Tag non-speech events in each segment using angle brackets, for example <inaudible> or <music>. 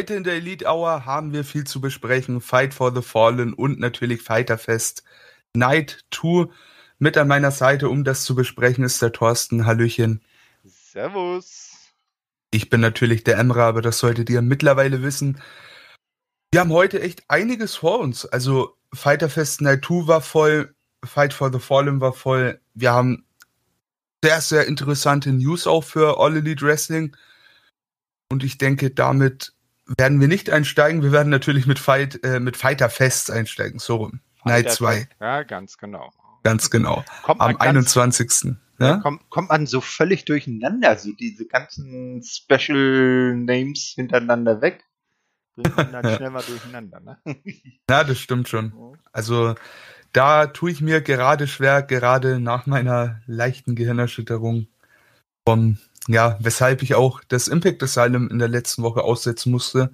Heute in der Elite Hour haben wir viel zu besprechen. Fight for the Fallen und natürlich Fighterfest Night 2. Mit an meiner Seite, um das zu besprechen, ist der Thorsten. Hallöchen. Servus. Ich bin natürlich der Emra, aber das solltet ihr mittlerweile wissen. Wir haben heute echt einiges vor uns. Also Fighterfest Night 2 war voll, Fight for the Fallen war voll. Wir haben sehr, sehr interessante News auch für All Elite Wrestling. Und ich denke, damit werden wir nicht einsteigen. Wir werden natürlich mit Fight, äh, mit Fighter Fest einsteigen. So rum. Night 2. Ja, ganz genau. Ganz genau. Kommt Am 21. Ja? Kommt, kommt man so völlig durcheinander, so diese ganzen Special Names hintereinander weg. Bringt man dann <laughs> schnell mal durcheinander, ne? <laughs> Ja, das stimmt schon. Also da tue ich mir gerade schwer, gerade nach meiner leichten Gehirnerschütterung vom, ja, weshalb ich auch das Impact Asylum in der letzten Woche aussetzen musste.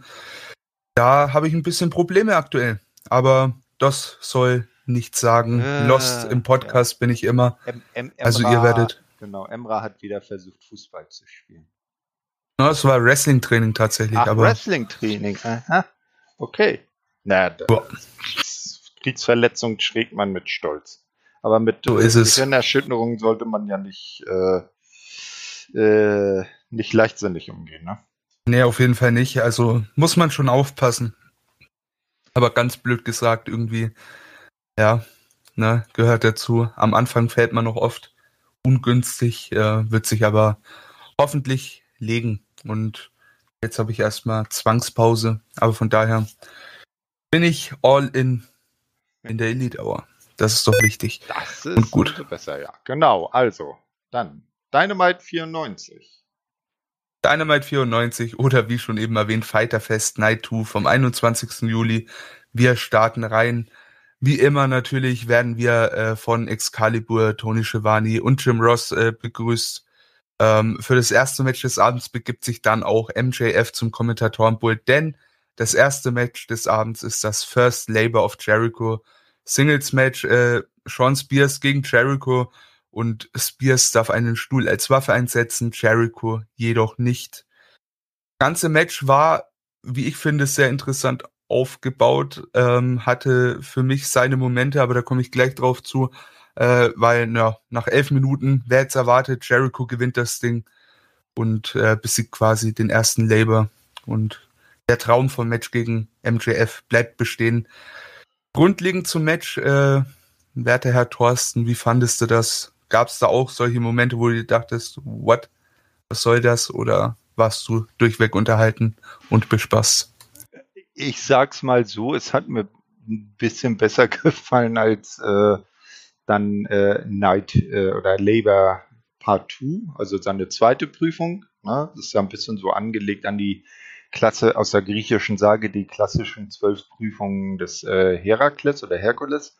Da habe ich ein bisschen Probleme aktuell. Aber das soll nichts sagen. Äh, Lost im Podcast ja. bin ich immer. Em, Em, Emra, also ihr werdet. Genau, Emra hat wieder versucht, Fußball zu spielen. No, es war Wrestling-Training tatsächlich. Ach, Wrestling-Training, aha. Okay. Na, Kriegsverletzung schrägt man mit Stolz. Aber mit so ist es. Sollte man ja nicht, äh, äh, nicht leichtsinnig umgehen, ne? Nee, auf jeden Fall nicht. Also muss man schon aufpassen. Aber ganz blöd gesagt, irgendwie, ja, ne, gehört dazu. Am Anfang fällt man noch oft ungünstig, äh, wird sich aber hoffentlich legen. Und jetzt habe ich erstmal Zwangspause. Aber von daher bin ich all in in der Elite Hour. Das ist doch wichtig. Das ist Und gut. besser, ja. Genau, also, dann Dynamite 94. Dynamite 94 oder wie schon eben erwähnt, Fighterfest Night 2 vom 21. Juli. Wir starten rein. Wie immer natürlich werden wir äh, von Excalibur, Tony Schiavone und Jim Ross äh, begrüßt. Ähm, für das erste Match des Abends begibt sich dann auch MJF zum Kommentatorenpult, denn das erste Match des Abends ist das First Labor of Jericho Singles Match. Äh, Sean Spears gegen Jericho und Spears darf einen Stuhl als Waffe einsetzen, Jericho jedoch nicht. Das ganze Match war, wie ich finde, sehr interessant aufgebaut, ähm, hatte für mich seine Momente, aber da komme ich gleich drauf zu, äh, weil na, nach elf Minuten, wer jetzt erwartet, Jericho gewinnt das Ding und äh, besiegt quasi den ersten Labor und der Traum vom Match gegen MJF bleibt bestehen. Grundlegend zum Match, äh, werter Herr Thorsten, wie fandest du das? Gab es da auch solche Momente, wo du dachtest, what, was soll das? Oder warst du durchweg unterhalten und bespaßt? Ich sag's mal so, es hat mir ein bisschen besser <laughs> gefallen als äh, dann äh, Night äh, oder Labor Part 2, also seine zweite Prüfung. Ne? Das ist ja ein bisschen so angelegt an die Klasse aus der griechischen Sage, die klassischen zwölf Prüfungen des äh, Herakles oder Herkules.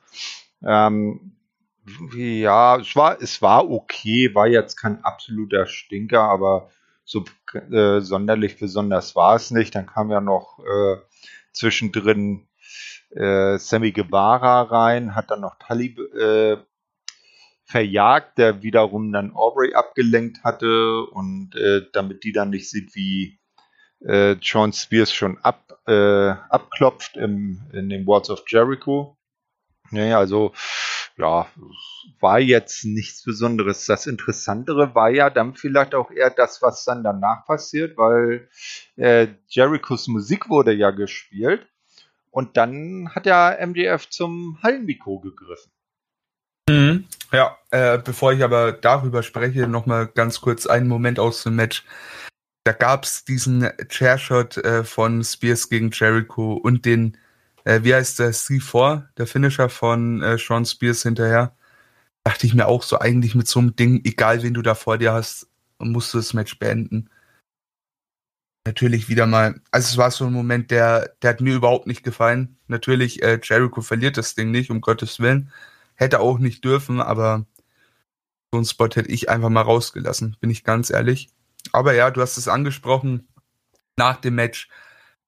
Ähm, ja, es war, es war okay, war jetzt kein absoluter Stinker, aber so äh, sonderlich besonders war es nicht. Dann kam ja noch äh, zwischendrin äh, Sammy Guevara rein, hat dann noch Tully äh, verjagt, der wiederum dann Aubrey abgelenkt hatte und äh, damit die dann nicht sieht, wie äh, John Spears schon ab, äh, abklopft im, in den Words of Jericho. Naja, also ja, war jetzt nichts Besonderes. Das Interessantere war ja dann vielleicht auch eher das, was dann danach passiert, weil äh, Jerichos Musik wurde ja gespielt und dann hat ja MDF zum Hallenmikro gegriffen. Mhm. Ja, äh, bevor ich aber darüber spreche, nochmal ganz kurz einen Moment aus dem Match da gab's diesen Chairshot äh, von Spears gegen Jericho und den, äh, wie heißt der, C4, der Finisher von äh, Sean Spears hinterher. Dachte ich mir auch so, eigentlich mit so einem Ding, egal wen du da vor dir hast, musst du das Match beenden. Natürlich wieder mal, also es war so ein Moment, der, der hat mir überhaupt nicht gefallen. Natürlich, äh, Jericho verliert das Ding nicht, um Gottes Willen. Hätte auch nicht dürfen, aber so einen Spot hätte ich einfach mal rausgelassen, bin ich ganz ehrlich. Aber ja, du hast es angesprochen. Nach dem Match,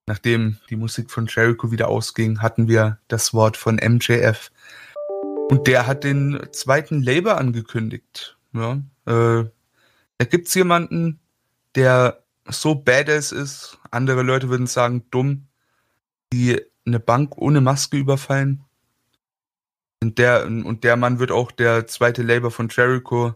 nachdem die Musik von Jericho wieder ausging, hatten wir das Wort von MJF. Und der hat den zweiten Labor angekündigt. Ja, äh, da gibt's jemanden, der so badass ist, andere Leute würden sagen dumm, die eine Bank ohne Maske überfallen. Und der, und der Mann wird auch der zweite Labor von Jericho.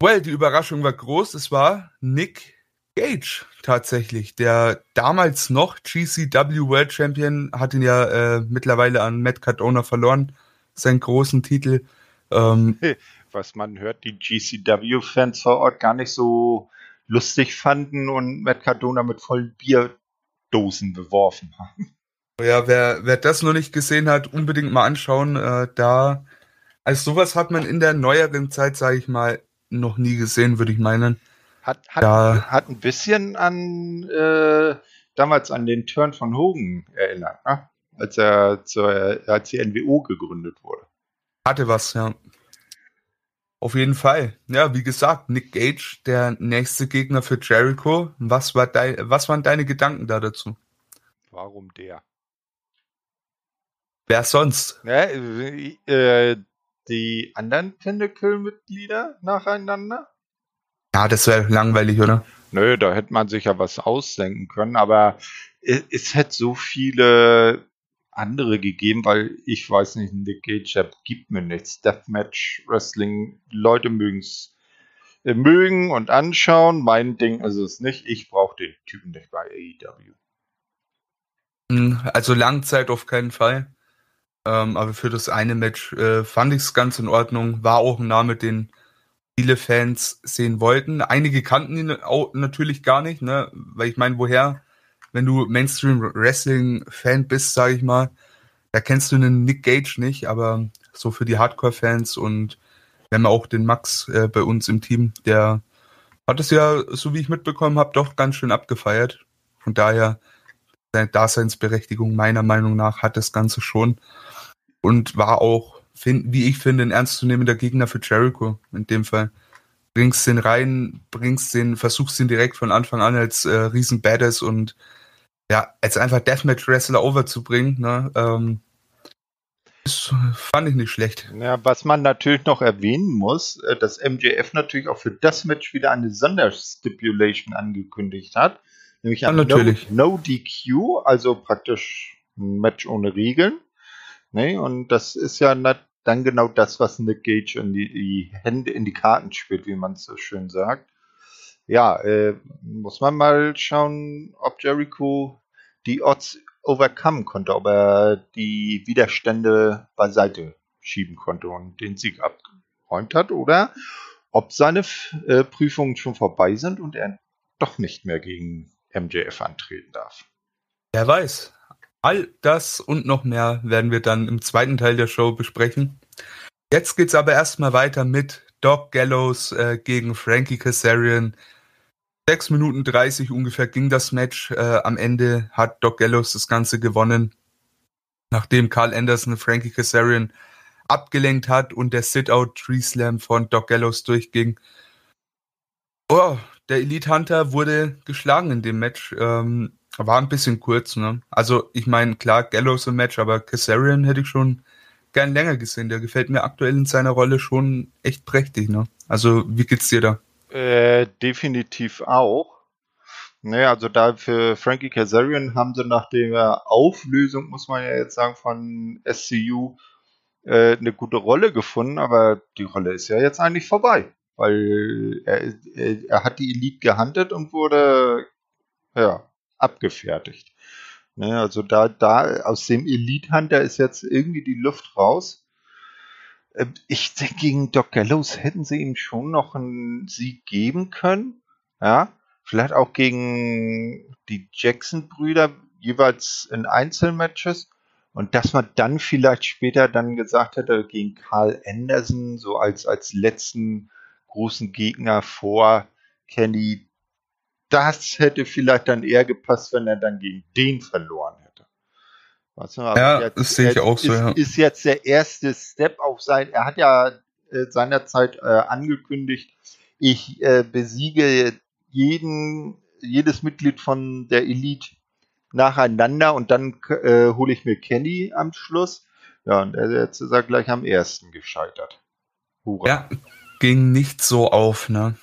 Well, die Überraschung war groß. Es war Nick Gage tatsächlich, der damals noch GCW World Champion, hat ihn ja äh, mittlerweile an Matt Cardona verloren, seinen großen Titel. Ähm, <laughs> Was man hört, die GCW-Fans vor Ort gar nicht so lustig fanden und Matt Cardona mit vollen Bierdosen beworfen haben. <laughs> Ja, wer, wer das noch nicht gesehen hat, unbedingt mal anschauen. Äh, da, also sowas hat man in der neueren Zeit, sage ich mal, noch nie gesehen, würde ich meinen. Hat, hat, da, hat ein bisschen an äh, damals an den Turn von Hogan erinnert, ne? als er zur, als die NWO gegründet wurde. Hatte was, ja. Auf jeden Fall. Ja, wie gesagt, Nick Gage, der nächste Gegner für Jericho. Was, war dein, was waren deine Gedanken da dazu? Warum der? Wer sonst? Ja, äh, die anderen Pinnacle-Mitglieder nacheinander? Ja, das wäre langweilig, oder? Nö, da hätte man sich ja was ausdenken können, aber es, es hätte so viele andere gegeben, weil ich weiß nicht, Nick Gage gibt mir nichts. Deathmatch Wrestling, Leute mögen es äh, mögen und anschauen. Mein Ding ist es nicht. Ich brauche den Typen nicht bei AEW. Hm, also Langzeit auf keinen Fall. Ähm, aber für das eine Match äh, fand ich es ganz in Ordnung. War auch ein Name, den viele Fans sehen wollten. Einige kannten ihn auch natürlich gar nicht, ne? Weil ich meine, woher, wenn du Mainstream Wrestling Fan bist, sage ich mal, da kennst du einen Nick Gage nicht, aber so für die Hardcore Fans und wir haben auch den Max äh, bei uns im Team, der hat es ja, so wie ich mitbekommen habe, doch ganz schön abgefeiert. Von daher seine Daseinsberechtigung meiner Meinung nach hat das Ganze schon und war auch, find, wie ich finde, ein ernstzunehmender Gegner für Jericho in dem Fall. Bringst den rein, bringst den, versuchst den direkt von Anfang an als äh, riesen Badass und ja, als einfach Deathmatch-Wrestler overzubringen, ne, ähm, das fand ich nicht schlecht. Ja, was man natürlich noch erwähnen muss, äh, dass MJF natürlich auch für das Match wieder eine Sonderstipulation angekündigt hat. Nämlich ein ja, natürlich. No, no DQ, also praktisch ein Match ohne Regeln. Ne? Und das ist ja dann genau das, was Nick Gage in die, die Hände in die Karten spielt, wie man so schön sagt. Ja, äh, muss man mal schauen, ob Jericho die Odds overcome konnte, ob er die Widerstände beiseite schieben konnte und den Sieg abgeräumt hat oder ob seine äh, Prüfungen schon vorbei sind und er doch nicht mehr gegen MJF antreten darf. Wer weiß. All das und noch mehr werden wir dann im zweiten Teil der Show besprechen. Jetzt geht's aber erstmal weiter mit Doc Gallows äh, gegen Frankie Kazarian. 6 Minuten 30 ungefähr ging das Match. Äh, am Ende hat Doc Gallows das Ganze gewonnen, nachdem Carl Anderson Frankie Kazarian abgelenkt hat und der Sit-Out Tree Slam von Doc Gallows durchging. Oh, der Elite Hunter wurde geschlagen in dem Match. Ähm, war ein bisschen kurz, ne? Also, ich meine, klar, Gallows im Match, aber Kazarian hätte ich schon gern länger gesehen. Der gefällt mir aktuell in seiner Rolle schon echt prächtig, ne? Also, wie geht's dir da? Äh, definitiv auch. Naja, also da für Frankie Kazarian haben sie nach der Auflösung, muss man ja jetzt sagen, von SCU äh, eine gute Rolle gefunden, aber die Rolle ist ja jetzt eigentlich vorbei, weil er, er, er hat die Elite gehandelt und wurde ja abgefertigt. Ne, also da, da aus dem Elite Hunter ist jetzt irgendwie die Luft raus. Ähm, ich denke, gegen Doc Gallows hätten sie ihm schon noch einen Sieg geben können. Ja, vielleicht auch gegen die Jackson-Brüder jeweils in Einzelmatches. Und dass man dann vielleicht später dann gesagt hätte, gegen Carl Anderson, so als, als letzten großen Gegner vor Kenny das hätte vielleicht dann eher gepasst, wenn er dann gegen den verloren hätte. Weißt du, ja, jetzt, das sehe ich auch so. Ist, ja. ist jetzt der erste Step auf sein. Er hat ja äh, seinerzeit äh, angekündigt, ich äh, besiege jeden, jedes Mitglied von der Elite nacheinander und dann äh, hole ich mir Kenny am Schluss. Ja, und er, jetzt ist er gleich am ersten gescheitert. Hurra. Ja, ging nicht so auf, ne?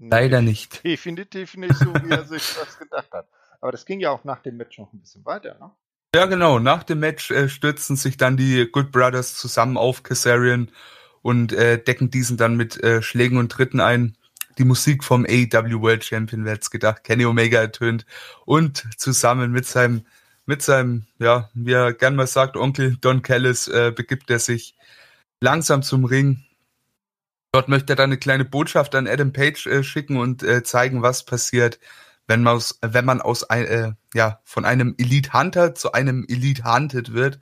Leider nicht. <laughs> Definitiv nicht so, wie er sich das gedacht hat. Aber das ging ja auch nach dem Match noch ein bisschen weiter, ne? Ja, genau. Nach dem Match äh, stürzen sich dann die Good Brothers zusammen auf Kazarian und äh, decken diesen dann mit äh, Schlägen und Tritten ein. Die Musik vom AEW World Champion, wer hätte gedacht, Kenny Omega ertönt und zusammen mit seinem, mit seinem, ja, wie er gern mal sagt, Onkel Don Callis äh, begibt er sich langsam zum Ring. Dort möchte er dann eine kleine Botschaft an Adam Page äh, schicken und äh, zeigen, was passiert, wenn man aus, wenn man aus äh, ja, von einem Elite Hunter zu einem Elite Hunted wird.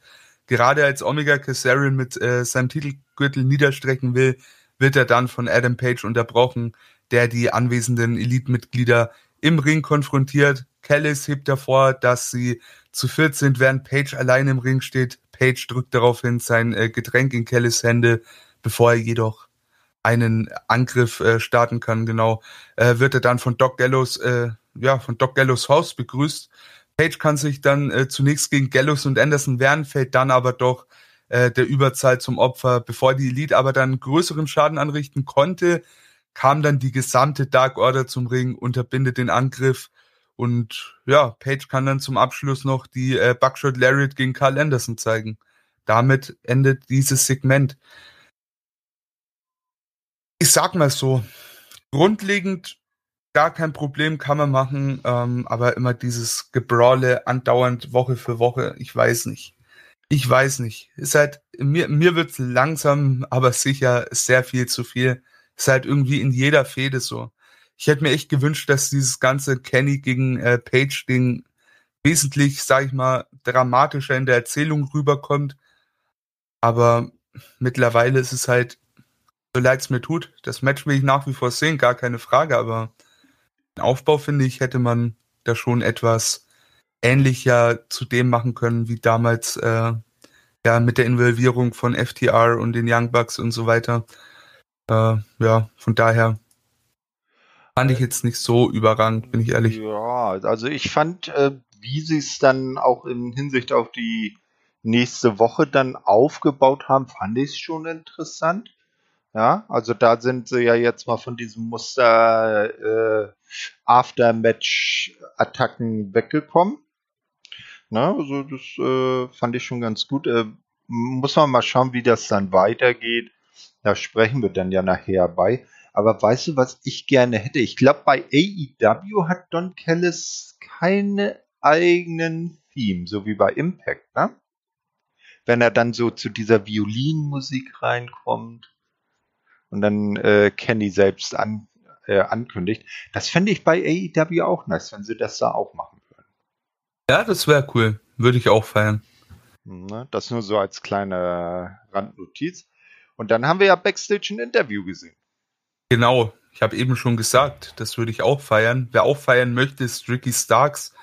Gerade als Omega Kazarian mit äh, seinem Titelgürtel niederstrecken will, wird er dann von Adam Page unterbrochen, der die anwesenden Elite-Mitglieder im Ring konfrontiert. Callis hebt hervor, dass sie zu viert sind, während Page allein im Ring steht. Page drückt daraufhin sein äh, Getränk in Callis Hände, bevor er jedoch einen Angriff äh, starten kann. Genau, äh, wird er dann von Doc Gallows äh, ja, von Doc Gallows Haus begrüßt. Page kann sich dann äh, zunächst gegen Gallows und Anderson wehren, fällt dann aber doch äh, der Überzahl zum Opfer. Bevor die Elite aber dann größeren Schaden anrichten konnte, kam dann die gesamte Dark Order zum Ring, unterbindet den Angriff und ja, Page kann dann zum Abschluss noch die äh, Buckshot Lariat gegen Carl Anderson zeigen. Damit endet dieses Segment. Ich sag mal so, grundlegend gar kein Problem, kann man machen, ähm, aber immer dieses Gebrawle andauernd Woche für Woche, ich weiß nicht. Ich weiß nicht. Ist halt, mir, mir wird's langsam, aber sicher sehr viel zu viel. Ist halt irgendwie in jeder Fehde so. Ich hätte mir echt gewünscht, dass dieses ganze Kenny gegen äh, Page-Ding wesentlich, sag ich mal, dramatischer in der Erzählung rüberkommt. Aber mittlerweile ist es halt, so leid es mir tut, das Match will ich nach wie vor sehen, gar keine Frage, aber Aufbau, finde ich, hätte man da schon etwas ähnlicher zu dem machen können, wie damals äh, ja mit der Involvierung von FTR und den Young Bucks und so weiter. Äh, ja, von daher fand ich jetzt nicht so überragend, bin ich ehrlich. Ja, also ich fand, äh, wie sie es dann auch in Hinsicht auf die nächste Woche dann aufgebaut haben, fand ich es schon interessant. Ja, also da sind sie ja jetzt mal von diesem Muster äh, After-Match-Attacken weggekommen. Na, also das äh, fand ich schon ganz gut. Äh, muss man mal schauen, wie das dann weitergeht. Da sprechen wir dann ja nachher bei. Aber weißt du, was ich gerne hätte? Ich glaube, bei AEW hat Don Callis keine eigenen Theme, so wie bei Impact, ne? Wenn er dann so zu dieser Violinmusik reinkommt und dann äh, Kenny selbst an, äh, ankündigt. Das fände ich bei AEW auch nice, wenn sie das da auch machen würden. Ja, das wäre cool. Würde ich auch feiern. Ne, das nur so als kleine Randnotiz. Und dann haben wir ja Backstage ein Interview gesehen. Genau, ich habe eben schon gesagt, das würde ich auch feiern. Wer auch feiern möchte, ist Ricky Starks.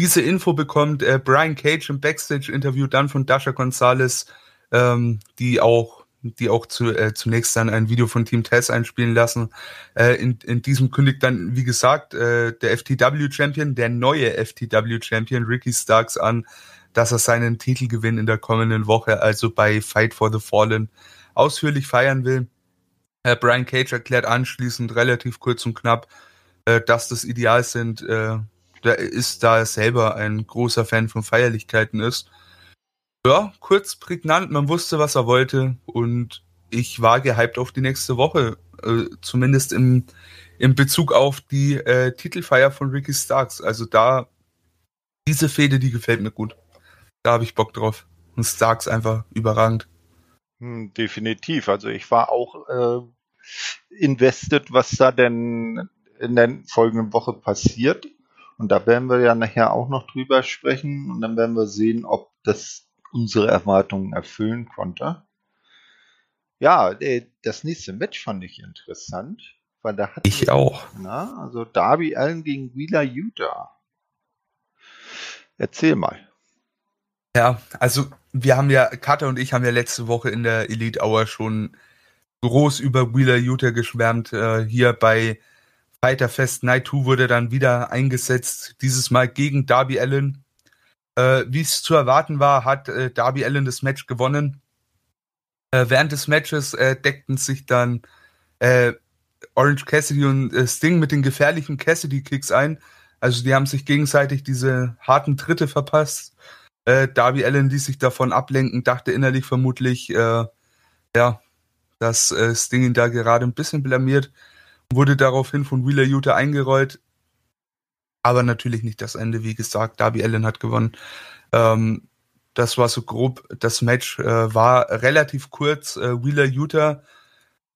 Diese Info bekommt äh, Brian Cage im Backstage-Interview dann von Dasha Gonzalez, ähm, die auch die auch zu, äh, zunächst dann ein Video von Team Tess einspielen lassen. Äh, in, in diesem kündigt dann, wie gesagt, äh, der FTW-Champion, der neue FTW-Champion Ricky Starks an, dass er seinen Titelgewinn in der kommenden Woche, also bei Fight for the Fallen, ausführlich feiern will. Äh, Brian Cage erklärt anschließend relativ kurz und knapp, äh, dass das Ideal sind. Äh, da ist da er selber ein großer Fan von Feierlichkeiten ist ja, kurz, prägnant, man wusste, was er wollte und ich war gehypt auf die nächste Woche, äh, zumindest im, im Bezug auf die äh, Titelfeier von Ricky Starks. Also da, diese Fehde, die gefällt mir gut. Da habe ich Bock drauf. Und Starks einfach überragend. Hm, definitiv. Also ich war auch äh, invested, was da denn in der folgenden Woche passiert. Und da werden wir ja nachher auch noch drüber sprechen und dann werden wir sehen, ob das unsere Erwartungen erfüllen konnte. Ja, äh, das nächste Match fand ich interessant, weil da hat ich auch. Na, also Darby Allen gegen Wheeler Utah. Erzähl mal. Ja, also wir haben ja, Carter und ich haben ja letzte Woche in der Elite Hour schon groß über Wheeler Utah geschwärmt. Äh, hier bei Fighter Fest Night 2 wurde dann wieder eingesetzt, dieses Mal gegen Darby Allen. Äh, Wie es zu erwarten war, hat äh, Darby Allen das Match gewonnen. Äh, während des Matches äh, deckten sich dann äh, Orange Cassidy und äh, Sting mit den gefährlichen Cassidy-Kicks ein. Also die haben sich gegenseitig diese harten Tritte verpasst. Darby Allen ließ sich davon ablenken, dachte innerlich vermutlich, ja, dass Sting ihn da gerade ein bisschen blamiert, wurde daraufhin von Wheeler Utah eingerollt. Aber natürlich nicht das Ende, wie gesagt, Darby Allen hat gewonnen. Ähm, das war so grob. Das Match äh, war relativ kurz. Äh, Wheeler Utah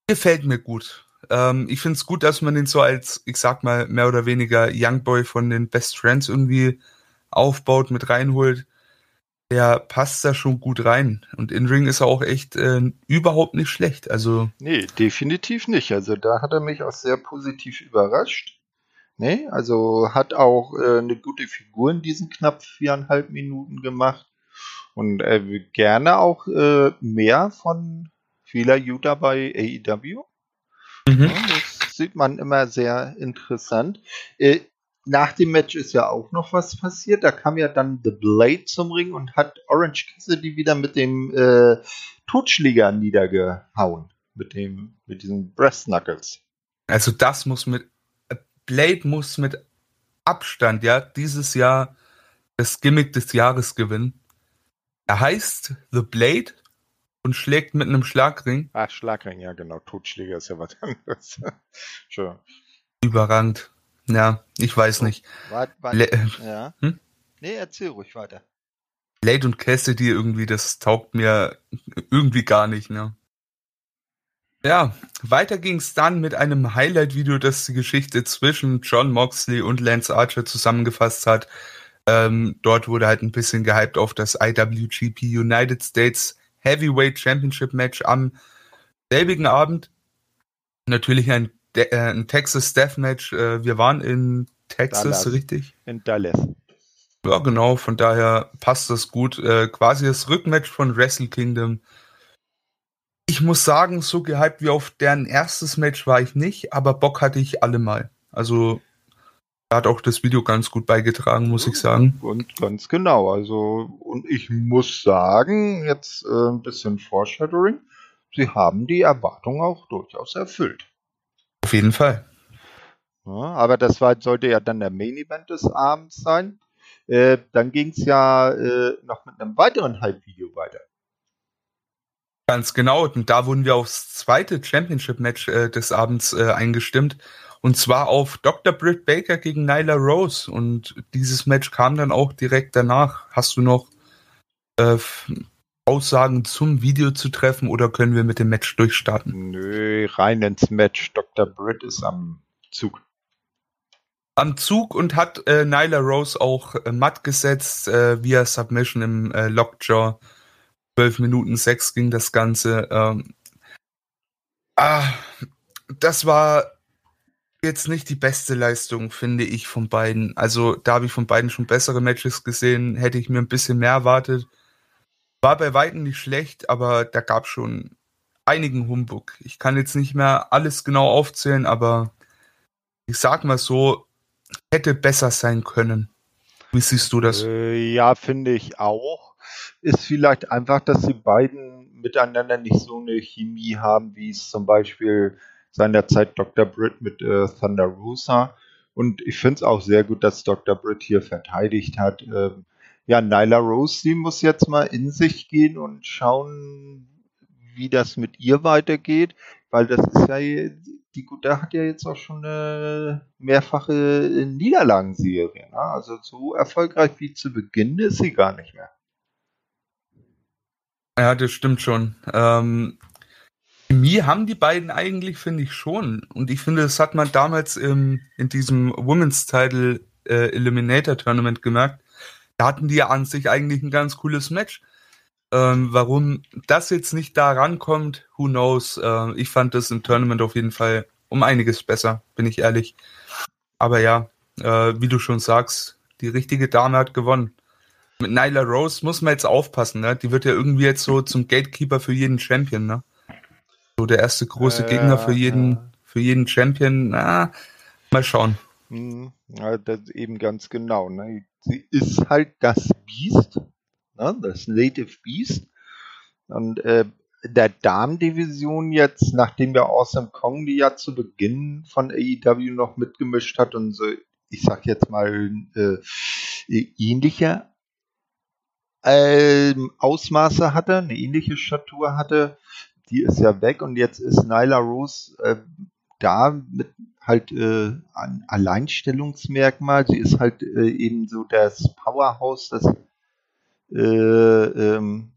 gefällt mir gut. Ähm, ich finde es gut, dass man ihn so als, ich sag mal, mehr oder weniger Youngboy von den Best Friends irgendwie aufbaut, mit reinholt. Der passt da schon gut rein. Und In-Ring ist er auch echt äh, überhaupt nicht schlecht. Also. Nee, definitiv nicht. Also da hat er mich auch sehr positiv überrascht. Nee, also hat auch äh, eine gute Figur in diesen knapp viereinhalb Minuten gemacht. Und äh, gerne auch äh, mehr von Fila Utah bei AEW. Mhm. Ja, das sieht man immer sehr interessant. Äh, nach dem Match ist ja auch noch was passiert. Da kam ja dann The Blade zum Ring und hat Orange Cassidy wieder mit dem äh, Totschläger niedergehauen. Mit dem, mit diesen Breast Knuckles. Also das muss mit, Blade muss mit Abstand, ja, dieses Jahr das Gimmick des Jahres gewinnen. Er heißt The Blade und schlägt mit einem Schlagring. Ah, Schlagring, ja genau. Totschläger ist ja was <laughs> anderes. Schön. Überragend. Ja, ich weiß nicht. Warte, warte. ja. Hm? Nee, erzähl ruhig weiter. Blade und Cassidy irgendwie, das taugt mir irgendwie gar nicht, ne? Ja, weiter ging's dann mit einem Highlight-Video, das die Geschichte zwischen John Moxley und Lance Archer zusammengefasst hat. Ähm, dort wurde halt ein bisschen gehypt auf das IWGP United States Heavyweight Championship Match am selbigen Abend. Natürlich ein, De äh, ein Texas Death Match. Äh, wir waren in Texas, Dallas. richtig? In Dallas. Ja, genau. Von daher passt das gut. Äh, quasi das Rückmatch von Wrestle Kingdom. Ich muss sagen, so gehypt wie auf deren erstes Match war ich nicht, aber Bock hatte ich allemal. Also hat auch das Video ganz gut beigetragen, muss ich sagen. Und ganz genau. Also, und ich muss sagen, jetzt äh, ein bisschen Foreshadowing, sie haben die Erwartung auch durchaus erfüllt. Auf jeden Fall. Ja, aber das war, sollte ja dann der Main Event des Abends sein. Äh, dann ging es ja äh, noch mit einem weiteren Hype-Video weiter. Ganz genau. Und da wurden wir aufs zweite Championship-Match äh, des Abends äh, eingestimmt. Und zwar auf Dr. Britt Baker gegen Nyla Rose. Und dieses Match kam dann auch direkt danach. Hast du noch äh, Aussagen zum Video zu treffen oder können wir mit dem Match durchstarten? Nö, rein ins Match. Dr. Britt ist am Zug. Am Zug und hat äh, Nyla Rose auch äh, matt gesetzt äh, via Submission im äh, Lockjaw. 12 Minuten 6 ging das Ganze. Ähm, ah, das war jetzt nicht die beste Leistung, finde ich, von beiden. Also da habe ich von beiden schon bessere Matches gesehen, hätte ich mir ein bisschen mehr erwartet. War bei weitem nicht schlecht, aber da gab schon einigen Humbug. Ich kann jetzt nicht mehr alles genau aufzählen, aber ich sag mal so, hätte besser sein können. Wie siehst du das? Äh, ja, finde ich auch. Ist vielleicht einfach, dass die beiden miteinander nicht so eine Chemie haben, wie es zum Beispiel seinerzeit Dr. Britt mit äh, Thunder Rosa. Und ich finde es auch sehr gut, dass Dr. Britt hier verteidigt hat. Ähm, ja, Nyla Rose, die muss jetzt mal in sich gehen und schauen, wie das mit ihr weitergeht, weil das ist ja, die Gute hat ja jetzt auch schon eine mehrfache Niederlagenserie. Ne? Also so erfolgreich wie zu Beginn ist sie gar nicht mehr. Ja, das stimmt schon. Ähm, Chemie haben die beiden eigentlich, finde ich schon. Und ich finde, das hat man damals im, in diesem Women's Title äh, Eliminator Tournament gemerkt. Da hatten die ja an sich eigentlich ein ganz cooles Match. Ähm, warum das jetzt nicht da rankommt, who knows. Äh, ich fand das im Tournament auf jeden Fall um einiges besser, bin ich ehrlich. Aber ja, äh, wie du schon sagst, die richtige Dame hat gewonnen. Mit Nyla Rose muss man jetzt aufpassen, ne? Die wird ja irgendwie jetzt so <laughs> zum Gatekeeper für jeden Champion, ne? So der erste große äh, Gegner für jeden, ja. für jeden Champion. Na, mal schauen. Hm, ja, das eben ganz genau. Ne? Sie ist halt das Biest, ne? das Native Beast. Und äh, der Damendivision jetzt, nachdem ja Awesome Kong die ja zu Beginn von AEW noch mitgemischt hat und so, ich sag jetzt mal, äh, ähnliche äh, Ausmaße hatte, eine ähnliche Statur hatte, die ist ja weg und jetzt ist Nyla Rose äh, da mit halt äh, ein Alleinstellungsmerkmal. Sie ist halt äh, eben so das Powerhouse, das äh, ähm,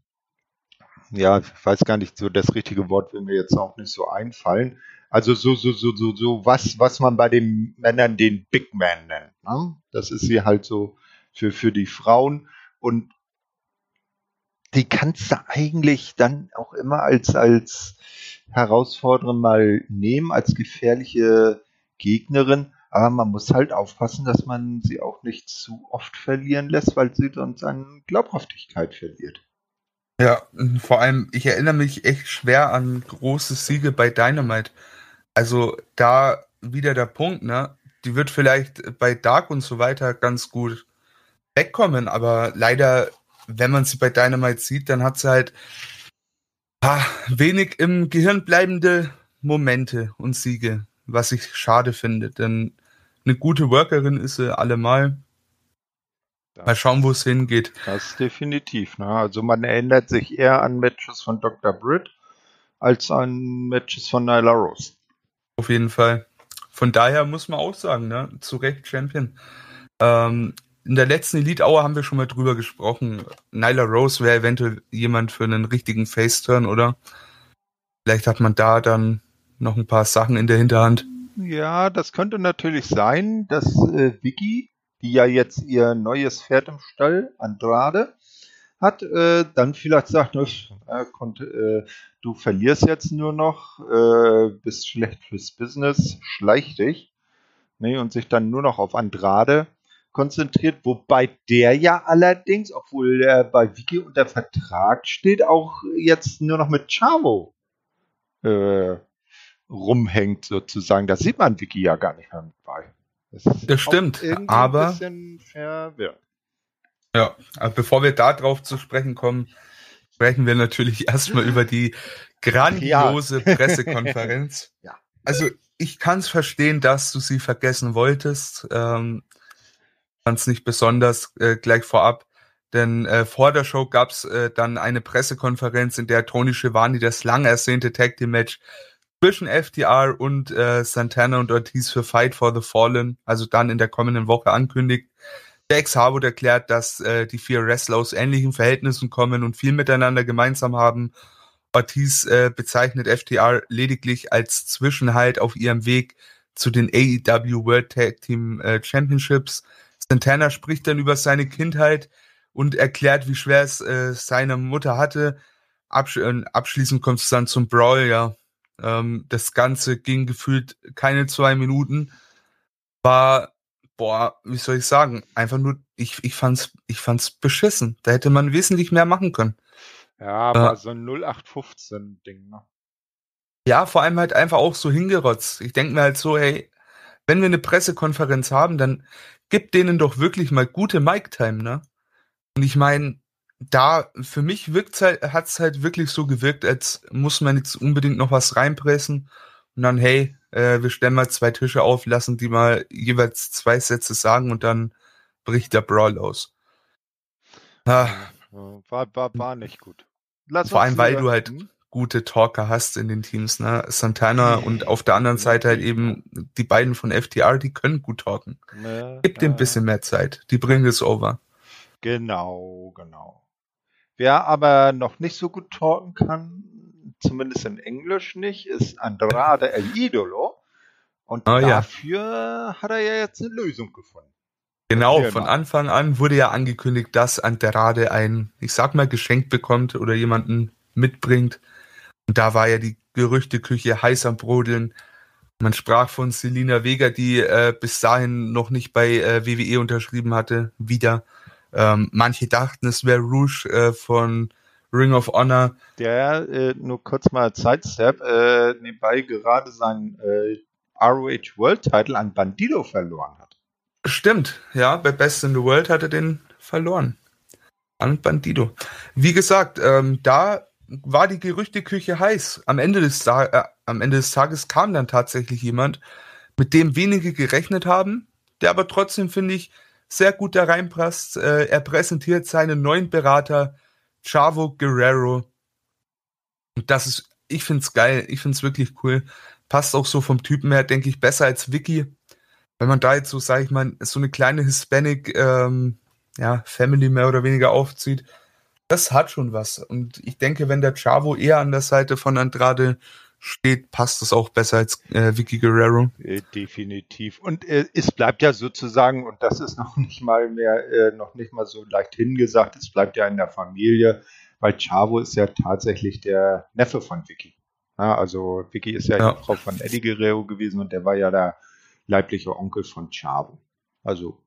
ja, ich weiß gar nicht, so das richtige Wort will mir jetzt auch nicht so einfallen. Also so, so, so, so, so, was, was man bei den Männern den Big Man nennt. Ne? Das ist sie halt so für, für die Frauen. Und die kannst du eigentlich dann auch immer als, als Herausforderin mal nehmen, als gefährliche Gegnerin. Aber man muss halt aufpassen, dass man sie auch nicht zu oft verlieren lässt, weil sie sonst an Glaubhaftigkeit verliert. Ja, vor allem, ich erinnere mich echt schwer an große Siege bei Dynamite. Also da wieder der Punkt, ne? Die wird vielleicht bei Dark und so weiter ganz gut wegkommen, aber leider, wenn man sie bei Dynamite sieht, dann hat sie halt ah, wenig im Gehirn bleibende Momente und Siege, was ich schade finde, denn eine gute Workerin ist sie allemal. Mal schauen, wo es hingeht. Das definitiv. Ne? Also man erinnert sich eher an Matches von Dr. Britt als an Matches von Nyla Rose. Auf jeden Fall. Von daher muss man auch sagen, ne? zu Recht Champion. Ähm, in der letzten Elite Hour haben wir schon mal drüber gesprochen. Nyla Rose wäre eventuell jemand für einen richtigen Face-Turn, oder? Vielleicht hat man da dann noch ein paar Sachen in der Hinterhand. Ja, das könnte natürlich sein, dass äh, Vicky die ja jetzt ihr neues Pferd im Stall, Andrade, hat, äh, dann vielleicht sagt, äh, konnte, äh, du verlierst jetzt nur noch, äh, bist schlecht fürs Business, schleich dich. Ne, und sich dann nur noch auf Andrade konzentriert, wobei der ja allerdings, obwohl er bei Vicky unter Vertrag steht, auch jetzt nur noch mit Chavo äh, rumhängt sozusagen. Da sieht man Vicky ja gar nicht mehr mit bei. Das, das stimmt, aber. Ja, aber bevor wir da drauf zu sprechen kommen, sprechen wir natürlich <laughs> erstmal über die grandiose ja. <laughs> Pressekonferenz. ja. Also ich kann es verstehen, dass du sie vergessen wolltest. Ähm, fand es nicht besonders äh, gleich vorab, denn äh, vor der Show gab es äh, dann eine Pressekonferenz, in der Tony Schiavone das lang ersehnte Tag Team Match zwischen FTR und äh, Santana und Ortiz für Fight for the Fallen, also dann in der kommenden Woche ankündigt. Dex Harwood erklärt, dass äh, die vier Wrestler aus ähnlichen Verhältnissen kommen und viel miteinander gemeinsam haben. Ortiz äh, bezeichnet FTR lediglich als Zwischenhalt auf ihrem Weg zu den AEW World Tag Team äh, Championships. Santana spricht dann über seine Kindheit und erklärt, wie schwer es äh, seine Mutter hatte. Absch äh, abschließend kommt es dann zum Brawl, ja. Ähm, das Ganze ging gefühlt keine zwei Minuten. War, boah, wie soll ich sagen, einfach nur, ich, ich fand's, ich fand's beschissen. Da hätte man wesentlich mehr machen können. Ja, war äh, so ein 0815-Ding, ne? Ja, vor allem halt einfach auch so hingerotzt. Ich denke mir halt so, hey, wenn wir eine Pressekonferenz haben, dann gib denen doch wirklich mal gute Mic-Time, ne? Und ich meine, da für mich wirkt halt, hat es halt wirklich so gewirkt, als muss man jetzt unbedingt noch was reinpressen und dann, hey, äh, wir stellen mal zwei Tische auf, lassen die mal jeweils zwei Sätze sagen und dann bricht der Brawl aus. Ah. War, war, war nicht gut. Lass Vor allem, weil du halt hm? Gute Talker hast in den Teams, ne? Santana und auf der anderen Seite halt eben die beiden von FTR, die können gut talken. Gib dem ein bisschen mehr Zeit. Die bringen es over. Genau, genau. Wer aber noch nicht so gut talken kann, zumindest in Englisch nicht, ist Andrade El Idolo. Und oh, dafür ja. hat er ja jetzt eine Lösung gefunden. Genau, von Anfang an wurde ja angekündigt, dass Andrade ein, ich sag mal, Geschenk bekommt oder jemanden mitbringt. Und da war ja die Gerüchteküche heiß am Brodeln. Man sprach von Selina Vega, die äh, bis dahin noch nicht bei äh, WWE unterschrieben hatte, wieder. Ähm, manche dachten, es wäre Rouge äh, von Ring of Honor. Der äh, nur kurz mal Sidestep, äh, nebenbei gerade seinen äh, ROH World Title an Bandido verloren hat. Stimmt, ja, bei Best in the World hat er den verloren. An Bandido. Wie gesagt, ähm, da war die Gerüchteküche heiß. Am Ende des, äh, am Ende des Tages kam dann tatsächlich jemand, mit dem wenige gerechnet haben, der aber trotzdem, finde ich, sehr gut da reinpasst. Äh, er präsentiert seinen neuen Berater, Chavo Guerrero. Und das ist, ich finde es geil, ich finde es wirklich cool. Passt auch so vom Typen her, denke ich, besser als Vicky. Wenn man da jetzt so, sage ich mal, so eine kleine Hispanic ähm, ja, Family mehr oder weniger aufzieht, das hat schon was. Und ich denke, wenn der Chavo eher an der Seite von Andrade steht, passt es auch besser als äh, Vicky Guerrero. Äh, definitiv. Und äh, es bleibt ja sozusagen, und das ist noch nicht mal mehr, äh, noch nicht mal so leicht hingesagt, es bleibt ja in der Familie, weil Chavo ist ja tatsächlich der Neffe von Vicky. Ja, also Vicky ist ja, ja. die Frau von Eddie Guerrero gewesen und der war ja der leibliche Onkel von Chavo. Also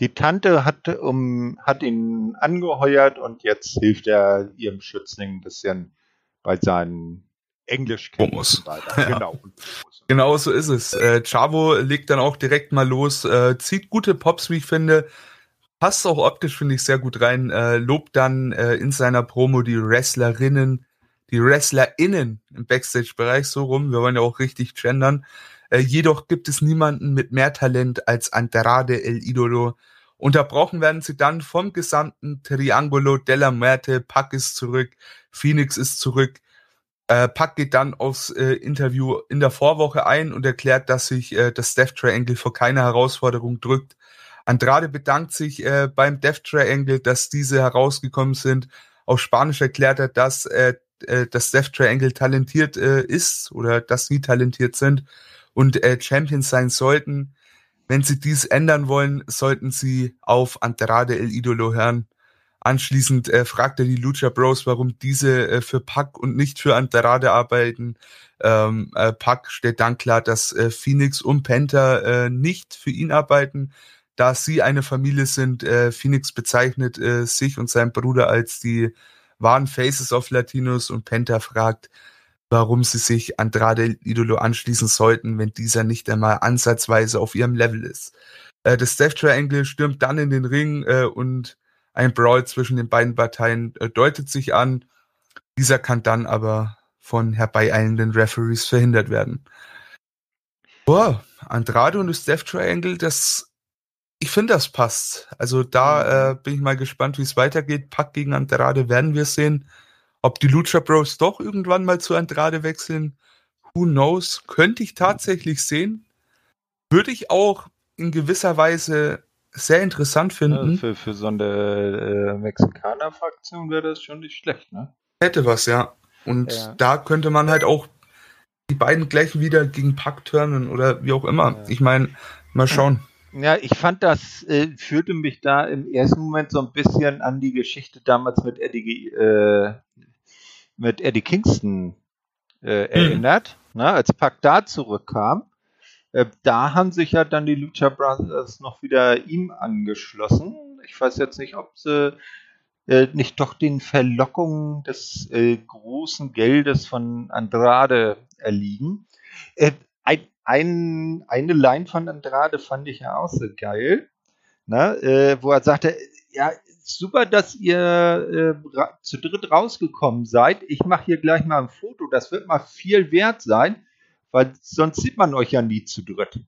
die Tante hat, um, hat ihn angeheuert und jetzt hilft er ihrem Schützling ein bisschen bei seinen Englisch Promos. <laughs> Ja. Genau. genau so ist es. Äh, Chavo legt dann auch direkt mal los, äh, zieht gute Pops, wie ich finde. Passt auch optisch, finde ich, sehr gut rein. Äh, lobt dann äh, in seiner Promo die Wrestlerinnen, die WrestlerInnen im Backstage-Bereich so rum. Wir wollen ja auch richtig gendern. Äh, jedoch gibt es niemanden mit mehr Talent als Andrade El Idolo. Unterbrochen werden sie dann vom gesamten Triangolo della Muerte. Pack ist zurück, Phoenix ist zurück. Äh, Pack geht dann aufs äh, Interview in der Vorwoche ein und erklärt, dass sich äh, das Death Triangle vor keine Herausforderung drückt. Andrade bedankt sich äh, beim Death Triangle, dass diese herausgekommen sind. Auf Spanisch erklärt er, dass äh, äh, das Death Triangle talentiert äh, ist oder dass sie talentiert sind und äh, Champions sein sollten. Wenn sie dies ändern wollen, sollten sie auf Andrade El Idolo hören. Anschließend äh, fragt er die Lucha Bros, warum diese äh, für Pack und nicht für Andrade arbeiten. Ähm, äh, Pack stellt dann klar, dass äh, Phoenix und Penta äh, nicht für ihn arbeiten, da sie eine Familie sind. Äh, Phoenix bezeichnet äh, sich und seinen Bruder als die wahren Faces of Latinos und Penta fragt, warum sie sich Andrade Idolo anschließen sollten, wenn dieser nicht einmal ansatzweise auf ihrem Level ist. Äh, das Death Triangle stürmt dann in den Ring äh, und ein Brawl zwischen den beiden Parteien äh, deutet sich an. Dieser kann dann aber von herbeieilenden Referees verhindert werden. Boah, Andrade und das Death Triangle, das, ich finde, das passt. Also da mhm. äh, bin ich mal gespannt, wie es weitergeht. Pack gegen Andrade werden wir sehen. Ob die Lucha Bros doch irgendwann mal zu Andrade wechseln, who knows, könnte ich tatsächlich sehen. Würde ich auch in gewisser Weise sehr interessant finden. Ja, für, für so eine äh, Mexikaner-Fraktion wäre das schon nicht schlecht, ne? Hätte was, ja. Und ja. da könnte man halt auch die beiden gleich wieder gegen Pack turnen oder wie auch immer. Ja. Ich meine, mal schauen. Ja, ich fand das, äh, führte mich da im ersten Moment so ein bisschen an die Geschichte damals mit Eddie, äh, mit Eddie Kingston äh, hm. erinnert, hm. ne, als Pack da zurückkam. Äh, da haben sich ja dann die Lucha Brothers noch wieder ihm angeschlossen. Ich weiß jetzt nicht, ob sie äh, nicht doch den Verlockungen des äh, großen Geldes von Andrade erliegen. Äh, ein, ein, eine Line von Andrade fand ich ja auch so geil, ne, wo er sagte, ja, super, dass ihr äh, zu dritt rausgekommen seid. Ich mache hier gleich mal ein Foto. Das wird mal viel wert sein, weil sonst sieht man euch ja nie zu dritt.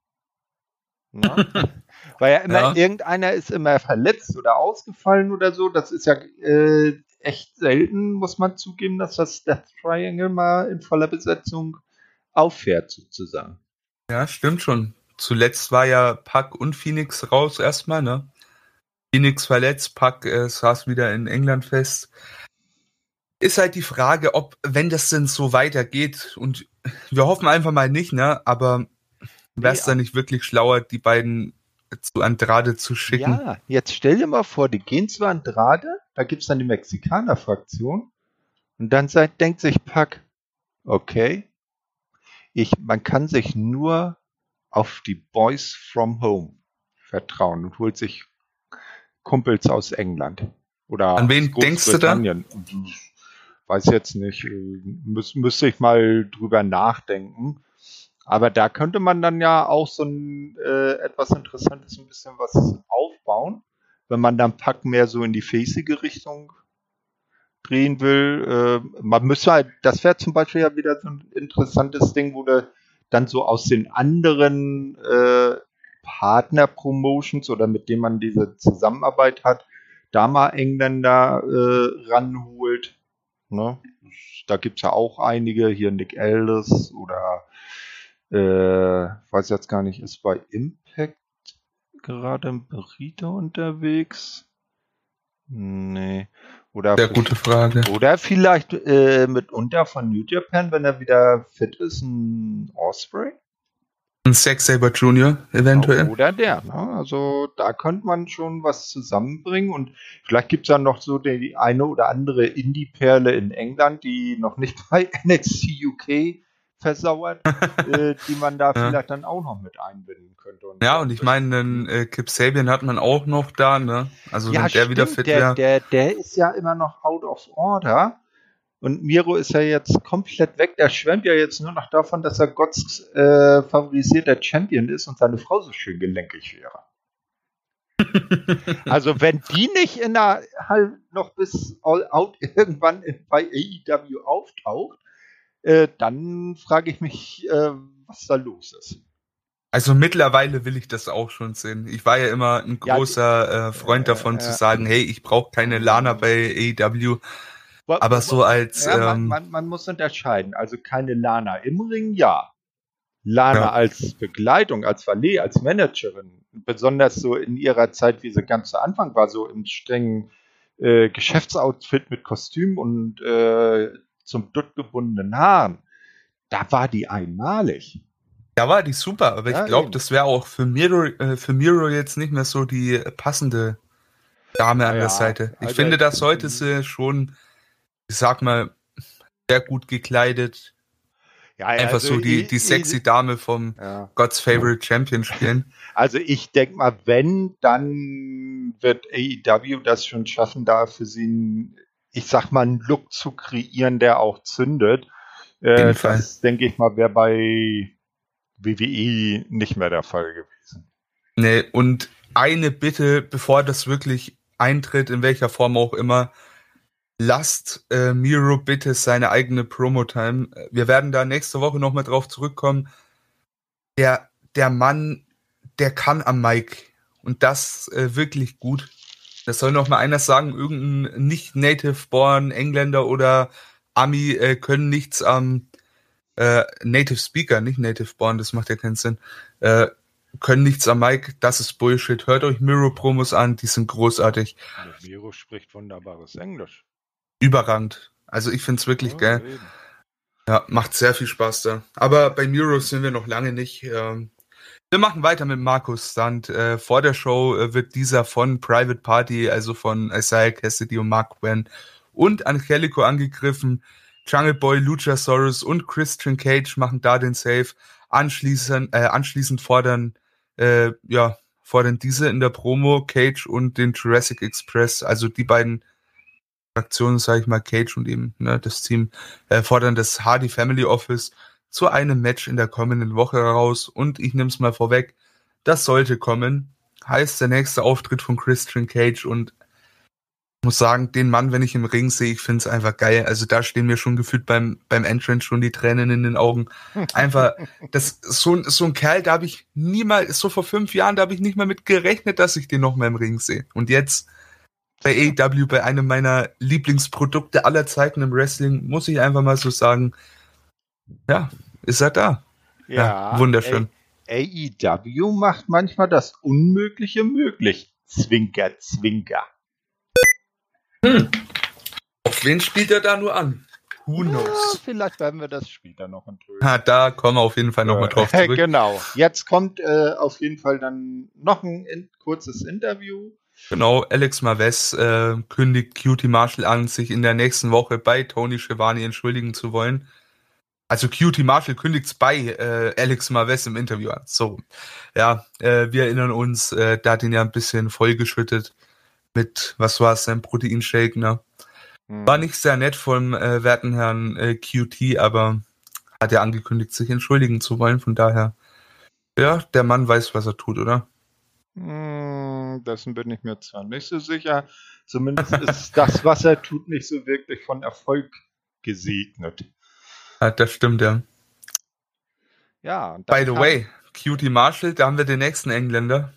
Ja? <laughs> weil ja immer ja. irgendeiner ist immer verletzt oder ausgefallen oder so. Das ist ja äh, echt selten, muss man zugeben, dass das Death Triangle mal in voller Besetzung auffährt, sozusagen. Ja, stimmt schon. Zuletzt war ja Pack und Phoenix raus erstmal, ne? Phoenix verletzt, Pack äh, saß wieder in England fest. Ist halt die Frage, ob, wenn das denn so weitergeht, und wir hoffen einfach mal nicht, ne? Aber wäre es ja. dann nicht wirklich schlauer, die beiden zu Andrade zu schicken? Ja, jetzt stell dir mal vor, die gehen zu Andrade, da gibt es dann die Mexikaner-Fraktion, und dann sagt, denkt sich Pack, okay, ich, man kann sich nur auf die Boys from Home vertrauen und holt sich Kumpels aus England. Oder An wen denkst du da? Weiß jetzt nicht. Müs müsste ich mal drüber nachdenken. Aber da könnte man dann ja auch so ein äh, etwas Interessantes, ein bisschen was aufbauen, wenn man dann Pack mehr so in die facige Richtung drehen will. Äh, man müsste halt, das wäre zum Beispiel ja wieder so ein interessantes Ding, wo du dann so aus den anderen äh, Partner-Promotions oder mit denen man diese Zusammenarbeit hat, da mal Engländer äh, ranholt. Ne? Da gibt es ja auch einige, hier Nick Ellis oder äh, weiß jetzt gar nicht, ist bei Impact gerade ein Burrito unterwegs? Nee. Oder Sehr gute Frage. Oder vielleicht äh, mitunter von New Japan, wenn er wieder fit ist, ein Osprey? Ein Zack Saber Jr. eventuell. Oder der. Ne? Also da könnte man schon was zusammenbringen und vielleicht gibt es dann noch so die, eine oder andere Indie-Perle in England, die noch nicht bei <laughs> NXT UK versauert, <laughs> äh, die man da ja. vielleicht dann auch noch mit einbinden könnte. Und ja, und ich meine, den äh, Kip Sabian hat man auch noch da, ne? Also ja, wenn der wieder fit wäre. Der, der ist ja immer noch out of order. Und Miro ist ja jetzt komplett weg. Der schwärmt ja jetzt nur noch davon, dass er Gotts äh, favorisierter Champion ist und seine Frau so schön gelenkig wäre. <laughs> also wenn die nicht in der halt noch bis All Out <laughs> irgendwann bei AEW auftaucht, äh, dann frage ich mich, äh, was da los ist. Also mittlerweile will ich das auch schon sehen. Ich war ja immer ein großer ja, äh, Freund davon äh, zu sagen, hey, ich brauche keine Lana bei AEW. Aber so als. Ja, man, ähm, man, man, muss unterscheiden. Also keine Lana im Ring, ja. Lana ja. als Begleitung, als Valet, als Managerin, besonders so in ihrer Zeit, wie sie ganz zu Anfang war, so im strengen äh, Geschäftsoutfit mit Kostüm und äh, zum Dutt gebundenen Haaren, da war die einmalig. Da war die super, aber ja, ich glaube, das wäre auch für Miro, äh, für Miro jetzt nicht mehr so die passende Dame an der Seite. Ich also finde, da sollte sie schon, ich sag mal, sehr gut gekleidet. Ja, Einfach also so die, die sexy ich, Dame vom ja. God's Favorite Champion spielen. Also ich denke mal, wenn, dann wird AEW das schon schaffen, da für sie ein ich sag mal, einen Look zu kreieren, der auch zündet. Äh, das denke ich mal, wäre bei WWE nicht mehr der Fall gewesen. Nee, und eine Bitte, bevor das wirklich eintritt, in welcher Form auch immer, lasst äh, Miro bitte seine eigene Promo-Time. Wir werden da nächste Woche nochmal drauf zurückkommen. Der, der Mann, der kann am Mic und das äh, wirklich gut. Das soll noch mal einer sagen, irgendein nicht native-born Engländer oder Ami äh, können nichts am äh, Native Speaker, nicht native-born, das macht ja keinen Sinn, äh, können nichts am Mic, das ist Bullshit. Hört euch Miro-Promos an, die sind großartig. Miro spricht wunderbares Englisch. Überragend. Also ich finde es wirklich ja, geil. Eben. Ja, macht sehr viel Spaß da. Aber bei Miro sind wir noch lange nicht. Ähm, wir machen weiter mit Markus Sand. Äh, vor der Show äh, wird dieser von Private Party, also von Isaiah Cassidy und Mark Quinn und Angelico angegriffen. Jungle Boy, Luchasaurus und Christian Cage machen da den Save. Anschließend, äh, anschließend fordern, äh, ja, fordern diese in der Promo Cage und den Jurassic Express, also die beiden Fraktionen, sage ich mal, Cage und eben ne, das Team, äh, fordern das Hardy Family Office zu einem Match in der kommenden Woche heraus und ich nehme es mal vorweg, das sollte kommen. Heißt der nächste Auftritt von Christian Cage und muss sagen, den Mann, wenn ich im Ring sehe, ich finde es einfach geil. Also da stehen mir schon gefühlt beim, beim Entrance schon die Tränen in den Augen. Einfach, das so, so ein Kerl, da habe ich niemals, so vor fünf Jahren, da habe ich nicht mal mit gerechnet, dass ich den noch mal im Ring sehe. Und jetzt bei AEW, bei einem meiner Lieblingsprodukte aller Zeiten im Wrestling, muss ich einfach mal so sagen, ja, ist er da. Ja, ja wunderschön. AEW macht manchmal das Unmögliche möglich. Zwinker, Zwinker. Hm. Auf wen spielt er da nur an? Who knows? Ja, vielleicht werden wir das später noch enthüllen. Ja, da kommen wir auf jeden Fall nochmal drauf <laughs> zurück. genau. Jetzt kommt äh, auf jeden Fall dann noch ein in kurzes Interview. Genau, Alex Maves äh, kündigt Cutie Marshall an, sich in der nächsten Woche bei Tony Schiavone entschuldigen zu wollen. Also QT Marshall kündigt's bei äh, Alex Marves im Interview an. So, ja, äh, wir erinnern uns, äh, da hat ihn ja ein bisschen vollgeschüttet mit, was war es, sein Proteinshake, ne? Hm. War nicht sehr nett vom äh, werten Herrn äh, QT, aber hat er angekündigt, sich entschuldigen zu wollen. Von daher, ja, der Mann weiß, was er tut, oder? Hm, dessen bin ich mir zwar nicht so sicher. Zumindest ist das, was er tut, nicht so wirklich von Erfolg gesegnet. Ja, das stimmt, ja. Ja. By the way, Cutie Marshall, da haben wir den nächsten Engländer,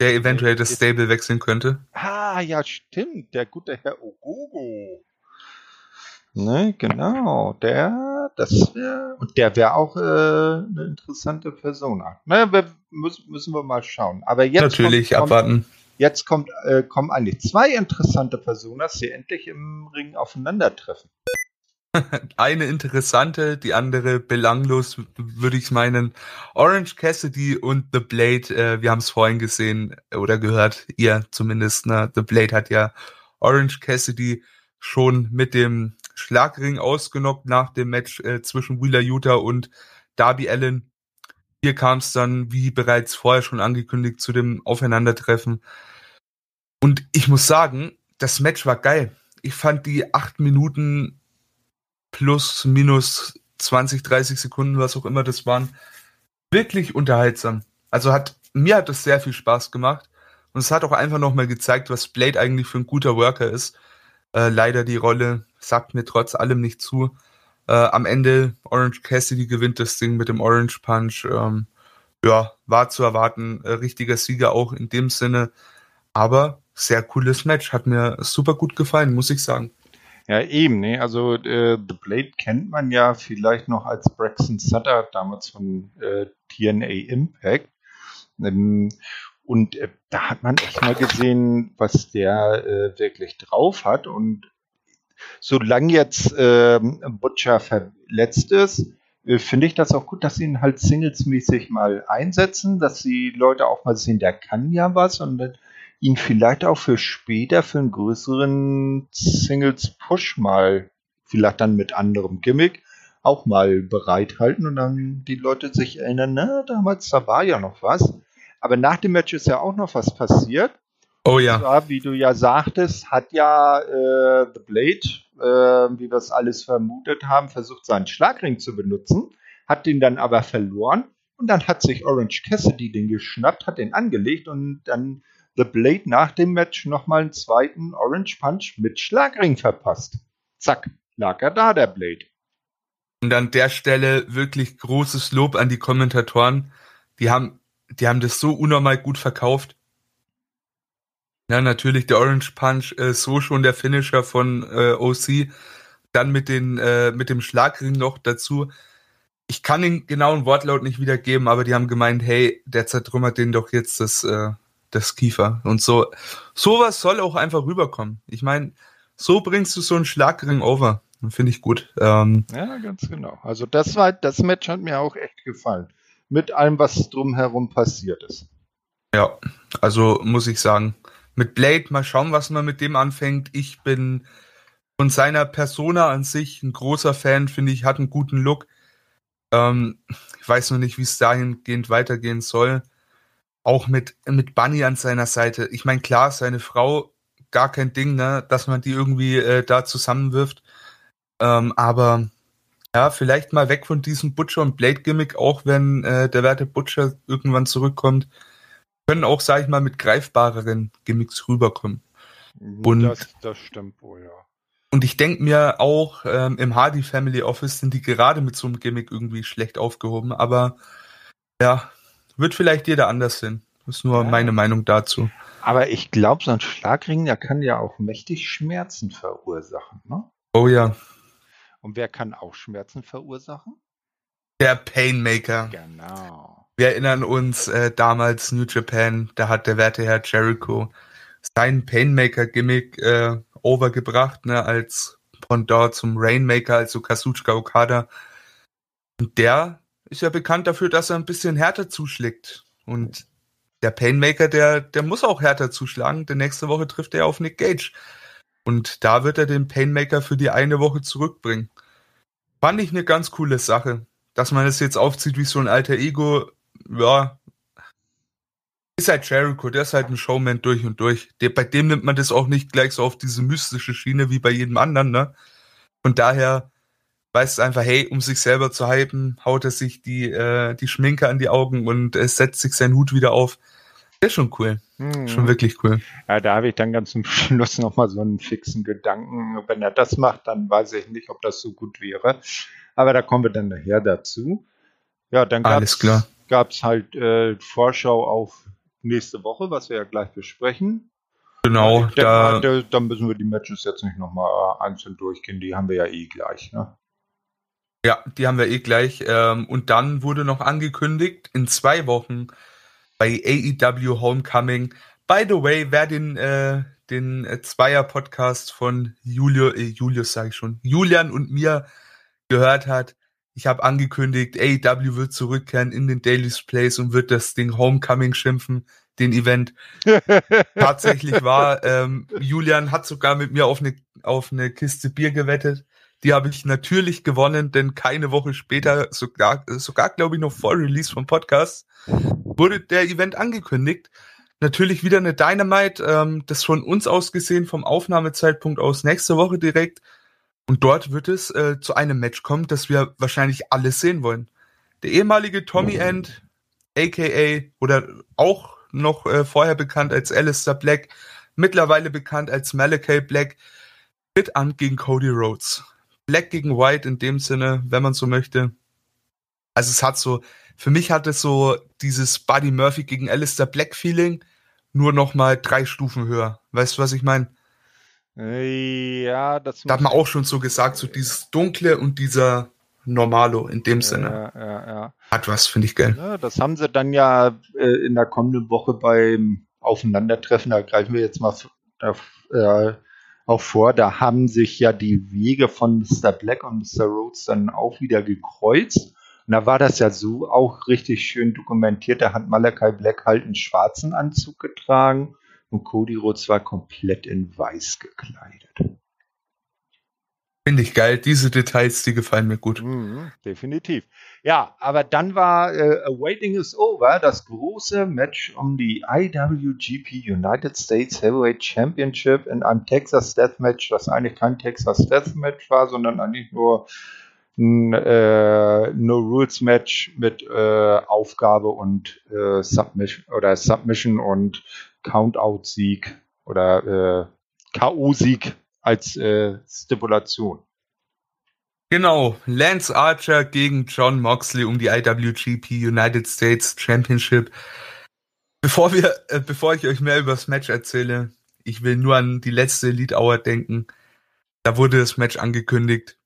der eventuell das Stable wechseln könnte. Ah, ja, stimmt. Der gute Herr Ogogo. Ne, genau. Der, das wäre, und der wäre auch äh, eine interessante Persona. Ne, wir, müssen, müssen wir mal schauen. Aber jetzt natürlich kommt, abwarten. Jetzt kommt, äh, kommen eigentlich zwei interessante Personas, die endlich im Ring aufeinandertreffen. <laughs> Eine interessante, die andere belanglos, würde ich meinen. Orange Cassidy und The Blade, äh, wir haben es vorhin gesehen oder gehört, ihr zumindest. Ne? The Blade hat ja Orange Cassidy schon mit dem Schlagring ausgenockt nach dem Match äh, zwischen Wheeler Utah und Darby Allen. Hier kam es dann, wie bereits vorher schon angekündigt, zu dem Aufeinandertreffen. Und ich muss sagen, das Match war geil. Ich fand die acht Minuten plus, minus 20, 30 Sekunden, was auch immer das waren, wirklich unterhaltsam. Also hat, mir hat das sehr viel Spaß gemacht. Und es hat auch einfach nochmal gezeigt, was Blade eigentlich für ein guter Worker ist. Äh, leider die Rolle sagt mir trotz allem nicht zu. Äh, am Ende Orange Cassidy gewinnt das Ding mit dem Orange Punch. Ähm, ja, war zu erwarten. Äh, richtiger Sieger auch in dem Sinne. Aber sehr cooles Match. Hat mir super gut gefallen, muss ich sagen. Ja, eben, ne? Also äh, The Blade kennt man ja vielleicht noch als Braxton Sutter, damals von äh, TNA Impact. Ähm, und äh, da hat man echt mal gesehen, was der äh, wirklich drauf hat. Und solange jetzt ähm, Butcher verletzt ist, äh, finde ich das auch gut, dass sie ihn halt singlesmäßig mal einsetzen, dass die Leute auch mal sehen, der kann ja was und ihn vielleicht auch für später, für einen größeren Singles-Push mal, vielleicht dann mit anderem Gimmick, auch mal bereithalten und dann die Leute sich erinnern, na, damals, da war ja noch was. Aber nach dem Match ist ja auch noch was passiert. Oh ja. Zwar, wie du ja sagtest, hat ja äh, The Blade, äh, wie wir es alles vermutet haben, versucht, seinen Schlagring zu benutzen, hat den dann aber verloren und dann hat sich Orange Cassidy den geschnappt, hat den angelegt und dann The Blade nach dem Match nochmal einen zweiten Orange Punch mit Schlagring verpasst. Zack, lag er da, der Blade. Und an der Stelle wirklich großes Lob an die Kommentatoren. Die haben, die haben das so unnormal gut verkauft. Ja, natürlich der Orange Punch, äh, so schon der Finisher von äh, OC. Dann mit, den, äh, mit dem Schlagring noch dazu. Ich kann den genauen Wortlaut nicht wiedergeben, aber die haben gemeint, hey, der zertrümmert den doch jetzt das, äh, das Kiefer. Und so, sowas soll auch einfach rüberkommen. Ich meine, so bringst du so einen Schlagring over. Finde ich gut. Ähm, ja, ganz genau. Also das war, das Match hat mir auch echt gefallen. Mit allem, was drumherum passiert ist. Ja, also muss ich sagen, mit Blade mal schauen, was man mit dem anfängt. Ich bin von seiner Persona an sich ein großer Fan, finde ich, hat einen guten Look. Ähm, ich weiß noch nicht, wie es dahingehend weitergehen soll auch mit, mit Bunny an seiner Seite. Ich meine, klar, seine Frau, gar kein Ding, ne, dass man die irgendwie äh, da zusammenwirft. Ähm, aber ja, vielleicht mal weg von diesem Butcher und Blade Gimmick, auch wenn äh, der werte Butcher irgendwann zurückkommt, können auch, sag ich mal, mit greifbareren Gimmicks rüberkommen. Mhm, und das, das stimmt wohl, ja. Und ich denke mir auch, ähm, im Hardy Family Office sind die gerade mit so einem Gimmick irgendwie schlecht aufgehoben, aber ja, wird vielleicht jeder anders sehen. Das ist nur ja. meine Meinung dazu. Aber ich glaube, so ein Schlagring, der kann ja auch mächtig Schmerzen verursachen, ne? Oh ja. Und wer kann auch Schmerzen verursachen? Der Painmaker. Genau. Wir erinnern uns äh, damals New Japan, da hat der werte Herr Jericho sein Painmaker-Gimmick äh, overgebracht, ne, als Pendant zum Rainmaker, also Kazuchika Okada. Und der ist ja bekannt dafür, dass er ein bisschen härter zuschlägt. Und der Painmaker, der, der muss auch härter zuschlagen, denn nächste Woche trifft er auf Nick Gage. Und da wird er den Painmaker für die eine Woche zurückbringen. Fand ich eine ganz coole Sache. Dass man es jetzt aufzieht wie so ein alter Ego, ja, ist halt Jericho, der ist halt ein Showman durch und durch. Der, bei dem nimmt man das auch nicht gleich so auf diese mystische Schiene wie bei jedem anderen, ne? Von daher weiß einfach, hey, um sich selber zu hypen, haut er sich die, äh, die Schminke an die Augen und äh, setzt sich seinen Hut wieder auf. ist schon cool. Mhm. Schon wirklich cool. Ja, da habe ich dann ganz zum <laughs> Schluss nochmal so einen fixen Gedanken. Wenn er das macht, dann weiß ich nicht, ob das so gut wäre. Aber da kommen wir dann nachher dazu. Ja, dann gab es halt äh, Vorschau auf nächste Woche, was wir ja gleich besprechen. Genau, da, mal, dann müssen wir die Matches jetzt nicht nochmal einzeln durchgehen, die haben wir ja eh gleich, ne? Ja, die haben wir eh gleich. Ähm, und dann wurde noch angekündigt, in zwei Wochen bei AEW Homecoming. By the way, wer den, äh, den äh, Zweier-Podcast von Julio, äh, Julius sage ich schon, Julian und mir gehört hat, ich habe angekündigt, AEW wird zurückkehren in den Daily's Place und wird das Ding Homecoming schimpfen, den Event. <laughs> Tatsächlich war, ähm, Julian hat sogar mit mir auf eine, auf eine Kiste Bier gewettet. Die habe ich natürlich gewonnen, denn keine Woche später, sogar, sogar glaube ich noch vor Release vom Podcast, wurde der Event angekündigt. Natürlich wieder eine Dynamite, ähm, das von uns aus gesehen, vom Aufnahmezeitpunkt aus nächste Woche direkt. Und dort wird es äh, zu einem Match kommen, das wir wahrscheinlich alles sehen wollen. Der ehemalige Tommy End, aka oder auch noch äh, vorher bekannt als Alistair Black, mittlerweile bekannt als Malachi Black, tritt an gegen Cody Rhodes. Black gegen White in dem Sinne, wenn man so möchte. Also es hat so, für mich hat es so dieses Buddy Murphy gegen Alistair Black Feeling, nur noch mal drei Stufen höher. Weißt du, was ich meine? Ja, das. Da hat man auch schon so gesagt, so dieses Dunkle und dieser Normalo in dem Sinne. Ja, ja, ja. Hat was, finde ich geil. Ja, das haben sie dann ja äh, in der kommenden Woche beim Aufeinandertreffen, da greifen wir jetzt mal äh, auch vor, da haben sich ja die Wege von Mr. Black und Mr. Rhodes dann auch wieder gekreuzt. Und da war das ja so auch richtig schön dokumentiert. Da hat Malachi Black halt einen schwarzen Anzug getragen und Cody Rhodes war komplett in weiß gekleidet. Finde ich geil. Diese Details, die gefallen mir gut. Mhm, definitiv. Ja, aber dann war äh, Waiting is Over, das große Match um die IWGP United States Heavyweight Championship in einem Texas Deathmatch, das eigentlich kein Texas Deathmatch war, sondern eigentlich nur ein äh, No Rules Match mit äh, Aufgabe und äh, Submission oder Submission und Countout Sieg oder äh, KO Sieg als äh, Stipulation. Genau, Lance Archer gegen John Moxley um die IWGP United States Championship. Bevor wir, äh, bevor ich euch mehr über das Match erzähle, ich will nur an die letzte Elite Hour denken. Da wurde das Match angekündigt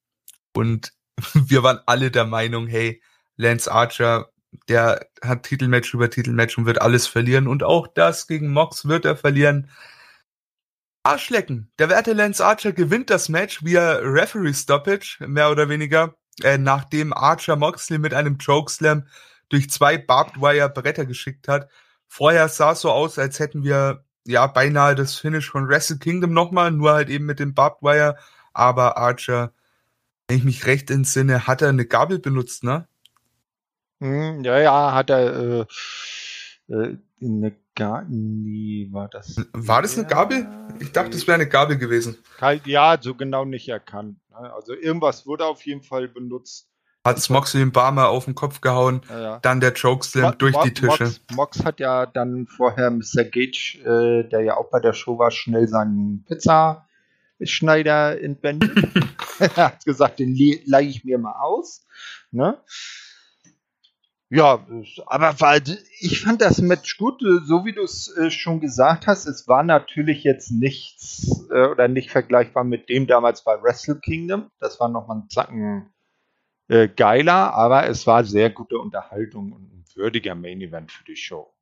und <laughs> wir waren alle der Meinung, hey, Lance Archer, der hat Titelmatch über Titelmatch und wird alles verlieren und auch das gegen Mox wird er verlieren. Arschlecken. Der werte Lance Archer gewinnt das Match via Referee Stoppage, mehr oder weniger, äh, nachdem Archer Moxley mit einem Chokeslam durch zwei Barbed Wire Bretter geschickt hat. Vorher sah es so aus, als hätten wir ja beinahe das Finish von Wrestle Kingdom nochmal, nur halt eben mit dem Barbed Wire. Aber Archer, wenn ich mich recht entsinne, hat er eine Gabel benutzt, ne? Hm, ja, ja, hat er äh, äh, eine Gabel, nee, war das. War das eine Gabel? Ich dachte, es wäre eine Gabel gewesen. Ja, so genau nicht erkannt. Ne? Also irgendwas wurde auf jeden Fall benutzt. Hat Moxley den Barmer auf den Kopf gehauen, ja, ja. dann der Chokeslam Mo durch Mo die Tische. Mox, Mox, hat ja dann vorher Mr. Gage, äh, der ja auch bei der Show war, schnell seinen Pizzaschneider entwendet. <laughs> <laughs> er hat gesagt, den leihe ich mir mal aus. Ne? Ja, aber weil ich fand das Match gut, so wie du es äh, schon gesagt hast. Es war natürlich jetzt nichts äh, oder nicht vergleichbar mit dem damals bei Wrestle Kingdom. Das war nochmal ein Zacken äh, geiler, aber es war sehr gute Unterhaltung und ein würdiger Main Event für die Show.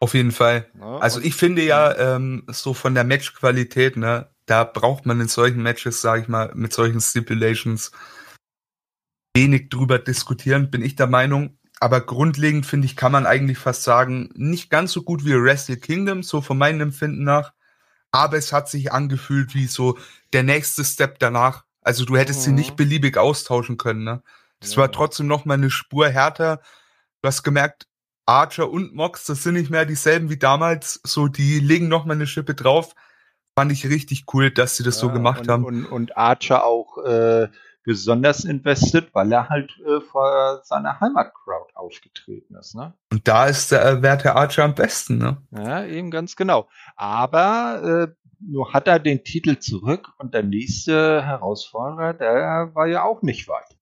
Auf jeden Fall. Ja, also ich finde ja ähm, so von der Matchqualität, ne, da braucht man in solchen Matches, sage ich mal, mit solchen Stipulations wenig drüber diskutieren, bin ich der Meinung aber grundlegend finde ich, kann man eigentlich fast sagen, nicht ganz so gut wie Wrestle Kingdom, so von meinem Empfinden nach. Aber es hat sich angefühlt wie so der nächste Step danach. Also du hättest mhm. sie nicht beliebig austauschen können, ne? Das ja. war trotzdem noch mal eine Spur härter. Du hast gemerkt, Archer und Mox, das sind nicht mehr dieselben wie damals. So, die legen noch mal eine Schippe drauf. Fand ich richtig cool, dass sie das ja, so gemacht und, haben. Und, und Archer auch äh, besonders invested, weil er halt äh, vor seiner Heimatcrowd aufgetreten ist. Ne? Und da ist der äh, Werte Archer am besten. Ne? Ja, eben ganz genau. Aber äh, nur hat er den Titel zurück und der nächste Herausforderer, der war ja auch nicht weit.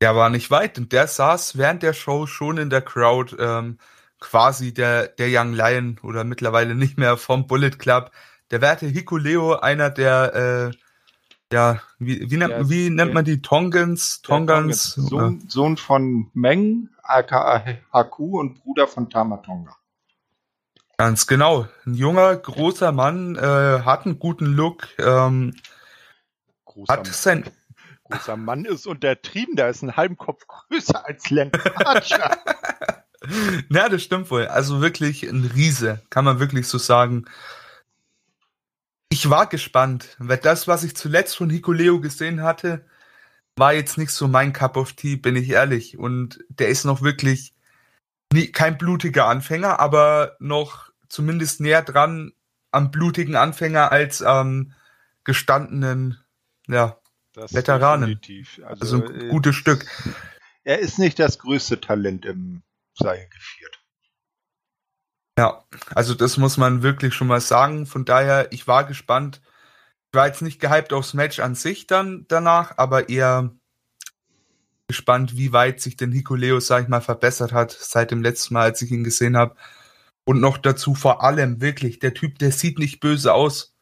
Der war nicht weit und der saß während der Show schon in der Crowd, ähm, quasi der, der Young Lion oder mittlerweile nicht mehr vom Bullet Club. Der Werte Hikuleo, einer der äh, ja, wie, wie, nennt, ja, wie nennt man die? Tongans? Tongans? Sohn, Sohn, von Meng, aka Haku und Bruder von Tamatonga. Ganz genau. Ein junger, großer Mann, äh, hat einen guten Look. Ähm, großer hat Mann. sein <laughs> großer Mann ist untertrieben, der ist einen halben Kopf größer als Lance Archer. <laughs> ja, das stimmt wohl. Also wirklich ein Riese, kann man wirklich so sagen. Ich war gespannt, weil das, was ich zuletzt von Hikuleo gesehen hatte, war jetzt nicht so mein Cup of Tea, bin ich ehrlich. Und der ist noch wirklich nie, kein blutiger Anfänger, aber noch zumindest näher dran am blutigen Anfänger als am gestandenen ja, das Veteranen. Also, also ein äh, gutes Stück. Er ist nicht das größte Talent im Seil geführt. Ja, also das muss man wirklich schon mal sagen. Von daher, ich war gespannt. Ich war jetzt nicht gehypt aufs Match an sich dann danach, aber eher gespannt, wie weit sich denn Hikuleo, sag ich mal, verbessert hat seit dem letzten Mal, als ich ihn gesehen habe. Und noch dazu vor allem wirklich, der Typ, der sieht nicht böse aus.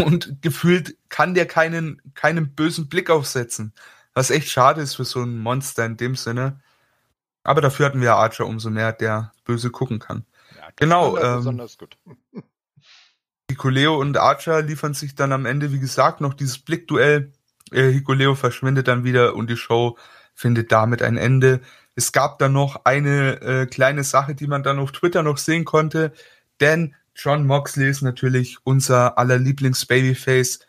Und gefühlt kann der keinen, keinen bösen Blick aufsetzen. Was echt schade ist für so ein Monster in dem Sinne. Aber dafür hatten wir Archer umso mehr, der böse gucken kann. Genau. Ähm, besonders gut. <laughs> Hikuleo und Archer liefern sich dann am Ende, wie gesagt, noch dieses Blickduell. Äh, Hikuleo verschwindet dann wieder und die Show findet damit ein Ende. Es gab dann noch eine äh, kleine Sache, die man dann auf Twitter noch sehen konnte, denn John Moxley ist natürlich unser aller Lieblings-Babyface.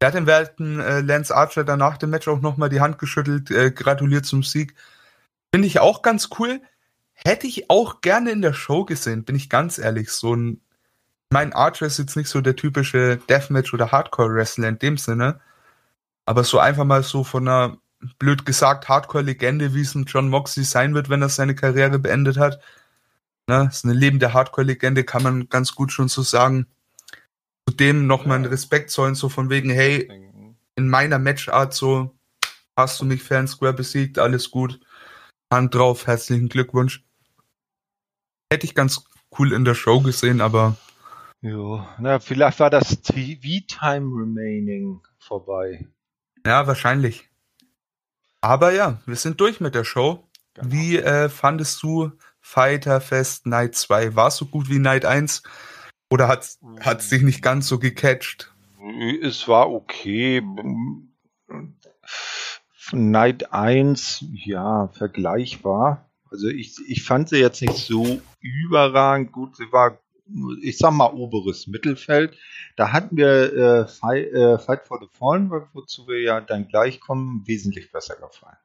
Der hat den werten äh, Lance Archer danach dem Match auch nochmal die Hand geschüttelt, äh, gratuliert zum Sieg. Finde ich auch ganz cool. Hätte ich auch gerne in der Show gesehen, bin ich ganz ehrlich. So ein, mein Archer ist jetzt nicht so der typische Deathmatch- oder Hardcore-Wrestler in dem Sinne. Aber so einfach mal so von einer, blöd gesagt, Hardcore-Legende, wie es ein John Moxley sein wird, wenn er seine Karriere beendet hat. Ne, ist eine lebende Hardcore-Legende, kann man ganz gut schon so sagen. Zudem nochmal einen Respekt zollen, so von wegen, hey, in meiner Matchart so, hast du mich Fan Square besiegt, alles gut. Hand drauf, herzlichen Glückwunsch hätte ich ganz cool in der Show gesehen, aber. Jo, na, vielleicht war das TV-Time Remaining vorbei. Ja, wahrscheinlich. Aber ja, wir sind durch mit der Show. Genau. Wie äh, fandest du Fighter Fest Night 2? War es so gut wie Night 1? Oder hat es dich nicht ganz so gecatcht? Es war okay. Night 1, ja, vergleichbar. Also ich, ich fand sie jetzt nicht so überragend gut. Sie war, ich sag mal, oberes Mittelfeld. Da hatten wir äh, Fight, äh, Fight for the Fallen, wozu wir ja dann gleich kommen, wesentlich besser gefallen.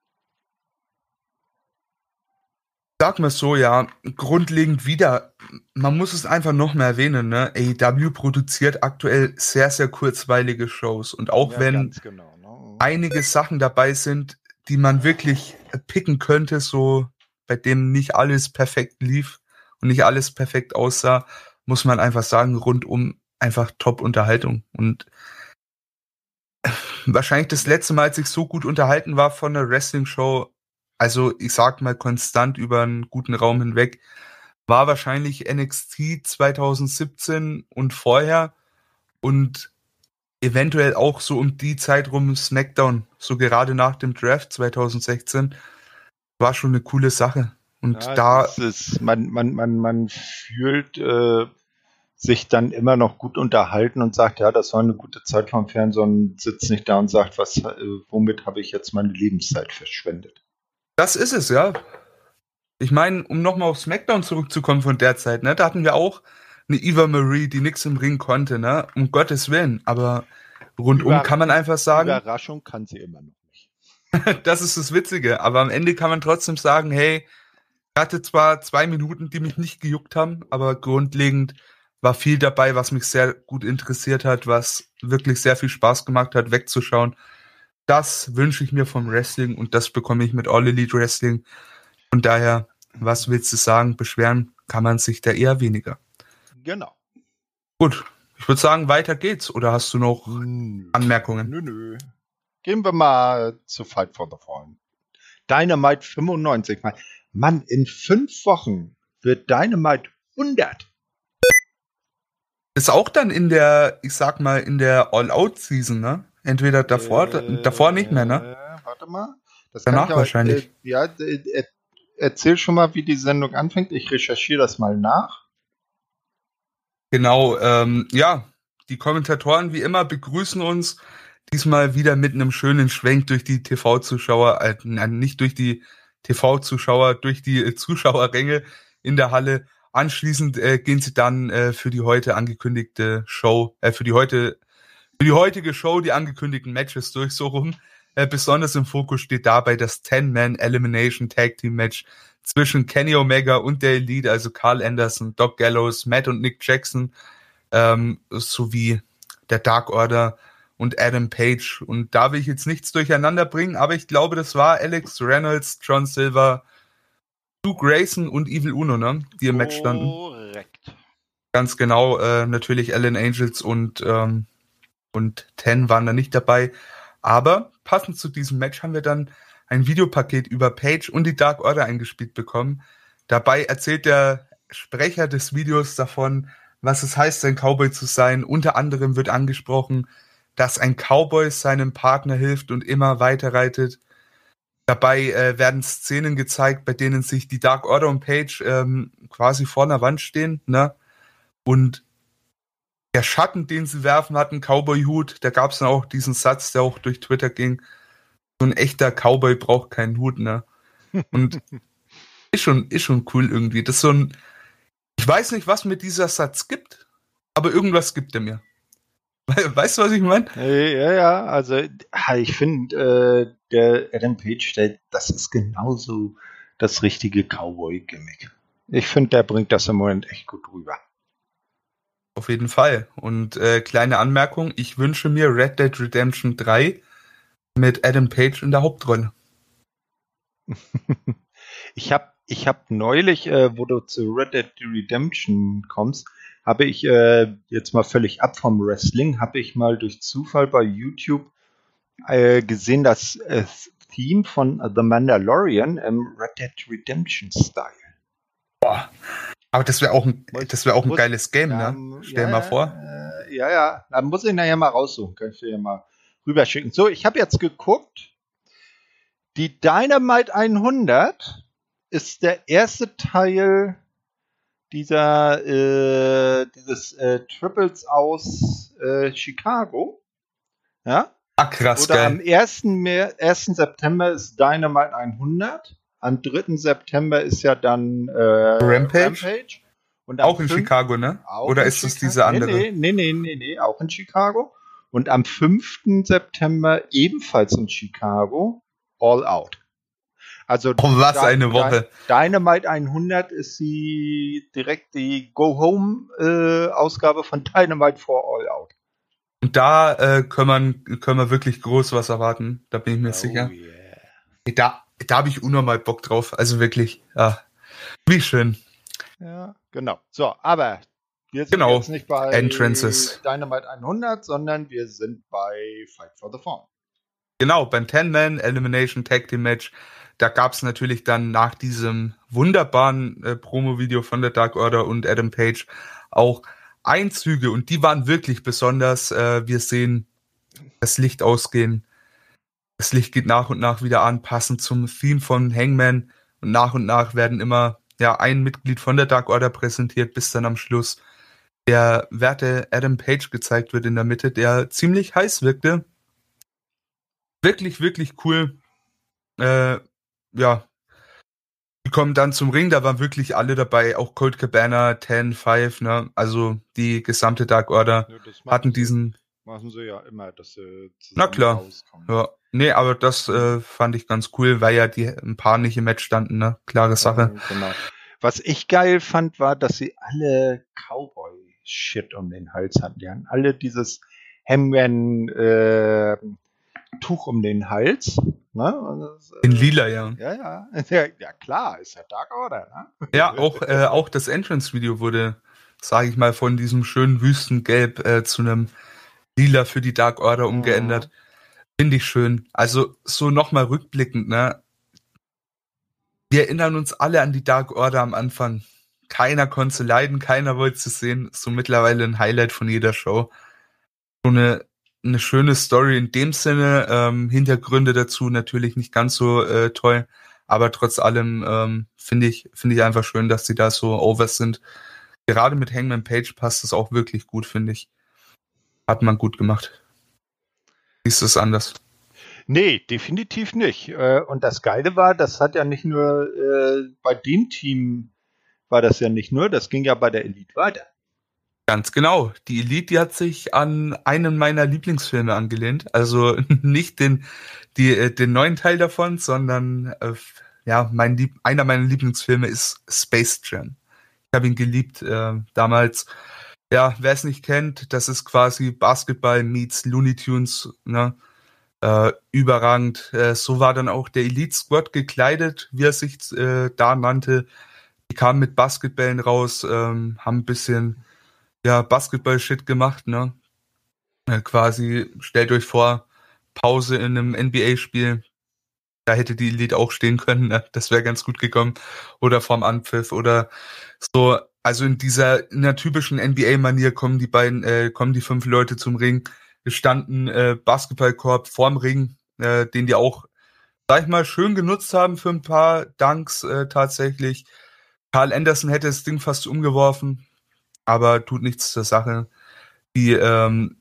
Sag mal so, ja, grundlegend wieder, man muss es einfach noch mehr erwähnen, ne? AEW produziert aktuell sehr, sehr kurzweilige Shows. Und auch ja, wenn genau, ne? einige Sachen dabei sind, die man wirklich picken könnte, so bei dem nicht alles perfekt lief und nicht alles perfekt aussah, muss man einfach sagen, rundum einfach Top-Unterhaltung. Und wahrscheinlich das letzte Mal, als ich so gut unterhalten war von einer Wrestling-Show, also ich sag mal konstant über einen guten Raum hinweg, war wahrscheinlich NXT 2017 und vorher und eventuell auch so um die Zeit rum SmackDown, so gerade nach dem Draft 2016 war schon eine coole Sache. Und ja, da. Ist, man, man, man, man fühlt äh, sich dann immer noch gut unterhalten und sagt, ja, das war eine gute Zeit vom Fernsehen und sitzt nicht da und sagt, was, äh, womit habe ich jetzt meine Lebenszeit verschwendet. Das ist es, ja. Ich meine, um nochmal auf SmackDown zurückzukommen von der Zeit, ne, da hatten wir auch eine Eva Marie, die nichts im Ring konnte, ne? Um Gottes Willen. Aber rundum Über kann man einfach sagen. Überraschung kann sie immer noch <laughs> das ist das Witzige. Aber am Ende kann man trotzdem sagen, hey, ich hatte zwar zwei Minuten, die mich nicht gejuckt haben, aber grundlegend war viel dabei, was mich sehr gut interessiert hat, was wirklich sehr viel Spaß gemacht hat, wegzuschauen. Das wünsche ich mir vom Wrestling und das bekomme ich mit All Elite Wrestling. Und daher, was willst du sagen? Beschweren kann man sich da eher weniger. Genau. Gut, ich würde sagen, weiter geht's. Oder hast du noch. Anmerkungen? Nö, nö. Gehen wir mal zu Fight for the Fallen. Dynamite 95. Mann, in fünf Wochen wird Dynamite 100. Ist auch dann in der, ich sag mal, in der All-Out-Season, ne? Entweder davor, Äh, davor nicht mehr, ne? Warte mal. Das Danach aber- wahrscheinlich. Äh, ja, äh, er, erzähl schon mal, wie die Sendung anfängt. Ich recherchiere das mal nach. Genau, ähm, ja, die Kommentatoren wie immer begrüßen uns diesmal wieder mit einem schönen Schwenk durch die TV-Zuschauer, äh, nein, nicht durch die TV-Zuschauer, durch die äh, Zuschauerränge in der Halle. Anschließend äh, gehen sie dann äh, für die heute angekündigte Show, äh, für die heute, für die heutige Show die angekündigten Matches durch so rum. Äh, besonders im Fokus steht dabei das 10-Man Elimination Tag Team Match zwischen Kenny Omega und der Elite, also Carl Anderson, Doc Gallows, Matt und Nick Jackson, ähm, sowie der Dark Order und Adam Page. Und da will ich jetzt nichts durcheinander bringen, aber ich glaube, das war Alex Reynolds, John Silver, Stu Grayson und Evil Uno, ne? Die im Match standen. Korrekt. Ganz genau, äh, natürlich Allen Angels und, ähm, und Ten waren da nicht dabei. Aber passend zu diesem Match haben wir dann ein Videopaket über Page und die Dark Order eingespielt bekommen. Dabei erzählt der Sprecher des Videos davon, was es heißt, ein Cowboy zu sein. Unter anderem wird angesprochen, dass ein Cowboy seinem Partner hilft und immer weiter reitet. Dabei äh, werden Szenen gezeigt, bei denen sich die Dark Order und Page ähm, quasi vor einer Wand stehen, ne? Und der Schatten, den sie werfen, hat einen Cowboy-Hut. Da gab es dann auch diesen Satz, der auch durch Twitter ging. So ein echter Cowboy braucht keinen Hut, ne? Und <laughs> ist schon, ist schon cool irgendwie. Das ist so ein, ich weiß nicht, was mir dieser Satz gibt, aber irgendwas gibt er mir. We- Weißt du, was ich meine? Ja, ja, also ich finde, äh, der Adam Page, der, das ist genauso das richtige Cowboy-Gimmick. Ich finde, der bringt das im Moment echt gut rüber. Auf jeden Fall. Und äh, kleine Anmerkung, ich wünsche mir Red Dead Redemption 3 mit Adam Page in der Hauptrolle. <laughs> Ich habe ich hab neulich, äh, wo du zu Red Dead Redemption kommst, habe ich äh, jetzt mal völlig ab vom Wrestling, habe ich mal durch Zufall bei YouTube äh, gesehen, das äh, Theme von The Mandalorian im Red Dead Redemption Style. Aber das wäre auch ein, das wäre auch ein geiles Game, ne? Stell ja, mal vor. Äh, ja, ja, dann muss ich nachher mal raussuchen, kann ich dir ja mal rüberschicken. So, ich habe jetzt geguckt, die Dynamite 100 ist der erste Teil dieser äh, dieses äh, Triples aus äh, Chicago. Ja? Ah, krass, Oder am geil. 1. Mer 1. September ist Dynamite 100. Am 3. September ist ja dann äh, Rampage? Und am Auch in 5. Chicago, ne? Oder ist es Chicago? diese andere? Nee, nee, nee, nee, nee, auch in Chicago. Und am 5. September ebenfalls in Chicago, All Out. Also Oh, was Dy- eine Woche. Dy- Dynamite 100 ist die direkt die Go-Home-Ausgabe von Dynamite for All Out. Und da äh, können, wir, können wir wirklich groß was erwarten. Da bin ich mir sicher. Oh, yeah. Da, da habe ich unnormal Bock drauf. Also wirklich. Ja. Wie schön. Ja, genau. So, aber wir sind Genau. jetzt nicht bei Entrances. Dynamite 100, sondern wir sind bei Fight for the Fallen. Genau, beim 10-Man Elimination Tag Team Match, da gab es natürlich dann nach diesem wunderbaren äh, Promo-Video von der Dark Order und Adam Page auch Einzüge und die waren wirklich besonders. Äh, wir sehen das Licht ausgehen. Das Licht geht nach und nach wieder an, passend zum Theme von Hangman. Und nach und nach werden immer ja ein Mitglied von der Dark Order präsentiert, bis dann am Schluss der werte Adam Page gezeigt wird in der Mitte, der ziemlich heiß wirkte wirklich, wirklich cool. Äh, ja. Die kommen dann zum Ring, da waren wirklich alle dabei, auch Colt Cabana, 10, 5, ne? Also die gesamte Dark Order Ja, hatten sie- diesen, Machen sie ja immer, dass sie Na klar. rauskommen. ja. Nee, aber das äh, fand ich ganz cool, weil ja die ein paar nicht im Match standen, ne? Klare Sache. Ja, Genau. Was ich geil fand, war, dass sie alle Cowboy-Shit um den Hals hatten. Die hatten alle dieses Hemden, äh, Tuch um den Hals. Ne? Das, In lila, ja. Ja, ja. <laughs> Ja, ja klar, ist ja Dark Order. Ne? Ja, auch, äh, auch das Entrance-Video wurde, sage ich mal, von diesem schönen Wüstengelb äh, zu einem lila für die Dark Order umgeändert. Mhm. Finde ich schön. Also so nochmal rückblickend, ne? Wir erinnern uns alle an die Dark Order am Anfang. Keiner konnte leiden, keiner wollte sie sehen. So mittlerweile ein Highlight von jeder Show. So eine, eine schöne Story in dem Sinne. Ähm, Hintergründe dazu natürlich nicht ganz so äh, toll. Aber trotz allem ähm, finde ich, finde ich einfach schön, dass sie da so over sind. Gerade mit Hangman Page passt es auch wirklich gut, finde ich. Hat man gut gemacht. Ist es anders? Nee, definitiv nicht. Äh, und das Geile war, das hat ja nicht nur äh, bei dem Team war das ja nicht nur, das ging ja bei der Elite weiter. Ganz genau. Die Elite, die hat sich an einen meiner Lieblingsfilme angelehnt. Also <laughs> nicht den, die, äh, den neuen Teil davon, sondern äh, ja, mein Lieb einer meiner Lieblingsfilme ist Space Jam. Ich habe ihn geliebt äh, damals. Ja, wer es nicht kennt, das ist quasi Basketball meets Looney Tunes. Ne? Äh, überragend. Äh, so war dann auch der Elite Squad gekleidet, wie er sich äh, da nannte. Die kamen mit Basketballen raus, ähm, haben ein bisschen ja, Basketball-Shit gemacht, ne? Äh, quasi, stellt euch vor, Pause in einem NBA-Spiel. Da hätte die Elite auch stehen können, ne? das wäre ganz gut gekommen. Oder vorm Anpfiff oder so. Also in dieser, in der typischen NBA-Manier kommen die beiden, äh, kommen die fünf Leute zum Ring, gestanden äh, Basketballkorb vorm Ring, äh, den die auch, sag ich mal, schön genutzt haben für ein paar Dunks äh, tatsächlich. Carl Anderson hätte das Ding fast umgeworfen, aber tut nichts zur Sache. Die, ähm,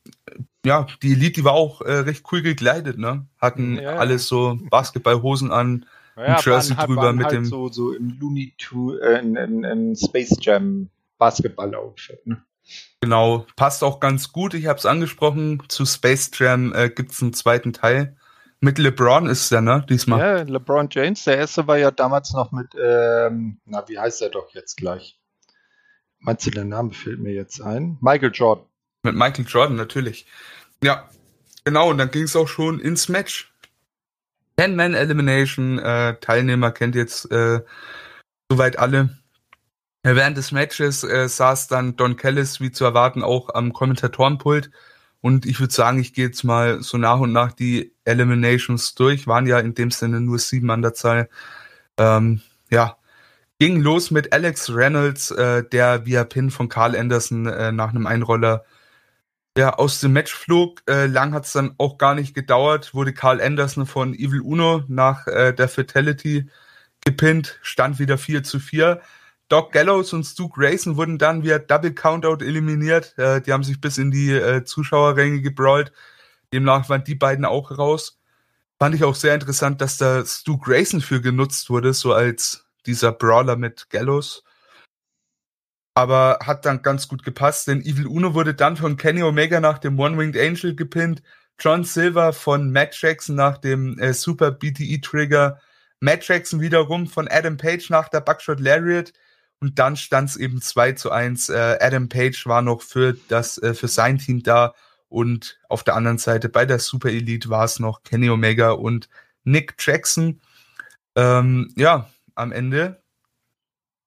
ja, die Elite, die war auch äh, recht cool gekleidet, ne? Hatten ja, ja. alles so Basketballhosen an, ja, ein Jersey waren, drüber mit halt dem. So, so im Looney Tunes, äh, in, in, in Space Jam Basketball-Outfit, ne? Genau, passt auch ganz gut. Ich habe es angesprochen. Zu Space Jam äh, gibt es einen zweiten Teil. Mit LeBron ist der, ne? Diesmal. Ja, LeBron James. Der erste war ja damals noch mit, ähm, na, wie heißt er doch jetzt gleich? Meinst du, der Name fällt mir jetzt ein? Michael Jordan. Mit Michael Jordan, natürlich. Ja, genau. Und dann ging es auch schon ins Match. Ten-Man-Elimination. Äh, Teilnehmer kennt jetzt äh, soweit alle. Während des Matches äh, saß dann Don Callis, wie zu erwarten, auch am Kommentatorenpult und ich würde sagen, ich gehe jetzt mal so nach und nach die Eliminations durch. Waren ja in dem Sinne nur sieben an der Zahl. Ähm, ja, ging los mit Alex Reynolds, äh, der via Pin von Carl Anderson äh, nach einem Einroller ja, aus dem Match flog. Äh, lang hat es dann auch gar nicht gedauert, wurde Carl Anderson von Evil Uno nach äh, der Fatality gepinnt, stand wieder 4 zu 4. Doc Gallows und Stu Grayson wurden dann via Double Countout eliminiert. Äh, die haben sich bis in die äh, Zuschauerränge gebrawlt. Demnach waren die beiden auch raus. Fand ich auch sehr interessant, dass da Stu Grayson für genutzt wurde, so als dieser Brawler mit Gallows. Aber hat dann ganz gut gepasst, denn Evil Uno wurde dann von Kenny Omega nach dem One-Winged Angel gepinnt. John Silver von Matt Jackson nach dem äh, Super BTE Trigger. Matt Jackson wiederum von Adam Page nach der Buckshot Lariat. Und dann stand es eben 2 zu 1. Äh, Adam Page war noch für, das, äh, für sein Team da. Und auf der anderen Seite bei der Super Elite war es noch Kenny Omega und Nick Jackson. Ähm, ja, am Ende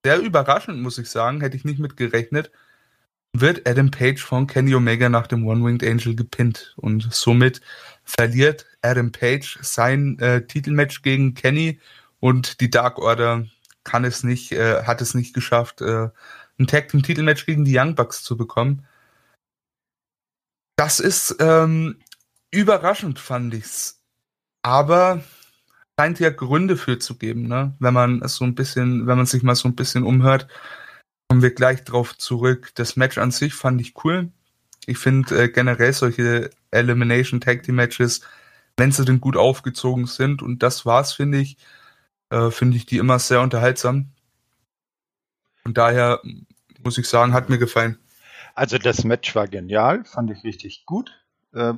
sehr überraschend, muss ich sagen, hätte ich nicht mit gerechnet, wird Adam Page von Kenny Omega nach dem One-Winged Angel gepinnt. Und somit verliert Adam Page sein äh, Titelmatch gegen Kenny und die Dark Order kann es nicht, äh, hat es nicht geschafft, äh, ein Tag Team Titelmatch gegen die Young Bucks zu bekommen. Das ist ähm, überraschend, fand ich's. Aber scheint ja Gründe für zu geben, ne? Wenn man es so ein bisschen, wenn man sich mal so ein bisschen umhört, kommen wir gleich drauf zurück. Das Match an sich fand ich cool. Ich finde äh, generell solche Elimination Tag Team Matches, wenn sie denn gut aufgezogen sind, und das war's, finde ich, äh, finde ich die immer sehr unterhaltsam. Und daher muss ich sagen, hat mir gefallen. Also das Match war genial, fand ich richtig gut. Äh,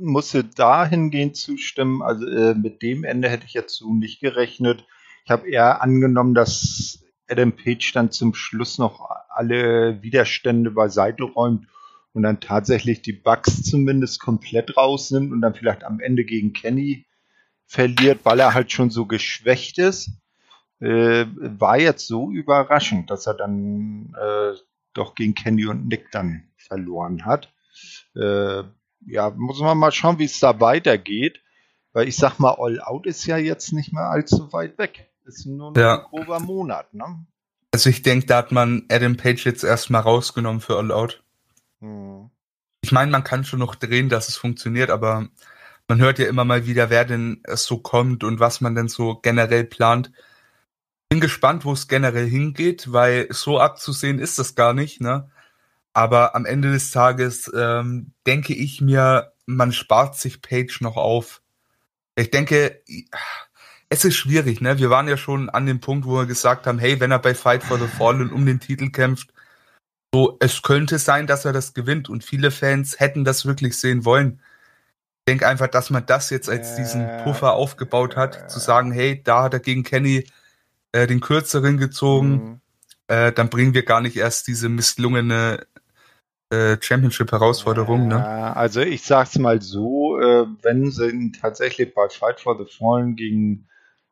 musste dahingehend zustimmen, also äh, mit dem Ende hätte ich jetzt so nicht gerechnet. Ich habe eher angenommen, dass Adam Page dann zum Schluss noch alle Widerstände beiseite räumt und dann tatsächlich die Bugs zumindest komplett rausnimmt und dann vielleicht am Ende gegen Kenny verliert, weil er halt schon so geschwächt ist, äh, war jetzt so überraschend, dass er dann äh, doch gegen Kenny und Nick dann verloren hat. Äh, ja, muss man mal schauen, wie es da weitergeht. Weil ich sag mal, All Out ist ja jetzt nicht mehr allzu weit weg. Ist nur noch Ja. ein grober Monat, ne? Also ich denke, da hat man Adam Page jetzt erstmal rausgenommen für All Out. Hm. Ich meine, man kann schon noch drehen, dass es funktioniert, aber man hört ja immer mal wieder, wer denn es so kommt und was man denn so generell plant. Bin gespannt, wo es generell hingeht, weil so abzusehen ist das gar nicht, ne? Aber am Ende des Tages ähm, denke ich mir, man spart sich Page noch auf. Ich denke, es ist schwierig, ne? Wir waren ja schon an dem Punkt, wo wir gesagt haben, hey, wenn er bei Fight for the Fallen um den Titel kämpft, so, es könnte sein, dass er das gewinnt und viele Fans hätten das wirklich sehen wollen. Ich denke einfach, dass man das jetzt als diesen Puffer aufgebaut hat, zu sagen, hey, da hat er gegen Kenny äh, den kürzeren gezogen, Hm. äh, dann bringen wir gar nicht erst diese misslungene äh, Championship-Herausforderung, ne? Ja, also ich sag's mal so, äh, wenn sie tatsächlich bei Fight for the Fallen gegen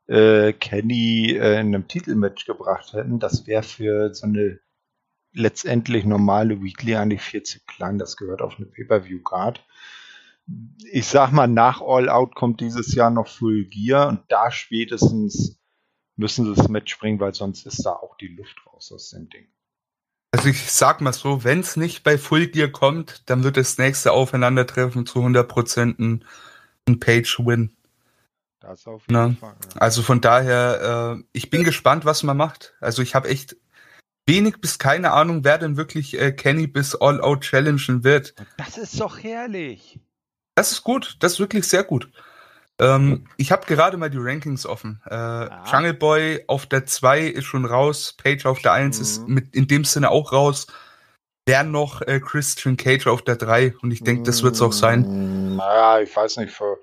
äh, Kenny äh, in einem Titelmatch gebracht hätten, das wäre für so eine letztendlich normale Weekly eigentlich viel zu klein. Das gehört auf eine Pay-Per-View-Card. Ich sag mal, nach All Out kommt dieses Jahr noch Full Gear und da spätestens müssen sie das Match bringen, weil sonst ist da auch die Luft raus aus dem Ding. Also ich sag mal so, wenn es nicht bei Full Gear kommt, dann wird das nächste Aufeinandertreffen zu 100% ein, ein Page-Win. Das auf jeden Na, Fall. ja. Also von daher, äh, ich bin gespannt, was man macht. Also ich habe echt wenig bis keine Ahnung, wer denn wirklich äh, Kenny bis All Out challengen wird. Das ist doch herrlich. Das ist gut, das ist wirklich sehr gut. Ähm, ich habe gerade mal die Rankings offen. Äh, Jungle Boy auf der 2 ist schon raus, Page auf der 1 ist Mhm. mit in dem Sinne auch raus. Wären noch äh, Christian Cage auf der 3 und ich denke, das wird's auch sein. Mm, Naja, ich weiß nicht, für,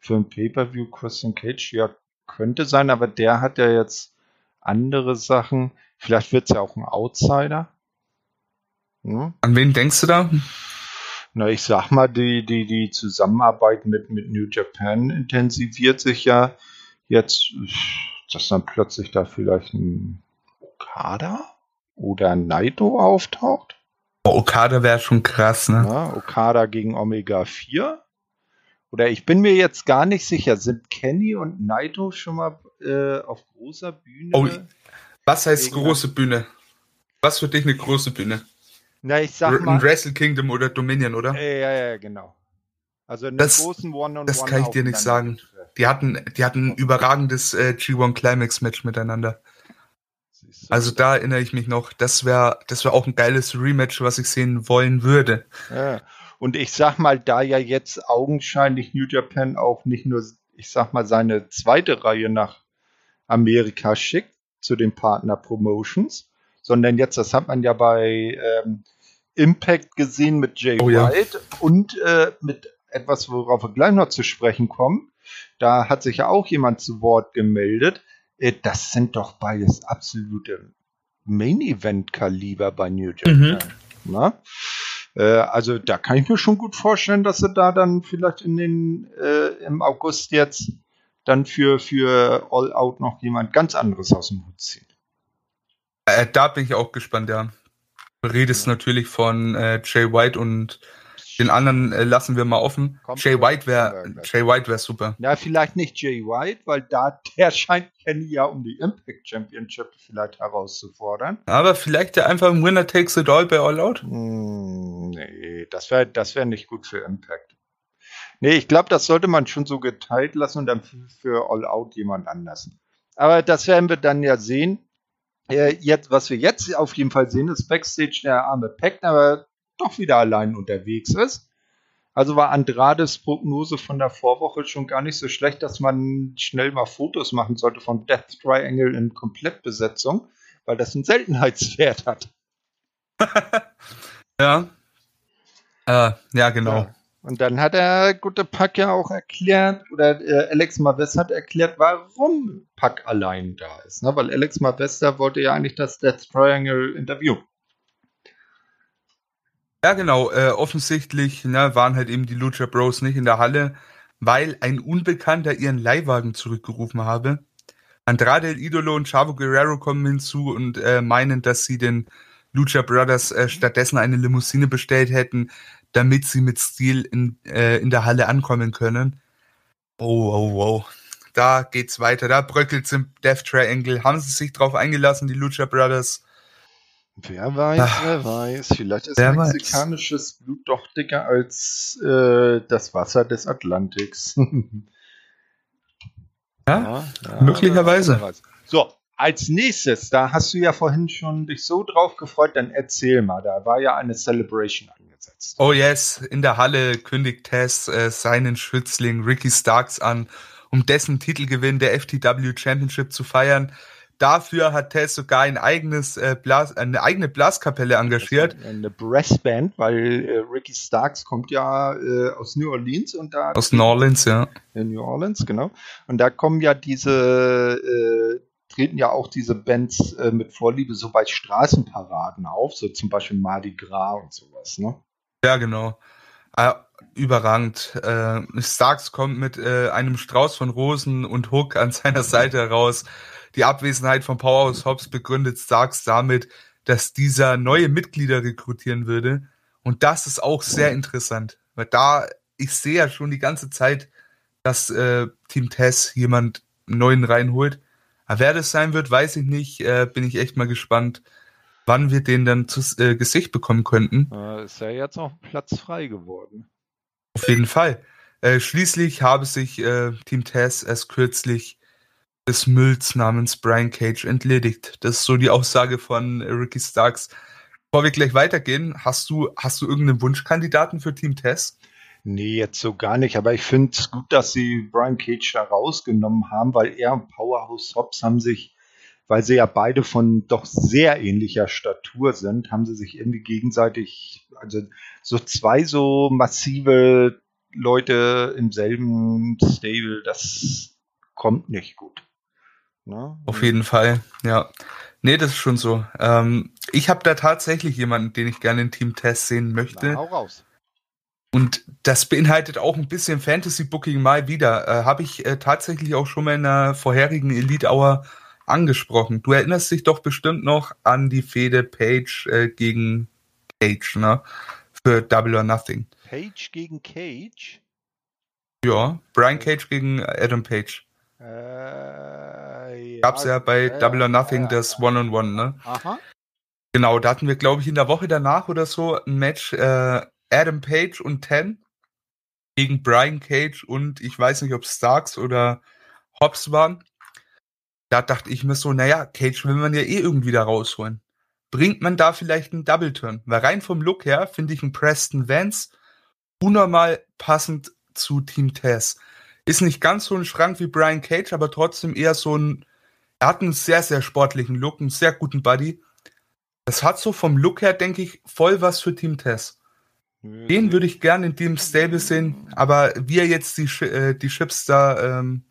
für ein Pay-Per-View Christian Cage, ja, könnte sein, aber der hat ja jetzt andere Sachen. Vielleicht wird es ja auch ein Outsider. Hm? An wen denkst du da? Na, ich sag mal, die, die, die Zusammenarbeit mit, mit New Japan intensiviert sich ja jetzt, dass dann plötzlich da vielleicht ein Okada oder ein Naito auftaucht. Oh, Okada wäre schon krass, ne? Ja, Okada gegen Omega 4. Oder ich bin mir jetzt gar nicht sicher, sind Kenny und Naito schon mal äh, auf großer Bühne? Oh, Was heißt große Bühne? Was für dich eine große Bühne? Na, ich sag mal. Wrestle Kingdom oder Dominion, oder? Äh, ja, ja, genau. Also einen Das- großen One-on-One. das kann ich dir nicht sagen. aufeinander Die hatten, die hatten ein überragendes äh, G1 Climax Match miteinander. Also da erinnere ich mich noch. Das wäre, das wäre auch ein geiles Rematch, was ich sehen wollen würde. Ja. Und ich sag mal, da ja jetzt augenscheinlich New Japan auch nicht nur, ich sag mal, seine zweite Reihe nach Amerika schickt zu den Partner Promotions, sondern jetzt, das hat man ja bei ähm, Impact gesehen mit Jay Oh ja. White und äh, mit etwas, worauf wir gleich noch zu sprechen kommen. Da hat sich ja auch jemand zu Wort gemeldet. Äh, das sind doch beides absolute Main-Event-Kaliber bei New Japan. Na? Äh, also da kann ich mir schon gut vorstellen, dass sie da dann vielleicht in den äh, im August jetzt dann für, für All Out noch jemand ganz anderes aus dem Hut zieht. Äh, da bin ich auch gespannt, ja. Redest natürlich von äh, Jay White und den anderen äh, lassen wir mal offen. Kommt Jay White wäre. Jay White wäre super. Ja, vielleicht nicht Jay White, weil da der scheint Kenny ja um die Impact Championship vielleicht herauszufordern. Aber vielleicht ja einfach ein Winner takes it all bei All Out. Hm, nee, das wäre das wär nicht gut für Impact. Nee, ich glaube, das sollte man schon so geteilt lassen und dann für, für All Out jemand anders. Aber das werden wir dann ja sehen. Äh, jetzt, was wir jetzt auf jeden Fall sehen, ist Backstage der arme Pack, aber doch wieder allein unterwegs ist. Also war Andrades Prognose von der Vorwoche schon gar nicht so schlecht, dass man schnell mal Fotos machen sollte von Death Triangle in Komplettbesetzung, weil das einen Seltenheitswert hat. <laughs> Ja. Äh, ja, genau. Ja. Und dann hat der gute Pack ja auch erklärt, oder äh, Alex Maves hat erklärt, warum Pack allein da ist. Ne? Weil Alex Mavesta wollte ja eigentlich das Death Triangle interviewen. Ja, genau. Äh, offensichtlich ne, waren halt eben die Lucha Bros nicht in der Halle, weil ein Unbekannter ihren Leihwagen zurückgerufen habe. Andrade El Idolo und Chavo Guerrero kommen hinzu und äh, meinen, dass sie den Lucha Brothers äh, stattdessen eine Limousine bestellt hätten, damit sie mit Stil in, äh, in der Halle ankommen können. Oh, oh, oh. Da geht's weiter. Da bröckelt's im Death Triangle. Haben sie sich drauf eingelassen, die Lucha Brothers? Wer weiß, Ach, wer weiß. Vielleicht ist mexikanisches weiß. Blut doch dicker als äh, das Wasser des Atlantiks. <laughs> ja, ja, möglicherweise. So, als nächstes, da hast du ja vorhin schon dich so drauf gefreut, dann erzähl mal. Da war ja eine Celebration angesetzt. Oh yes, in der Halle kündigt Tess äh, seinen Schützling Ricky Starks an, um dessen Titelgewinn der FTW Championship zu feiern. Dafür hat Tess sogar ein eigenes äh, Blas, eine eigene Blaskapelle engagiert. Eine Brassband, weil äh, Ricky Starks kommt ja äh, aus New Orleans und da aus New Orleans, ja. In New Orleans, genau. Und da kommen ja diese äh, treten ja auch diese Bands äh, mit Vorliebe so bei Straßenparaden auf, so zum Beispiel Mardi Gras und sowas, ne? Ja, genau. Äh, überragend. Äh, Starks kommt mit äh, einem Strauß von Rosen und Hook an seiner Seite heraus. Die Abwesenheit von Powerhouse Hobbs begründet Starks damit, dass dieser neue Mitglieder rekrutieren würde. Und das ist auch sehr interessant, weil da, ich sehe ja schon die ganze Zeit, dass äh, Team Tess jemand neuen reinholt. Aber wer das sein wird, weiß ich nicht. Äh, bin ich echt mal gespannt, wann wir den dann zu äh, Gesicht bekommen könnten. Äh, ist ja jetzt auch Platz frei geworden. Auf jeden Fall. Äh, schließlich habe sich äh, Team Tess erst kürzlich des Mülls namens Brian Cage entledigt. Das ist so die Aussage von Ricky Starks. Bevor wir gleich weitergehen, hast du, hast du irgendeinen Wunschkandidaten für Team Tess? Nee, jetzt so gar nicht. Aber ich finde es gut, dass sie Brian Cage da rausgenommen haben, weil er und Powerhouse Hobbs haben sich, weil sie ja beide von doch sehr ähnlicher Statur sind, haben sie sich irgendwie gegenseitig, also so zwei so massive Leute im selben Stable, das kommt nicht gut. Ne? Auf jeden Fall, ja. Nee, das ist schon so. Ähm, ich habe da tatsächlich jemanden, den ich gerne in Team Test sehen möchte. Na, hau raus. Und das beinhaltet auch ein bisschen Fantasy Booking mal wieder. Äh, habe ich äh, tatsächlich auch schon mal in einer vorherigen Elite Hour angesprochen. Du erinnerst dich doch bestimmt noch an die Fehde Page äh, gegen Cage, ne? Für Double or Nothing. Page gegen Cage? Ja, Brian Cage gegen Adam Page. Äh, ja, Gab's ja bei äh, Double or Nothing äh, das One-on-One, -on -One, ne? Aha. Genau, da hatten wir, glaube ich, in der Woche danach oder so ein Match äh, Adam Page und Ten gegen Brian Cage und ich weiß nicht, ob Starks oder Hobbs waren. Da dachte ich mir so, naja, Cage will man ja eh irgendwie da rausholen. Bringt man da vielleicht einen Double Turn? Weil rein vom Look her finde ich einen Preston Vance unnormal passend zu Team Tess. Ist nicht ganz so ein Schrank wie Brian Cage, aber trotzdem eher so ein. Er hat einen sehr, sehr sportlichen Look, einen sehr guten Buddy. Das hat so vom Look her, denke ich, voll was für Team Tess. Den würde ich gerne in dem Stable sehen, aber wie er jetzt die, äh, die Chips da ähm,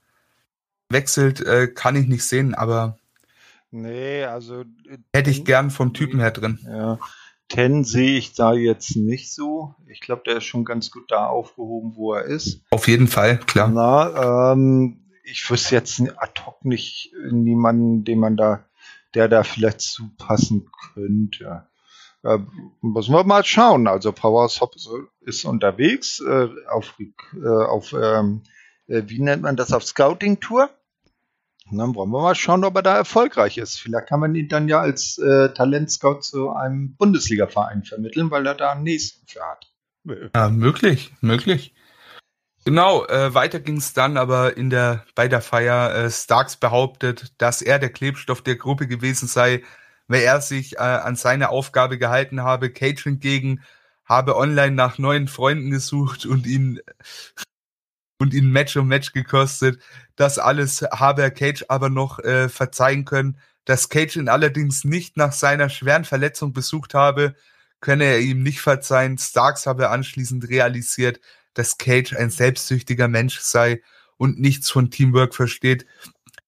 wechselt, äh, kann ich nicht sehen, aber nee, also äh, hätte ich gern vom Typen her drin. Ja. Ten sehe ich da jetzt nicht so. Ich glaube, der ist schon ganz gut da aufgehoben, wo er ist. Auf jeden Fall, klar. Na, ähm, ich wüsste jetzt ad hoc nicht niemanden, den man da, der da vielleicht zupassen könnte. Äh, müssen wir mal schauen. Also Powerhouse Hop ist unterwegs äh, auf, äh, auf ähm, äh, wie nennt man das, auf Scouting-Tour. Und dann wollen wir mal schauen, ob er da erfolgreich ist. Vielleicht kann man ihn dann ja als äh, Talentscout zu einem Bundesliga-Verein vermitteln, weil er da einen nächsten für hat. Ja, möglich, möglich. Genau, äh, weiter ging es dann aber in der, bei der Feier. Äh, Starks behauptet, dass er der Klebstoff der Gruppe gewesen sei, weil er sich äh, an seine Aufgabe gehalten habe. Cage hingegen habe online nach neuen Freunden gesucht und ihn und ihn Match um Match gekostet. Das alles habe Cage aber noch äh, verzeihen können. Dass Cage ihn allerdings nicht nach seiner schweren Verletzung besucht habe, könne er ihm nicht verzeihen. Starks habe anschließend realisiert, dass Cage ein selbstsüchtiger Mensch sei und nichts von Teamwork versteht.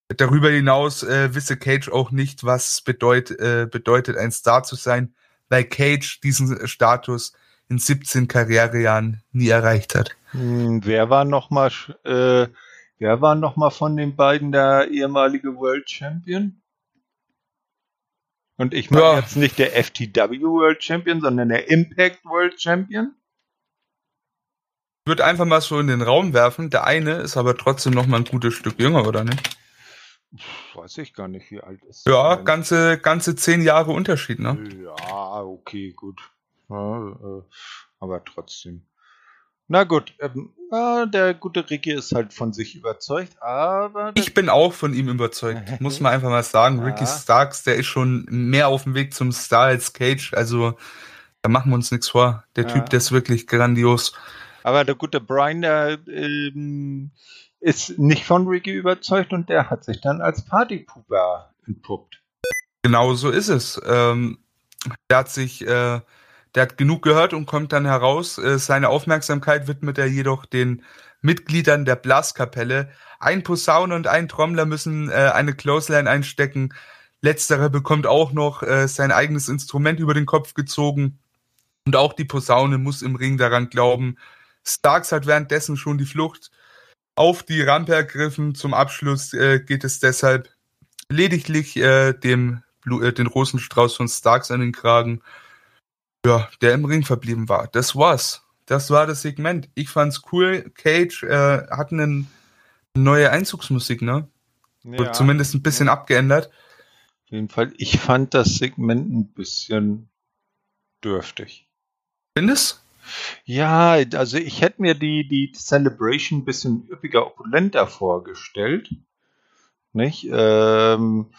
Darüber hinaus äh, wisse Cage auch nicht, was bedeut, äh, bedeutet, ein Star zu sein, weil Cage diesen Status in 17 Karrierejahren nie erreicht hat. Hm, wer war nochmal, äh, wer war noch mal von den beiden der ehemalige World Champion? Und ich meine ja. jetzt nicht der FTW World Champion, sondern der Impact World Champion. Ich würde einfach mal so in den Raum werfen. Der eine ist aber trotzdem noch mal ein gutes Stück jünger, oder nicht? Weiß ich gar nicht, wie alt ist. Ja, ganze, ganze zehn Jahre Unterschied, ne? Ja, okay, gut. Ja, äh, aber trotzdem. Na gut, ähm, äh, der gute Ricky ist halt von sich überzeugt, aber. Ich bin auch von ihm überzeugt, <laughs> muss man einfach mal sagen. Ja. Ricky Starks, der ist schon mehr auf dem Weg zum Star als Cage, also da machen wir uns nichts vor. Der ja. Typ, der ist wirklich grandios. Aber der gute Brian, der ähm, ist nicht von Ricky überzeugt und der hat sich dann als Partypuber entpuppt. Genau so ist es. Ähm, der hat sich äh, der hat genug gehört und kommt dann heraus. Äh, seine Aufmerksamkeit widmet er jedoch den Mitgliedern der Blaskapelle. Ein Posaune und ein Trommler müssen äh, eine Clothesline einstecken. Letzterer bekommt auch noch äh, sein eigenes Instrument über den Kopf gezogen. Und auch die Posaune muss im Ring daran glauben. Starks hat währenddessen schon die Flucht auf die Rampe ergriffen. Zum Abschluss geht es deshalb lediglich dem äh, den Rosenstrauß von Starks an den Kragen ja, der im Ring verblieben war. Das war's. Das war das Segment. Ich fand's cool. Cage äh, hat eine neue Einzugsmusik, ne? Ja. Zumindest ein bisschen abgeändert. Auf jeden Fall. Ich fand das Segment ein bisschen dürftig. Findest? Ja, also ich hätte mir die, die Celebration ein bisschen üppiger, opulenter vorgestellt. Nicht? Ähm,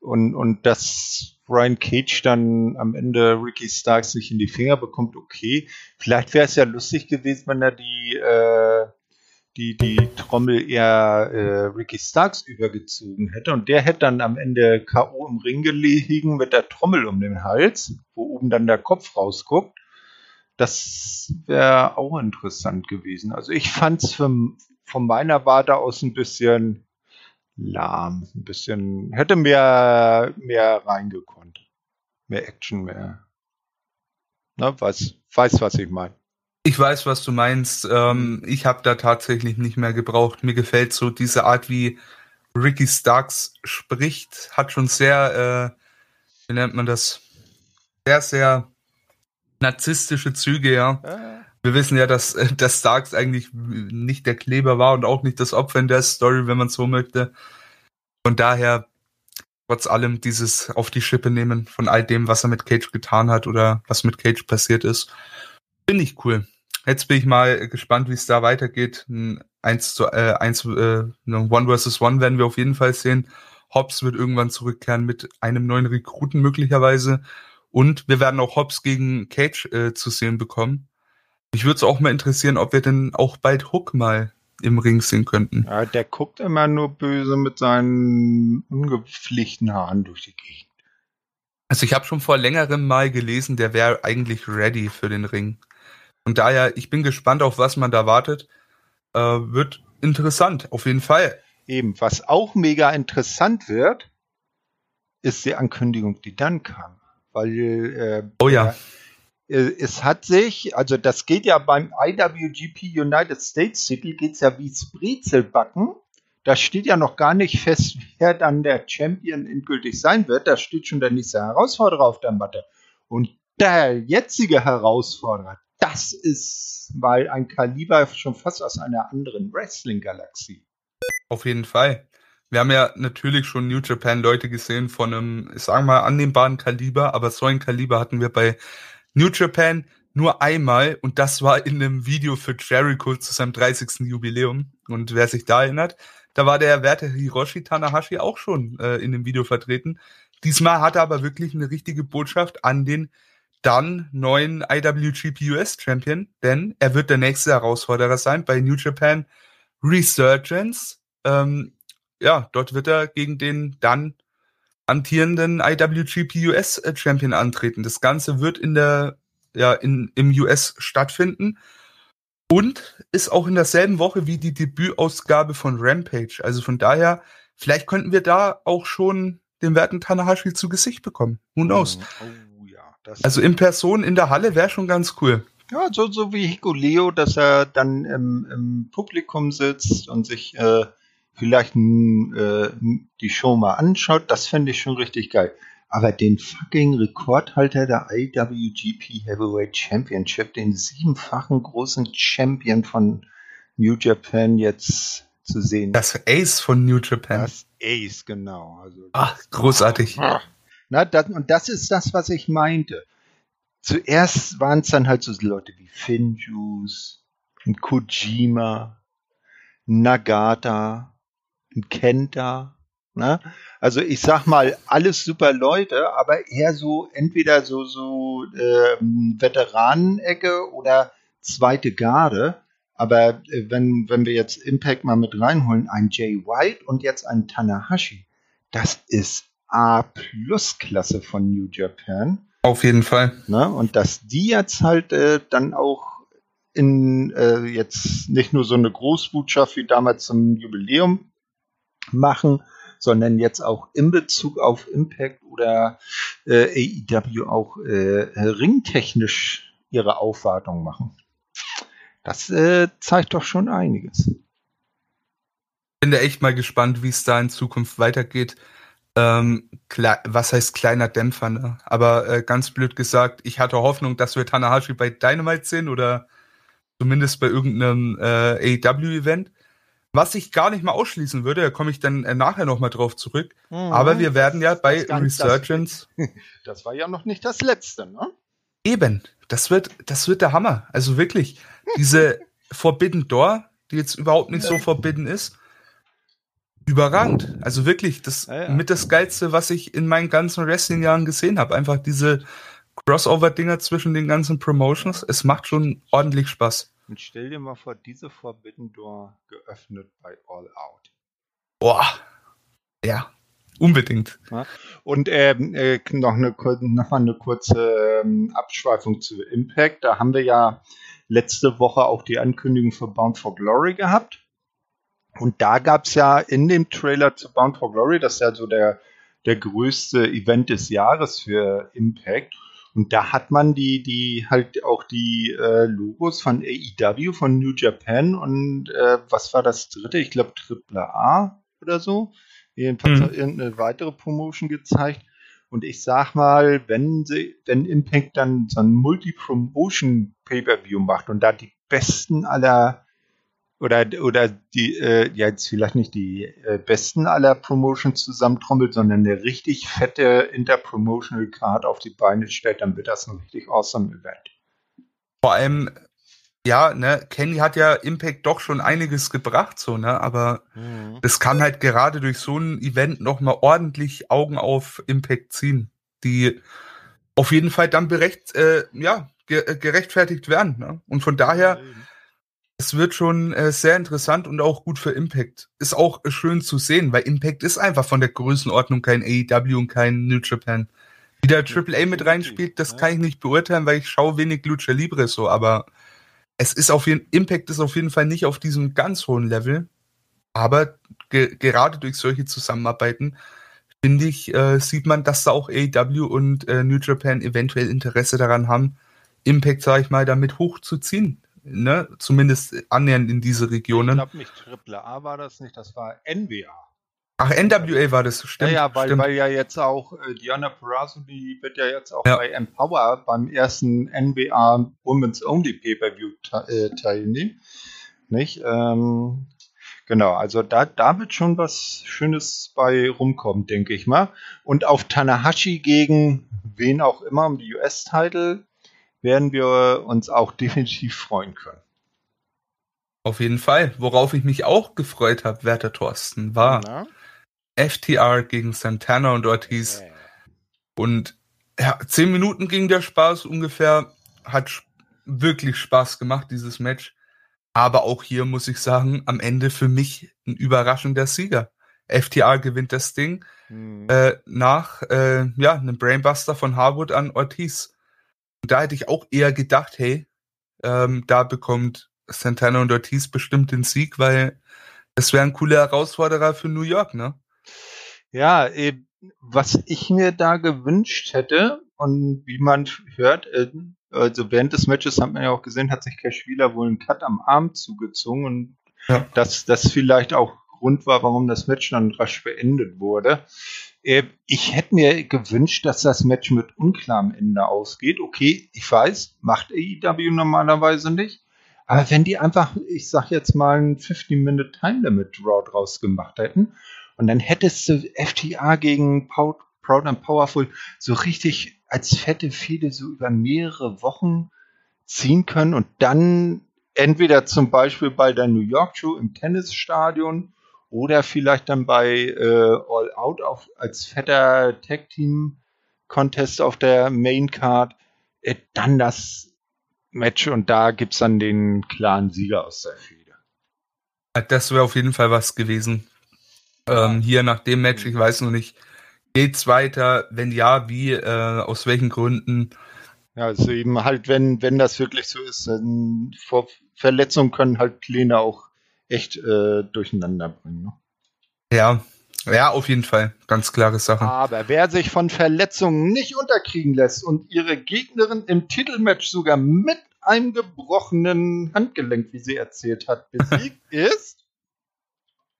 und, und das Brian Cage dann am Ende Ricky Starks nicht in die Finger bekommt, okay. Vielleicht wäre es ja lustig gewesen, wenn er die, äh, die, die Trommel eher äh, Ricky Starks übergezogen hätte und der hätte dann am Ende K.O. im Ring gelegen mit der Trommel um den Hals, wo oben dann der Kopf rausguckt. Das wäre auch interessant gewesen. Also ich fand es von meiner Warte aus ein bisschen lahm. Ein bisschen, hätte mehr, mehr reingekonnt. Mehr Action, mehr. Na, weiß, weiß, was ich meine. Ich weiß, was du meinst. Ähm, ich habe da tatsächlich nicht mehr gebraucht. Mir gefällt so diese Art, wie Ricky Starks spricht, hat schon sehr, äh, wie nennt man das? Sehr, sehr narzisstische Züge, ja. Ah. Wir wissen ja, dass, äh, dass Starks eigentlich nicht der Kleber war und auch nicht das Opfer in der Story, wenn man so möchte. Von daher, trotz allem, dieses auf die Schippe nehmen von all dem, was er mit Cage getan hat oder was mit Cage passiert ist, finde ich cool. Jetzt bin ich mal gespannt, wie es da weitergeht. Ein 1 zu äh, 1, äh, One vs. One werden wir auf jeden Fall sehen. Hobbs wird irgendwann zurückkehren mit einem neuen Rekruten möglicherweise. Und wir werden auch Hobbs gegen Cage äh, zu sehen bekommen. Mich würde es auch mal interessieren, ob wir denn auch bald Hook mal im Ring sehen könnten. Ja, der guckt immer nur böse mit seinen ungepflichten Haaren durch die Gegend. Also ich habe schon vor längerem mal gelesen, der wäre eigentlich ready für den Ring. Und daher, ich bin gespannt, auf was man da wartet. Äh, wird interessant, auf jeden Fall. Eben, was auch mega interessant wird, ist die Ankündigung, die dann kam. Weil äh, oh ja. Äh, es hat sich, also das geht ja beim IWGP United States Titel, geht es ja wie Brezelbacken. Da steht ja noch gar nicht fest, <laughs> wer dann der Champion endgültig sein wird. Da steht schon der nächste Herausforderer auf der Matte. Und der jetzige Herausforderer, das ist mal ein Kaliber schon fast aus einer anderen Wrestling-Galaxie. Auf jeden Fall. Wir haben ja natürlich schon New Japan Leute gesehen von einem, ich sag mal, annehmbaren Kaliber, aber so ein Kaliber hatten wir bei New Japan nur einmal und das war in einem Video für Jericho zu seinem 30. Jubiläum. Und wer sich da erinnert, da war der Werte Hiroshi Tanahashi auch schon äh, in dem Video vertreten. Diesmal hat er aber wirklich eine richtige Botschaft an den dann neuen IWGP US Champion, denn er wird der nächste Herausforderer sein bei New Japan Resurgence. Ähm, ja, dort wird er gegen den dann amtierenden IWGP US äh, Champion antreten. Das Ganze wird in der, ja, in, im US stattfinden und ist auch in derselben Woche wie die Debütausgabe von Rampage. Also von daher, vielleicht könnten wir da auch schon den werten Tanahashi zu Gesicht bekommen. Who knows? Oh, oh, ja, also in Person in der Halle wäre schon ganz cool. Ja, so, so wie Hikuleo, dass er dann im, im Publikum sitzt und sich äh, vielleicht äh, die Show mal anschaut, das fände ich schon richtig geil. Aber den fucking Rekordhalter der IWGP Heavyweight Championship, den siebenfachen großen Champion von New Japan jetzt zu sehen. Das Ace von New Japan. Das Ace, genau. Also, Ach, großartig. Na, das, und das ist das, was ich meinte. Zuerst waren es dann halt so Leute wie Finjuice, Kojima, Nagata, und Kenta. Ne? Also ich sag mal, alles super Leute, aber eher so entweder so so äh, Veteranenecke oder zweite Garde. Aber äh, wenn, wenn wir jetzt Impact mal mit reinholen, ein Jay White und jetzt ein Tanahashi, das ist A-Plus-Klasse von New Japan. Auf jeden Fall. Ne? Und dass die jetzt halt äh, dann auch in äh, jetzt nicht nur so eine Großbotschaft wie damals zum Jubiläum machen, sondern jetzt auch in Bezug auf Impact oder äh, AEW auch äh, ringtechnisch ihre Aufwartung machen. Das äh, zeigt doch schon einiges. Ich bin da echt mal gespannt, wie es da in Zukunft weitergeht. Ähm, was heißt kleiner Dämpfer, ne? Aber äh, ganz blöd gesagt, ich hatte Hoffnung, dass wir Tanahashi bei Dynamite sehen oder zumindest bei irgendeinem äh, AEW-Event. Was ich gar nicht mal ausschließen würde, da komme ich dann äh, nachher nochmal drauf zurück. Mhm. Aber wir werden ja bei Resurgence. Das, <laughs> das, war ja noch nicht das letzte, ne? Eben. Das wird, das wird der Hammer. Also wirklich, diese <laughs> Forbidden Door, die jetzt überhaupt nicht so forbidden ist, überragend. Also wirklich, das ja, ja. mit das Geilste, was ich in meinen ganzen Wrestling-Jahren gesehen habe. Einfach diese Crossover-Dinger zwischen den ganzen Promotions. Es macht schon ordentlich Spaß. Und stell dir mal vor, diese Forbidden Door geöffnet bei All Out. Boah. Ja, unbedingt. Ja. Und ähm, äh, noch, eine, noch mal eine kurze ähm, Abschweifung zu Impact. Da haben wir ja letzte Woche auch die Ankündigung für Bound for Glory gehabt. Und da gab es ja in dem Trailer zu Bound for Glory, das ist ja so der, der größte Event des Jahres für Impact. Und da hat man die, die halt auch die äh, Logos von AEW, von New Japan und äh, was war das dritte? Ich glaube Triple A oder so. Jedenfalls mhm. irgendeine weitere Promotion gezeigt. Und ich sag mal, wenn sie, wenn Impact dann so ein Multi-Promotion Pay-Per-View macht und da die besten aller oder oder die äh, ja jetzt vielleicht nicht die äh, besten aller Promotions zusammentrommelt, sondern eine richtig fette Interpromotional Card auf die Beine stellt, dann wird das ein richtig awesome Event. Vor allem ja, ne, Kenny hat ja Impact doch schon einiges gebracht, so, ne, aber mhm. das kann halt gerade durch so ein Event nochmal ordentlich Augen auf Impact ziehen, die auf jeden Fall dann berecht, äh, ja, gerechtfertigt werden, ne? Und von daher, mhm es wird schon äh, sehr interessant und auch gut für Impact. Ist auch äh, schön zu sehen, weil Impact ist einfach von der Größenordnung kein AEW und kein New Japan. Wie der AAA mit reinspielt, das kann ich nicht beurteilen, weil ich schaue wenig Lucha Libre so, aber es ist auf jeden Impact ist auf jeden Fall nicht auf diesem ganz hohen Level. Aber ge gerade durch solche Zusammenarbeiten finde ich, äh, sieht man, dass da auch AEW und äh, New Japan eventuell Interesse daran haben, Impact, sage ich mal, damit hochzuziehen ne, zumindest annähernd in diese Regionen. Ich glaube nicht, Triple A war das nicht, das war NWA. Ach, NWA war das, stimmt. Ja, ja weil, stimmt. weil ja jetzt auch äh, Diana Perazzo, die wird ja jetzt auch ja. bei Empower beim ersten NWA Women's Only Pay-Per-View äh, teilnehmen. Nicht? Ähm, genau, also da, da wird schon was Schönes bei rumkommen, denke ich mal. Und auf Tanahashi gegen wen auch immer um die US-Title werden wir uns auch <laughs> definitiv freuen können. Auf jeden Fall. Worauf ich mich auch gefreut habe, werter Thorsten, war Na? FTR gegen Santana und Ortiz. Yeah. Und ja, zehn Minuten ging der Spaß ungefähr. Hat wirklich Spaß gemacht, dieses Match. Aber auch hier muss ich sagen, am Ende für mich ein überraschender Sieger. FTR gewinnt das Ding mhm. äh, nach äh, ja, einem Brainbuster von Harwood an Ortiz da hätte ich auch eher gedacht, hey, ähm, da bekommt Santana und Ortiz bestimmt den Sieg, weil es wären coole Herausforderer für New York, ne? Ja, was ich mir da gewünscht hätte und wie man hört, äh, Also während des Matches hat man ja auch gesehen, hat sich Cash Wheeler wohl einen Cut am Arm zugezogen und ja. dass das vielleicht auch Grund war, warum das Match dann rasch beendet wurde. Äh, ich hätte mir gewünscht, dass das Match mit unklarem Ende ausgeht. Okay, ich weiß, macht AEW normalerweise nicht. Aber wenn die einfach, ich sag jetzt mal, ein 15-Minute Time Limit Draw draus gemacht hätten und dann hättest du FTA gegen Proud, Proud and Powerful so richtig als fette Fehde so über mehrere Wochen ziehen können und dann entweder zum Beispiel bei der New York Show im Tennisstadion oder vielleicht dann bei äh, All Out auf, als fetter Tag Team Contest auf der Main Card, äh, dann das Match und da gibt es dann den klaren Sieger aus der Fehde. Das wäre auf jeden Fall was gewesen. Ähm, hier nach dem Match, ich weiß noch nicht, geht's weiter? Wenn ja, wie, äh, aus welchen Gründen? Ja, also eben halt, wenn, wenn das wirklich so ist, dann vor Verletzungen können halt Pläne auch echt äh, durcheinander bringen. Ne? Ja, ja, auf jeden Fall. Ganz klare Sache. Aber wer sich von Verletzungen nicht unterkriegen lässt und ihre Gegnerin im Titelmatch sogar mit einem gebrochenen Handgelenk, wie sie erzählt hat, besiegt, <laughs> ist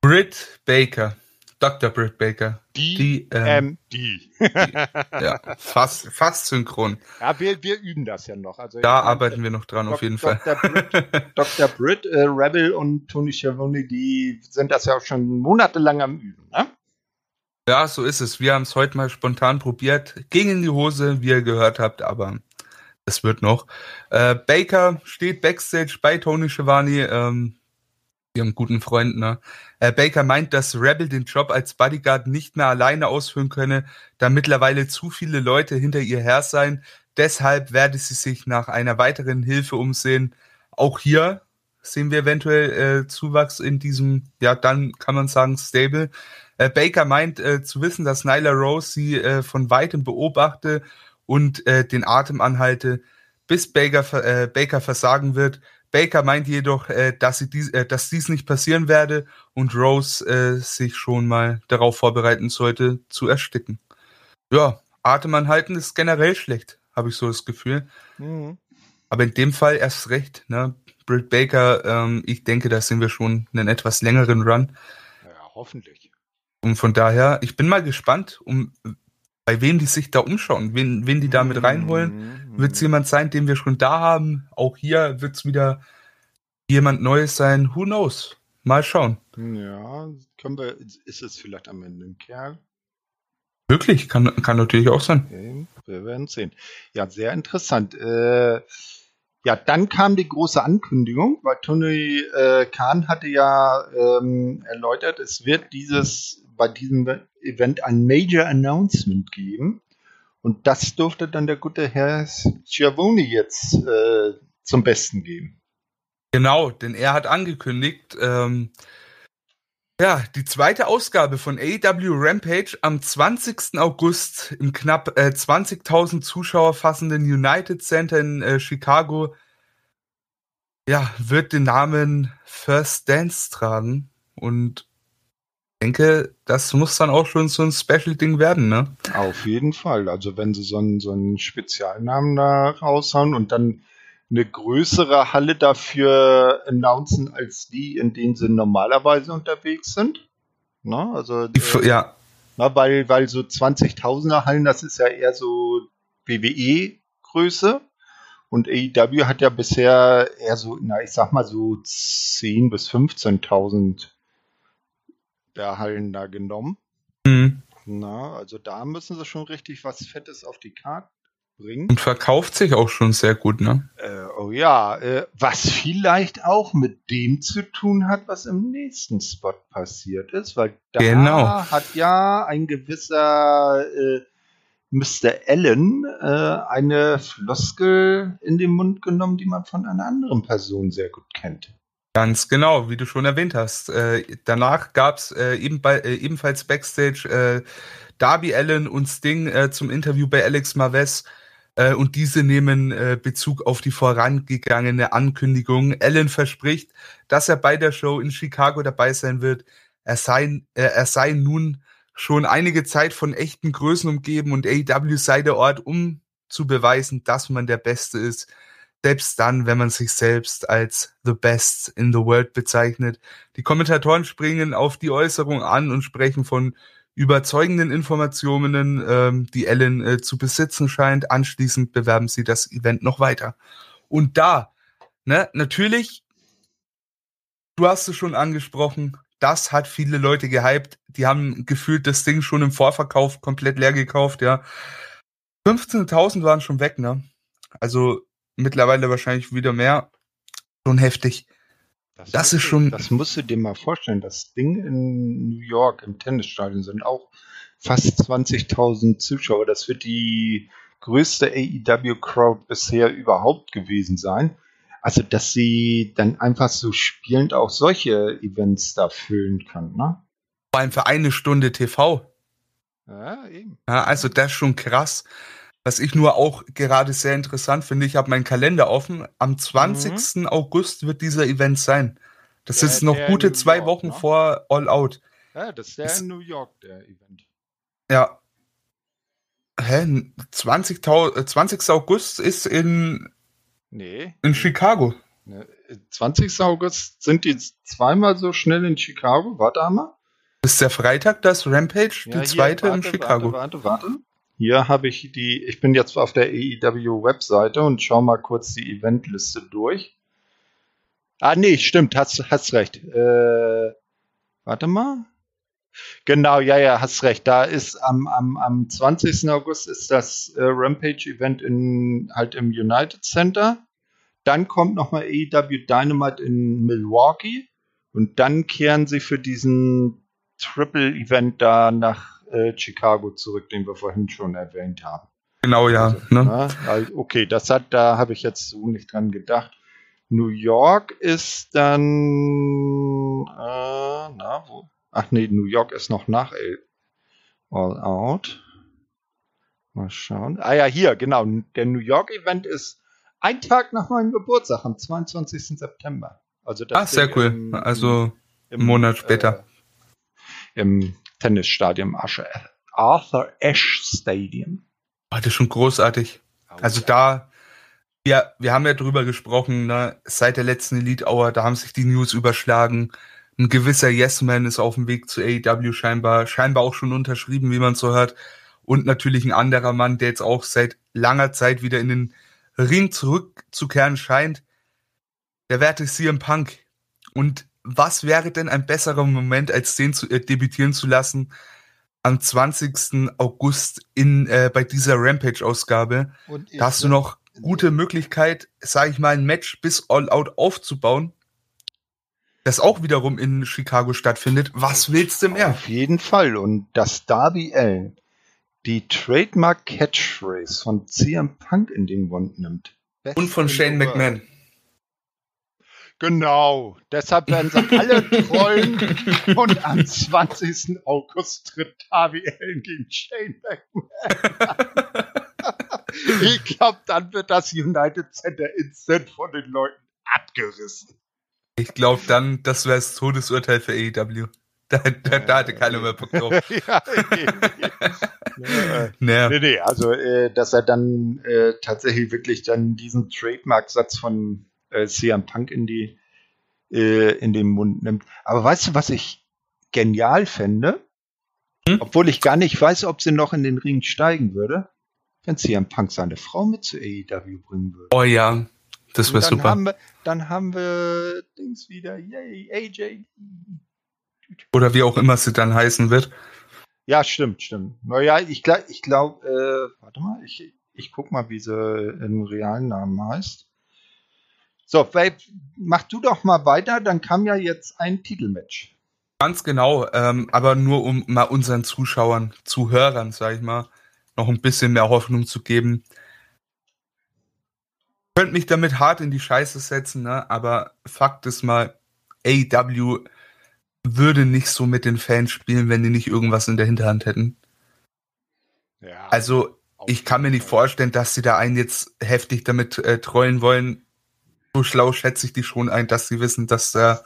Britt Baker. Dr. Britt Baker. Die, ähm, die. ja, fast, fast synchron. Ja, wir, wir üben das ja noch. Also da arbeiten wir noch dran, Dok auf jeden Dr. Fall. Britt, <laughs> Dr. Britt, äh, Rebel und Tony Schiavone, die sind das ja auch schon monatelang am Üben, ne? Ja, so ist es. Wir haben es heute mal spontan probiert. Ging in die Hose, wie ihr gehört habt, aber es wird noch. Äh, Baker steht backstage bei Tony Schiavone. Ähm, ihrem guten Freund. Ne? Äh, Baker meint, dass Rebel den Job als Bodyguard nicht mehr alleine ausführen könne, da mittlerweile zu viele Leute hinter ihr her seien. Deshalb werde sie sich nach einer weiteren Hilfe umsehen. Auch hier sehen wir eventuell äh, Zuwachs in diesem, ja, dann kann man sagen, Stable. Äh, Baker meint äh, zu wissen, dass Nyla Rose sie äh, von weitem beobachte und äh, den Atem anhalte, bis Baker, Baker versagen wird. Baker meint jedoch, äh, dass, sie dies, äh, dass dies nicht passieren werde und Rose äh, sich schon mal darauf vorbereiten sollte, zu ersticken. Ja, Atem anhalten ist generell schlecht, habe ich so das Gefühl. Mhm. Aber in dem Fall erst recht. Ne? Britt Baker, ähm, ich denke, da sind wir schon einen etwas längeren Run. Ja, hoffentlich. Und von daher, ich bin mal gespannt, um bei wem die sich da umschauen, wen, wen die da mit reinholen. Mhm. Wird es jemand sein, den wir schon da haben? Auch hier wird es wieder jemand Neues sein. Who knows? Mal schauen. Ja, können wir, ist es vielleicht am Ende ein Kerl? Wirklich, kann, kann natürlich auch sein. Okay, wir werden sehen. Ja, sehr interessant. Äh, ja, dann kam die große Ankündigung, weil Tony äh, Khan hatte ja ähm, erläutert, es wird dieses bei diesem Event ein Major Announcement geben. Und das durfte dann der gute Herr Schiavone jetzt äh, zum Besten geben. Genau, denn er hat angekündigt, ähm, ja, die zweite Ausgabe von AEW Rampage am 20. August im knapp äh, 20.000 Zuschauer fassenden United Center in äh, Chicago, ja, wird den Namen First Dance tragen. Und denke, das muss dann auch schon so ein Special-Ding werden, ne? Auf jeden Fall. Also wenn sie so einen, so einen Spezialnamen da raushauen und dann eine größere Halle dafür announcen als die, in denen sie normalerweise unterwegs sind. Na, also die, äh, ja. Na, weil, weil so 20.000er Hallen, das ist ja eher so WWE-Größe. Und AEW hat ja bisher eher so, na, ich sag mal so 10.000 bis 15.000 der Hallen da genommen. Mhm. Na, also da müssen sie schon richtig was Fettes auf die Karte bringen. Und verkauft sich auch schon sehr gut, ne? Äh, oh ja, äh, was vielleicht auch mit dem zu tun hat, was im nächsten Spot passiert ist, weil da genau. hat ja ein gewisser äh, Mr. Allen äh, eine Floskel in den Mund genommen, die man von einer anderen Person sehr gut kennt. Ganz genau, wie du schon erwähnt hast. Äh, danach gab es äh, eben äh, ebenfalls Backstage äh, Darby Allen und Sting äh, zum Interview bei Alex Marves äh, und diese nehmen äh, Bezug auf die vorangegangene Ankündigung. Allen verspricht, dass er bei der Show in Chicago dabei sein wird. Er sei, äh, er sei nun schon einige Zeit von echten Größen umgeben und AEW sei der Ort, um zu beweisen, dass man der Beste ist. Selbst dann, wenn man sich selbst als the best in the world bezeichnet. Die Kommentatoren springen auf die Äußerung an und sprechen von überzeugenden Informationen, ähm, die Ellen äh, zu besitzen scheint. Anschließend bewerben sie das Event noch weiter. Und da, ne, natürlich, du hast es schon angesprochen, das hat viele Leute gehypt. Die haben gefühlt das Ding schon im Vorverkauf komplett leer gekauft, ja. 15.000 waren schon weg, ne? Also mittlerweile wahrscheinlich wieder mehr. Schon heftig. Das, das ist schon. Das musst du dir mal vorstellen. Das Ding in New York im Tennisstadion sind auch fast 20.000 Zuschauer. Das wird die größte AEW-Crowd bisher überhaupt gewesen sein. Also, dass sie dann einfach so spielend auch solche Events da füllen kann, ne? Vor allem für eine Stunde TV. Ja, eben. Ja, also das ist schon krass. Was ich nur auch gerade sehr interessant finde, ich habe meinen Kalender offen. Am 20. Mhm. August wird dieser Event sein. Das der, ist noch gute zwei York, Wochen ne? vor All Out. Ja, das ist der ist, in New York, der Event. Ja. Hä? 20. 20. August ist in. Nee. In Chicago. 20. August sind die zweimal so schnell in Chicago. Warte einmal. Ist der Freitag das Rampage, ja, die zweite warte, in Chicago? Warte, warte, warte. Hier habe ich die, ich bin jetzt auf der AEW Webseite und schau mal kurz die Eventliste durch. Ah, nee, stimmt, hast, hast recht. Äh, warte mal. Genau, ja, ja, hast recht. Da ist am, am, am 20. August ist das äh, Rampage-Event in halt im United Center. Dann kommt nochmal AEW Dynamite in Milwaukee. Und dann kehren sie für diesen Triple-Event da nach äh, Chicago zurück, den wir vorhin schon erwähnt haben. Genau, ja. Also, ne? na, okay, das hat, da habe ich jetzt so nicht dran gedacht. New York ist dann, äh, na, wo? Ach nee, New York ist noch nach All Out. Mal schauen. Ah ja, hier, genau. Der New York Event ist ein Tag nach meinem Geburtstag, am 22. September. Also das ah, sehr cool. Im, also im, Monat später. Äh, Im Tennisstadion Arthur Ashe Stadium. Oh, das ist schon großartig. Also ja. da, wir, wir haben ja drüber gesprochen, ne, seit der letzten Elite Hour, da haben sich die News überschlagen. Ein gewisser Yes-Man ist auf dem Weg zu AEW scheinbar, scheinbar auch schon unterschrieben, wie man so hört. Und natürlich ein anderer Mann, der jetzt auch seit langer Zeit wieder in den Ring zurückzukehren scheint. Der werte CM Punk. Und was wäre denn ein besserer Moment, als den zu äh, debütieren zu lassen am 20. August in äh, bei dieser Rampage-Ausgabe? Da hast du noch gute Möglichkeit, sage ich mal, ein Match bis All Out aufzubauen, das auch wiederum in Chicago stattfindet. Was willst du mehr? Auf jeden Fall. Und dass Darby Allen die Trademark Catchphrase von CM Punk in den Mund nimmt. Und von Shane McMahon. Genau, deshalb werden sie alle <laughs> trollen und am 20. August tritt Darby Allen gegen Shane McMahon. <laughs> ich glaube, dann wird das United Center instant von den Leuten abgerissen. Ich glaube dann, das wäre das Todesurteil für AEW. Da, da, da hatte keiner mehr Bock drauf. <laughs> ja, nee, nee. nee, nee, also, äh, dass er dann äh, tatsächlich wirklich dann diesen Trademark-Satz von äh, CM Punk in die äh, in den Mund nimmt. Aber weißt du, was ich genial fände? Hm? Obwohl ich gar nicht weiß, ob sie noch in den Ring steigen würde, wenn CM Punk seine Frau mit zu AEW bringen würde. Oh ja, das wäre super. Haben wir, dann haben wir Dings wieder, yay, AJ. Oder wie auch immer sie dann heißen wird. Ja, stimmt, stimmt. Naja, ich glaube, ich glaub, äh, warte mal, ich, ich guck mal, wie sie im realen Namen heißt. So, mach du doch mal weiter, dann kam ja jetzt ein Titelmatch. Ganz genau, ähm, aber nur um mal unseren Zuschauern, Zuhörern, sag ich mal, noch ein bisschen mehr Hoffnung zu geben. Ich könnte mich damit hart in die Scheiße setzen, ne? aber Fakt ist mal, AEW würde nicht so mit den Fans spielen, wenn die nicht irgendwas in der Hinterhand hätten. Ja, also, ich kann mir nicht vorstellen, dass sie da einen jetzt heftig damit äh, trollen wollen so schlau schätze ich die schon ein, dass sie wissen, dass der,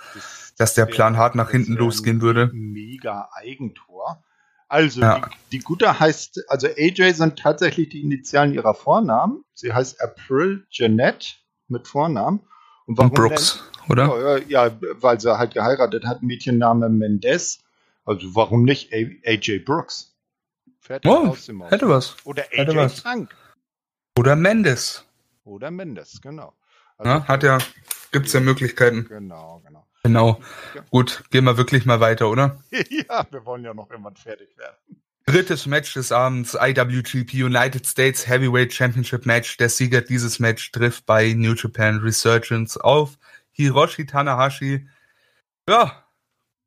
dass der Plan hart nach hinten losgehen würde. Mega Eigentor. Also, Ja. die, die Gute heißt, also AJ sind tatsächlich die Initialen ihrer Vornamen. Sie heißt April Jeanette mit Vornamen. Und Und Brooks, oder? nennt- Ja, ja, weil sie halt geheiratet hat, Mädchenname Mendez. Also, warum nicht AJ Brooks? Fertig Oh, aus dem Haus. hätte was. Oder hätte AJ was. Frank. Oder Mendes. Oder Mendes, genau. Also, Ja, hat ja, gibt's ja Möglichkeiten. Genau, genau. Genau. Ja. Gut, gehen wir wirklich mal weiter, oder? <laughs> ja, wir wollen ja noch irgendwann fertig werden. Drittes Match des Abends, IWGP United States Heavyweight Championship Match. Der Sieger dieses Match trifft bei New Japan Resurgence auf Hiroshi Tanahashi. Ja,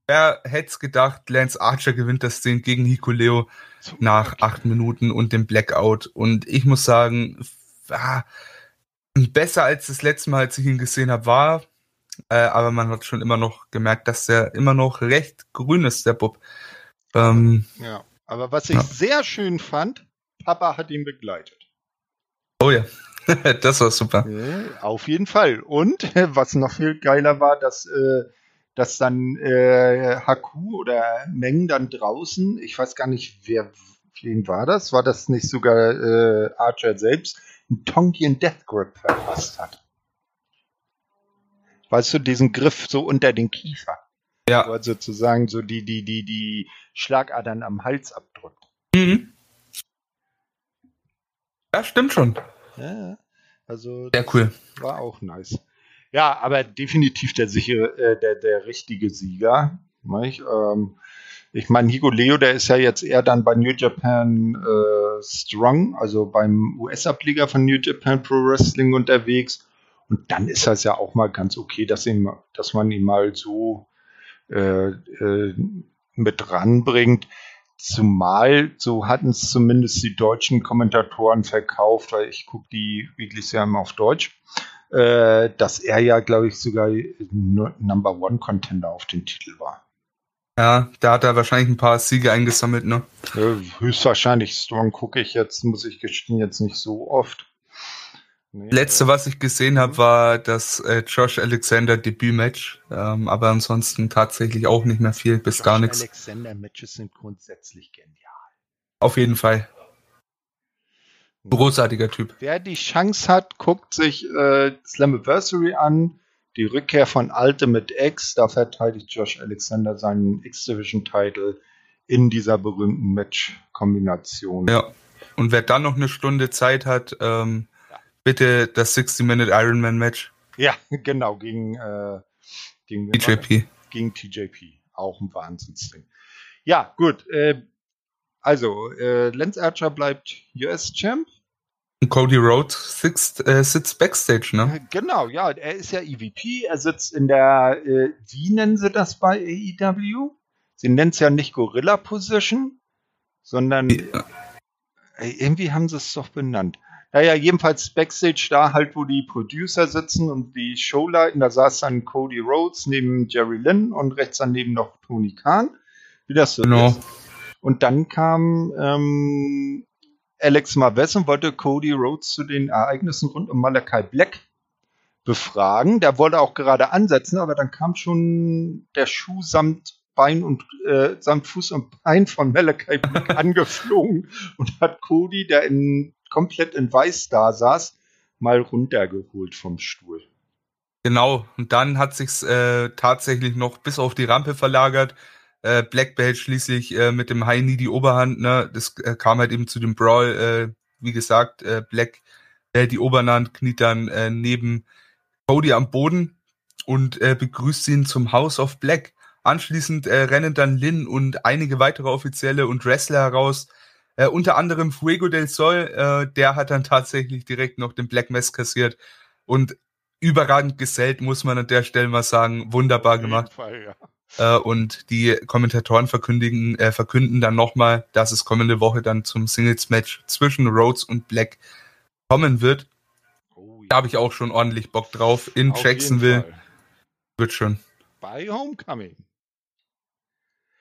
wer hätte es gedacht, Lance Archer gewinnt das Ding gegen Hikuleo So, nach acht Minuten und dem Blackout. Und ich muss sagen, ah, besser als das letzte Mal, als ich ihn gesehen habe, war. Äh, aber man hat schon immer noch gemerkt, dass der immer noch recht grün ist, der Bub. Ähm, Ja, aber was ich Ja. sehr schön fand, Papa hat ihn begleitet. oh ja, <laughs> das war super. Ja, auf jeden Fall. Und <laughs> was noch viel geiler war, dass, äh, dass dann äh, Haku oder Meng dann draußen, ich weiß gar nicht, wer wen war das? War das nicht sogar äh, Archer selbst, einen Tonkian Death Grip verpasst hat? Weißt du, diesen Griff so unter den Kiefer, wo Ja. er sozusagen so die, die, die, die Schlagadern am Hals abdrückt. Mhm. Ja, stimmt schon. Ja, also Sehr cool. war auch nice. Ja, aber definitiv der sichere, äh, der, der richtige Sieger. Nicht? Ähm, ich meine, Higo Leo, der ist ja jetzt eher dann bei New Japan äh, Strong, also beim US-Ableger von New Japan Pro Wrestling unterwegs. Und dann ist das ja auch mal ganz okay, dass, ihm, dass man ihn mal so äh, äh, mit ranbringt. Zumal, so hatten es zumindest die deutschen Kommentatoren verkauft, weil ich gucke die Weeklies ja immer auf Deutsch, äh, dass er ja, glaube ich, sogar Number One Contender auf den Titel war. Ja, da hat er wahrscheinlich ein paar Siege eingesammelt, ne? Höchstwahrscheinlich Strong gucke ich jetzt, muss ich gestehen, jetzt nicht so oft. Nee, Letzte, was ich gesehen habe, war das äh, Josh Alexander Debütmatch. Ähm, aber ansonsten tatsächlich auch nicht mehr viel, bis Josh gar nichts. Alexander Matches sind grundsätzlich genial. Auf jeden Fall. Großartiger Typ. Wer die Chance hat, guckt sich äh, Slammiversary an. Die Rückkehr von Ultimate X. Da verteidigt Josh Alexander seinen X-Division-Title in dieser berühmten Match-Kombination. Ja. Und wer dann noch eine Stunde Zeit hat, ähm, bitte das 60-Minute Ironman-Match. Ja, genau, gegen, äh, gegen? BJP. gegen TJP. Auch ein Wahnsinnsding. Ja, gut. Äh, also, äh, Lance Archer bleibt US-Champ. Cody Rhodes sitzt, äh, sitzt Backstage, ne? Genau, ja, er ist ja EVP. Er sitzt in der, äh, wie nennen sie das bei AEW? Sie nennen es ja nicht Gorilla Position, sondern Ja. äh, irgendwie haben sie es doch benannt. Naja, jedenfalls Backstage da halt, wo die Producer sitzen und die Showleiten, da saß dann Cody Rhodes neben Jerry Lynn und rechts daneben noch Tony Khan. Wie das so Genau. ist. Und dann kam ähm, Alex Marvez und wollte Cody Rhodes zu den Ereignissen rund um Malachi Black befragen. Der wollte auch gerade ansetzen, aber dann kam schon der Schuh samt Bein und äh, samt Fuß und Bein von Malachi Black <laughs> angeflogen und hat Cody, der in, komplett in Weiß da saß, mal runtergeholt vom Stuhl. Genau. Und dann hat sich's äh, tatsächlich noch bis auf die Rampe verlagert. Äh, Black behält schließlich äh, mit dem High Knee die Oberhand. Ne? Das äh, kam halt eben zu dem Brawl. Äh, wie gesagt, äh, Black behält die Oberhand, kniet dann äh, neben Cody am Boden und begrüßt ihn zum House of Black. Anschließend rennen dann Lin und einige weitere Offizielle und Wrestler heraus. Unter anderem Fuego del Sol, der hat dann tatsächlich direkt noch den Black Mess kassiert und überragend gesellt, muss man an der Stelle mal sagen. Wunderbar gemacht. Fall, ja. Äh, und die Kommentatoren verkündigen, äh, verkünden dann nochmal, dass es kommende Woche dann zum Singles-Match zwischen Rhodes und Black kommen wird. Oh, ja. Da habe ich auch schon ordentlich Bock drauf. In Auf Jacksonville wird schon. Bei Homecoming.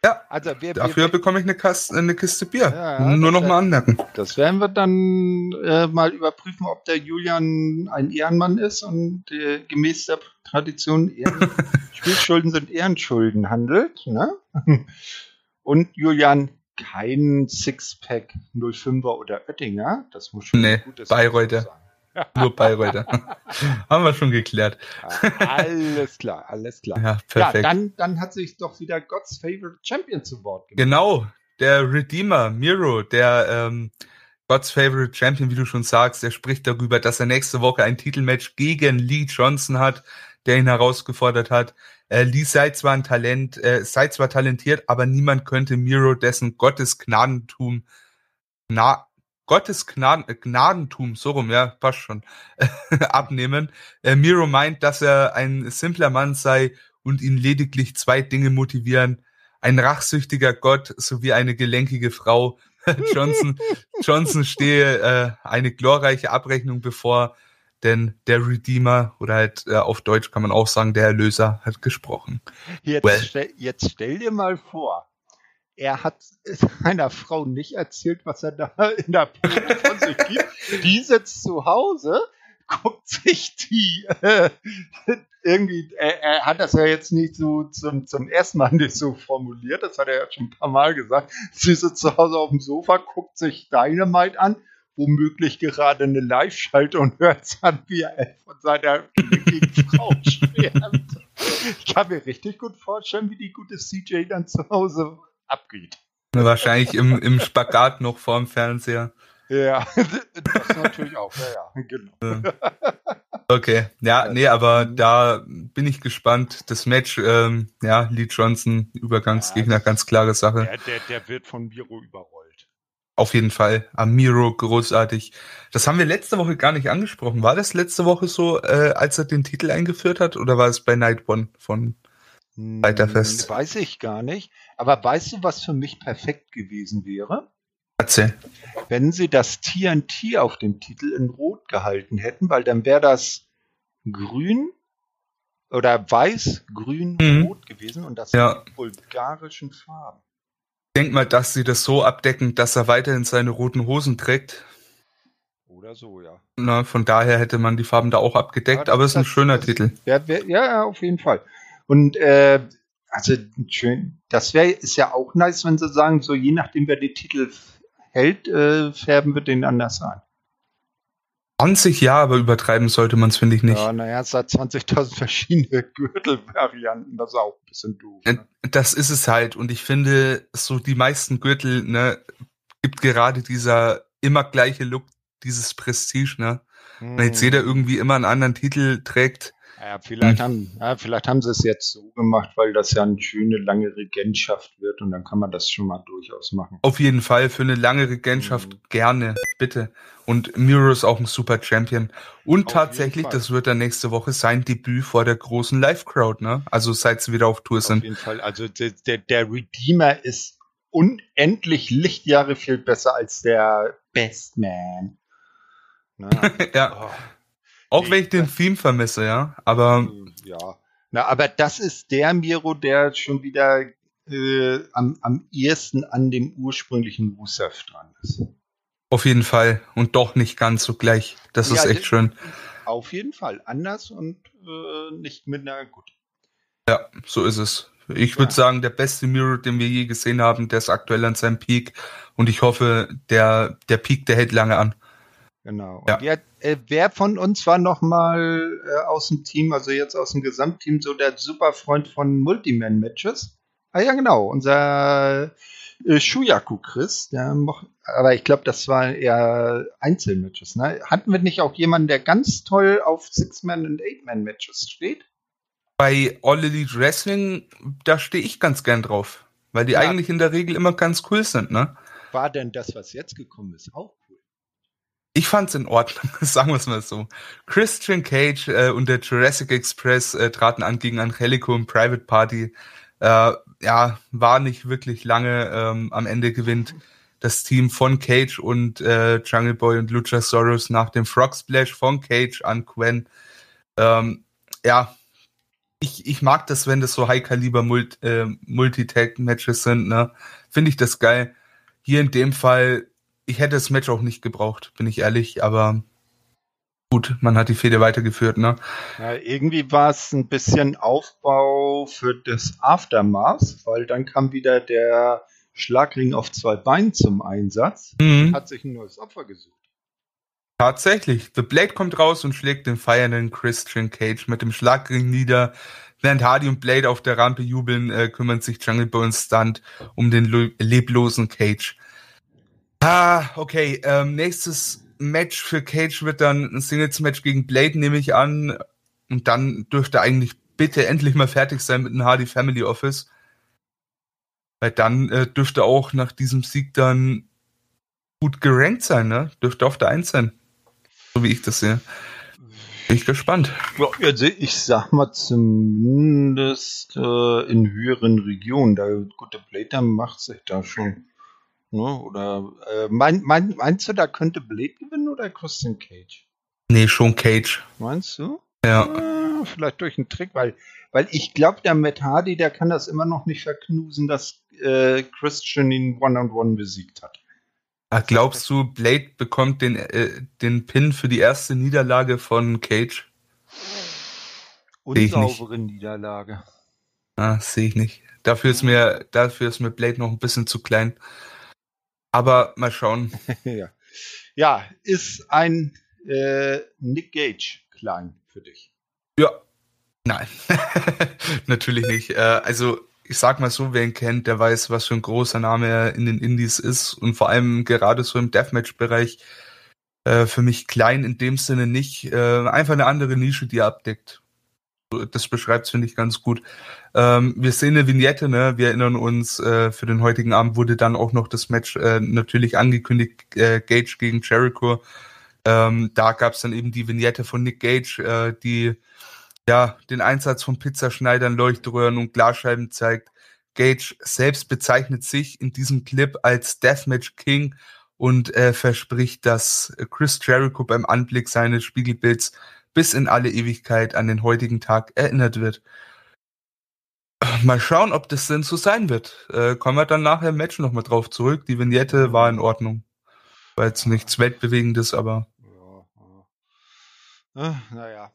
Ja, Also wir, Dafür wir, bekomme ich eine, Kaste, eine Kiste Bier. Ja, Nur das noch mal anmerken. das werden wir dann äh, mal überprüfen, ob der Julian ein Ehrenmann ist und äh, gemäß der Tradition Ehren <laughs> Spielschulden sind Ehrenschulden handelt. Ne? <laughs> Und Julian kein Sixpack 05er oder Oettinger. Das muss schon nee, ein gutes Bayreuther. sein. <laughs> Nur Bayreuther. Haben wir schon geklärt. alles klar, alles klar. Ja, perfekt. Ja, dann, dann hat sich doch wieder God's Favorite Champion zu Wort gemeldet. Genau, der Redeemer, Miro, der ähm, God's Favorite Champion, wie du schon sagst, der spricht darüber, dass er nächste Woche ein Titelmatch gegen Lee Johnson hat, der ihn herausgefordert hat. Äh, Lee sei zwar ein Talent, äh, sei zwar talentiert, aber niemand könnte Miro dessen Gottes Gnadentum, na, Gottes Gnaden, äh, Gnadentum, so rum, ja, passt schon, <laughs> abnehmen. Äh, Miro meint, dass er ein simpler Mann sei und ihn lediglich zwei Dinge motivieren. Ein rachsüchtiger Gott sowie eine gelenkige Frau. <laughs> Johnson, Johnson stehe äh, eine glorreiche Abrechnung bevor, denn der Redeemer oder halt äh, auf Deutsch kann man auch sagen, der Erlöser hat gesprochen. Jetzt, well. stell, jetzt stell dir mal vor, er hat <laughs> seiner Frau nicht erzählt, was er da in der Probe von sich gibt. <laughs> Die sitzt zu Hause, guckt sich die äh, <laughs> irgendwie, er, er, hat das ja jetzt nicht so zum, zum ersten Mal nicht so formuliert, das hat er ja schon ein paar Mal gesagt. Sie sitzt zu Hause auf dem Sofa, guckt sich Dynamite an womöglich gerade eine Live-Schalte und hört an, wie er von seiner <laughs> Frau schwärmt. Ich kann mir richtig gut vorstellen, wie die gute CJ dann zu Hause abgeht. Wahrscheinlich im, im Spagat noch vorm Fernseher. Ja, <laughs> das natürlich auch, ja, ja, genau. Okay, ja, nee, aber da bin ich gespannt. Das Match, ähm, ja, Lee Johnson, Übergangsgegner, ganz klare Sache. Der, der, der wird von Biro überrollt. Auf jeden Fall. Amiro, großartig. Das haben wir letzte Woche gar nicht angesprochen. War das letzte Woche so, äh, als er den Titel eingeführt hat, oder war es bei Night One von Weiterfest? Hm, weiß ich gar nicht. Aber weißt du, was für mich perfekt gewesen wäre? Erzähl. Wenn sie das TNT auf dem Titel in Rot gehalten hätten, weil dann wäre das grün oder weiß, grün, mhm. rot gewesen und das ja. sind bulgarischen Farben denke mal, dass sie das so abdecken, dass er weiterhin seine roten Hosen trägt. Oder so, ja. Na, von daher hätte man die Farben da auch abgedeckt, ja, aber es ist ein schöner das, Titel. Wär, wär, ja, auf jeden Fall. Und äh, also schön, das wäre ist ja auch nice, wenn sie sagen, so je nachdem wer die Titel hält, äh, färben wir den anders an. 20 ja, aber übertreiben sollte man es, finde ich nicht. Ja, naja, es hat 20.000 <laughs> verschiedene Gürtelvarianten, das ist auch ein bisschen doof. Äh, ne? Das ist es halt. Und ich finde, so die meisten Gürtel, ne, gibt gerade dieser immer gleiche Look, dieses Prestige, ne. Hm. Wenn jetzt jeder irgendwie immer einen anderen Titel trägt, ja, vielleicht, haben, ja, vielleicht haben sie es jetzt so gemacht, weil das ja eine schöne lange Regentschaft wird und dann kann man das schon mal durchaus machen. Auf jeden Fall für eine lange Regentschaft mhm. gerne, bitte. Und Miro ist auch ein super Champion. Und auf tatsächlich, das wird dann nächste Woche sein Debüt vor der großen Live-Crowd, ne? Also seit sie wieder auf Tour sind. Auf jeden Fall. Also der, der Redeemer ist unendlich Lichtjahre viel besser als der Best Man. Ne? <laughs> ja. Oh. Auch wenn ich den Theme vermisse, ja. Aber. Hm, ja. Na, aber das ist der Miro, der schon wieder äh, am, am ehesten an dem ursprünglichen Rusev dran ist. Auf jeden Fall. Und doch nicht ganz so gleich. Das ja, ist echt schön. Auf jeden Fall. Anders und äh, nicht minder gut. Ja, so ist es. Ich würde ja. sagen, der beste Miro, den wir je gesehen haben, der ist aktuell an seinem Peak. Und ich hoffe, der, der Peak, der hält lange an. Genau. Ja. Wer, äh, wer, von uns war noch mal äh, aus dem Team, also jetzt aus dem Gesamtteam, so der Superfreund von Multiman-Matches? Ah ja, genau, unser äh, Shuyaku Chris, der moch, aber ich glaube, das war eher Einzelmatches. Ne? Hatten wir nicht auch jemanden, der ganz toll auf Six-Man- und Eight-Man-Matches steht? Bei All Elite Wrestling, da stehe ich ganz gern drauf, weil die ja. eigentlich in der Regel immer ganz cool sind, ne? War denn das, was jetzt gekommen ist, auch ich fand's in Ordnung, <laughs> sagen wir es mal so. Christian Cage äh, und der Jurassic Express äh, traten an gegen Angelico im Private Party. Äh, ja, war nicht wirklich lange. Ähm, am Ende gewinnt das Team von Cage und äh, Jungle Boy und Luchasaurus nach dem Frog Splash von Cage an Quen. Ähm, ja, ich, ich mag das, wenn das so High-Kaliber Multi, äh, Multitag-Matches sind. Ne? Finde ich das geil. Hier in dem Fall ich hätte das Match auch nicht gebraucht, bin ich ehrlich, aber gut, man hat die Fehde weitergeführt, ne? Ja, irgendwie war es ein bisschen Aufbau für das Aftermath, weil dann kam wieder der Schlagring auf zwei Beinen zum Einsatz. Mhm. Hat sich ein neues Opfer gesucht. Tatsächlich. The Blade kommt raus und schlägt den feiernden Christian Cage mit dem Schlagring nieder. Während Hardy und Blade auf der Rampe jubeln, äh, kümmert sich Jungle Boy und Stunt um den leblosen Cage. Ah, okay. Ähm, nächstes Match für Cage wird dann ein Singles-Match gegen Blade, nehme ich an. Und dann dürfte eigentlich bitte endlich mal fertig sein mit dem Hardy Family Office. Weil dann äh, dürfte auch nach diesem Sieg dann gut gerankt sein, ne? Dürfte auf der Eins sein. So wie ich das sehe. Bin ich gespannt. Ja, also ich sag mal zumindest äh, in höheren Regionen. Der gute Blade macht sich da schon. Ne? Oder äh, mein, mein, meinst du, da könnte Blade gewinnen oder Christian Cage? Nee, schon Cage. Meinst du? Ja. Äh, vielleicht durch einen Trick, weil, weil ich glaube, der Matt Hardy, der kann das immer noch nicht verknusen, dass äh, Christian ihn One-on-One -on -one besiegt hat. Ach, glaubst du, Blade bekommt den, äh, den Pin für die erste Niederlage von Cage? Unsaubere Niederlage. Ah, sehe ich nicht. Dafür ist mir, dafür ist mir Blade noch ein bisschen zu klein. Aber mal schauen. <laughs> ja. ja, ist ein äh, Nick Gage klein für dich. Ja. Nein. <laughs> Natürlich nicht. Äh, also ich sag mal so, wer ihn kennt, der weiß, was für ein großer Name er in den Indies ist und vor allem gerade so im Deathmatch-Bereich äh, für mich klein in dem Sinne nicht. Äh, einfach eine andere Nische, die er abdeckt. Das beschreibt es, finde ich, ganz gut. Ähm, wir sehen eine Vignette, ne? Wir erinnern uns, äh, für den heutigen Abend wurde dann auch noch das Match äh, natürlich angekündigt, äh, Gage gegen Jericho. Ähm, da gab es dann eben die Vignette von Nick Gage, äh, die ja, den Einsatz von Pizzaschneidern, Leuchtröhren und Glasscheiben zeigt. Gage selbst bezeichnet sich in diesem Clip als Deathmatch King und äh, verspricht, dass Chris Jericho beim Anblick seines Spiegelbilds bis in alle Ewigkeit an den heutigen Tag erinnert wird. Mal schauen, ob das denn so sein wird. Äh, kommen wir dann nachher im Match nochmal drauf zurück. Die Vignette war in Ordnung. War jetzt nichts Weltbewegendes, aber. Ja, ja. Äh, naja,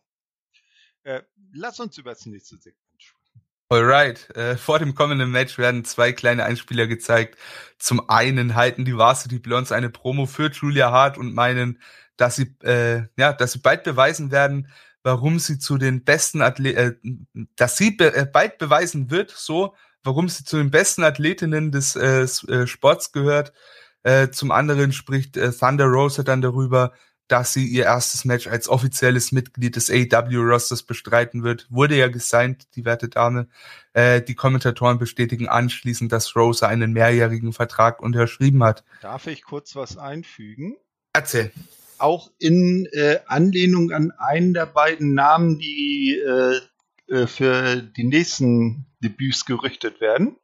äh, lass uns über das nächste Segment sprechen. Alright, äh, vor dem kommenden Match werden zwei kleine Einspieler gezeigt. Zum einen halten die Varsity Blondes eine Promo für Julia Hart und meinen, dass sie, äh, ja, dass sie bald beweisen werden, warum sie zu den besten Athleten, äh, dass sie be äh, bald beweisen wird, so, warum sie zu den besten Athletinnen des äh, äh Sports gehört. Äh, zum anderen spricht äh, Thunder Rosa dann darüber, dass sie ihr erstes Match als offizielles Mitglied des AEW-Rosters bestreiten wird. Wurde ja gesigned, die werte Dame. Äh, die Kommentatoren bestätigen anschließend, dass Rosa einen mehrjährigen Vertrag unterschrieben hat. Darf ich kurz was einfügen? Erzähl. Auch in äh, Anlehnung an einen der beiden Namen, die äh, äh für die nächsten Debüts gerüchtet werden.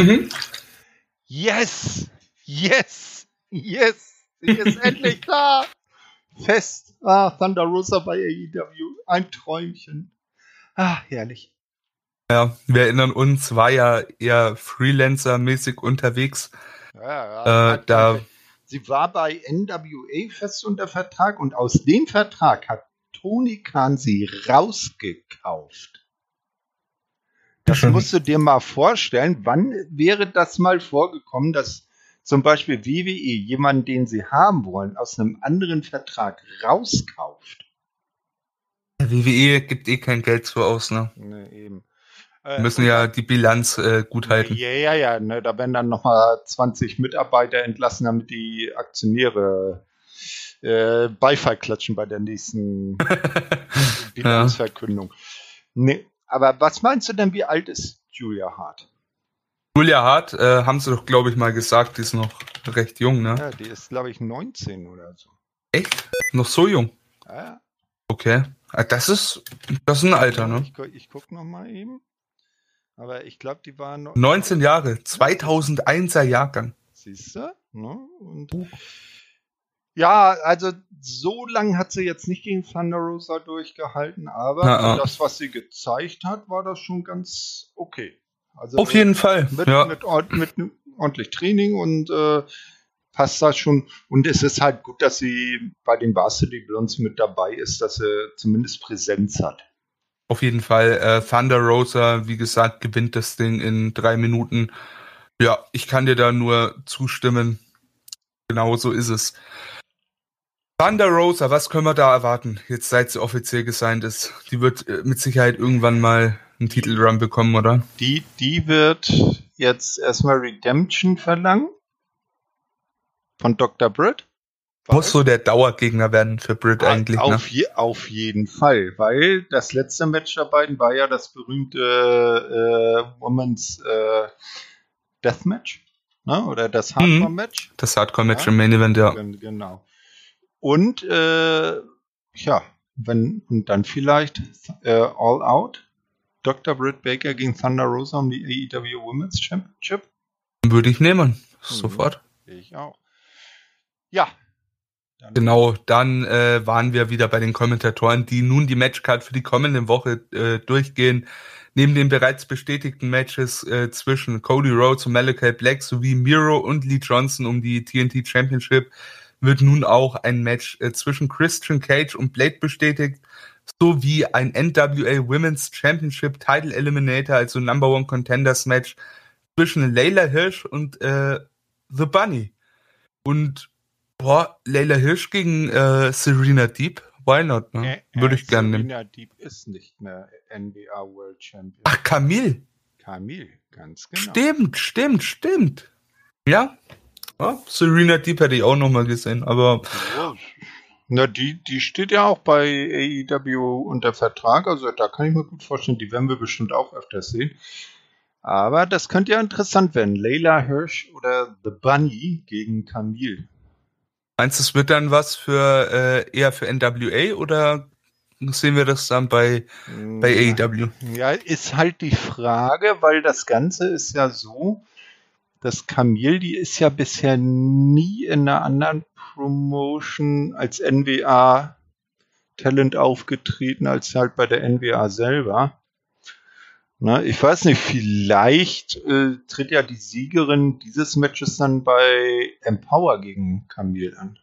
Mhm. Yes! Yes! Yes! Sie ist <laughs> endlich klar. Fest. Ah, Thunder Rosa bei AEW. Ein Träumchen. Ah, herrlich. Ja, wir erinnern uns, war ja eher Freelancer-mäßig unterwegs. Ja, ja. Äh, da sie war bei NWA fest unter Vertrag und aus dem Vertrag hat Tony Khan sie rausgekauft. Das musst du dir mal vorstellen. Wann wäre das mal vorgekommen, dass zum Beispiel WWE jemanden, den sie haben wollen, aus einem anderen Vertrag rauskauft. WWE gibt eh kein Geld so aus, ne? Ne, eben. Wir müssen ja die Bilanz äh, gut halten. Ja, ja, ja. Ne, da werden dann nochmal 20 Mitarbeiter entlassen, damit die Aktionäre äh, Beifall klatschen bei der nächsten <laughs> Bilanzverkündung. Nee, aber was meinst du denn, wie alt ist Julia Hart? Julia Hart, äh, haben sie doch, glaube ich, mal gesagt, die ist noch recht jung, ne? Ja, die ist, glaube ich, 19 oder so. Echt? Noch so jung? Ja. Okay. Ah, das ist, das ist ein Alter, ne? Ich, ich guck noch mal eben. Aber ich glaube, die waren noch 19 Jahre, 2001er Jahrgang. Siehst du? Ne? Und uh. Ja, also so lange hat sie jetzt nicht gegen Thunder Rosa durchgehalten, aber Na, das, was sie gezeigt hat, war das schon ganz okay. Also Auf jeden Fall. Mit, ja. mit, mit, mit ordentlich Training und äh, passt das schon. Und es ist halt gut, dass sie bei den Varsity Blondes mit dabei ist, dass sie zumindest Präsenz hat. Auf jeden Fall. Äh, Thunder Rosa, wie gesagt, gewinnt das Ding in drei Minuten. Ja, ich kann dir da nur zustimmen. Genau so ist es. Thunder Rosa, was können wir da erwarten, jetzt seit sie offiziell gesigned ist? Die wird äh, mit Sicherheit irgendwann mal einen Titelrun bekommen, oder? Die, die wird jetzt erstmal Redemption verlangen. Von Dr. Britt. Muss so der Dauergegner werden für Britt eigentlich. Ne? Auf, ne? je, auf jeden Fall, weil das letzte Match der beiden war ja das berühmte äh, Women's äh, Deathmatch. Ne? Oder das mhm. Hardcore-Match. Das Hardcore-Match ja? im Main Event, ja. Genau. Und äh, ja, wenn und dann vielleicht äh, All Out. Dr. Britt Baker gegen Thunder Rosa um die AEW Women's Championship. Würde ich nehmen. Mhm. Sofort. Ich auch. Ja, genau, dann äh, waren wir wieder bei den Kommentatoren, die nun die Matchcard für die kommende Woche äh, durchgehen. Neben den bereits bestätigten Matches äh, zwischen Cody Rhodes und Malachi Black sowie Miro und Lee Johnson um die TNT Championship wird nun auch ein Match äh, zwischen Christian Cage und Blade bestätigt, sowie ein NWA Women's Championship Title Eliminator, also Number One Contenders Match zwischen Layla Hirsch und äh, The Bunny. Und Boah, Leila Hirsch gegen äh, Serena Deep? Why not, ne? Äh, Würde ich gerne nehmen. Serena Deep ist nicht mehr NBA World Champion. Ach, Camille. Camille, ganz genau. Stimmt, stimmt, stimmt. Ja. ja Serena Deep hätte ich auch nochmal gesehen, aber. Ja. Na, die, die steht ja auch bei AEW unter Vertrag, also da kann ich mir gut vorstellen, die werden wir bestimmt auch öfters sehen. Aber das könnte ja interessant werden. Leila Hirsch oder The Bunny gegen Camille. Meinst du, es wird dann was für äh, eher für NWA oder sehen wir das dann bei, bei AEW? Ja, ist halt die Frage, weil das Ganze ist ja so, dass Camille, die ist ja bisher nie in einer anderen Promotion als NWA Talent aufgetreten, als halt bei der NWA selber. Na, ich weiß nicht, vielleicht äh, tritt ja die Siegerin dieses Matches dann bei Empower gegen Camille an.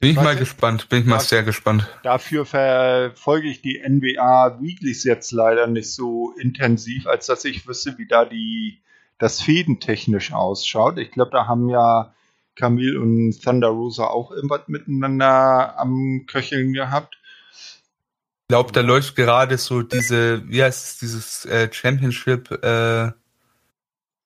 Bin ich mal gespannt, bin ich mal sehr gespannt. Dafür verfolge ich die NBA Weeklies jetzt leider nicht so intensiv, als dass ich wüsste, wie da die das Fäden technisch ausschaut. Ich glaube, da haben ja Camille und Thunder Rosa auch immer miteinander am Köcheln gehabt glaube, da läuft gerade so diese, wie heißt es, dieses äh, Championship, äh,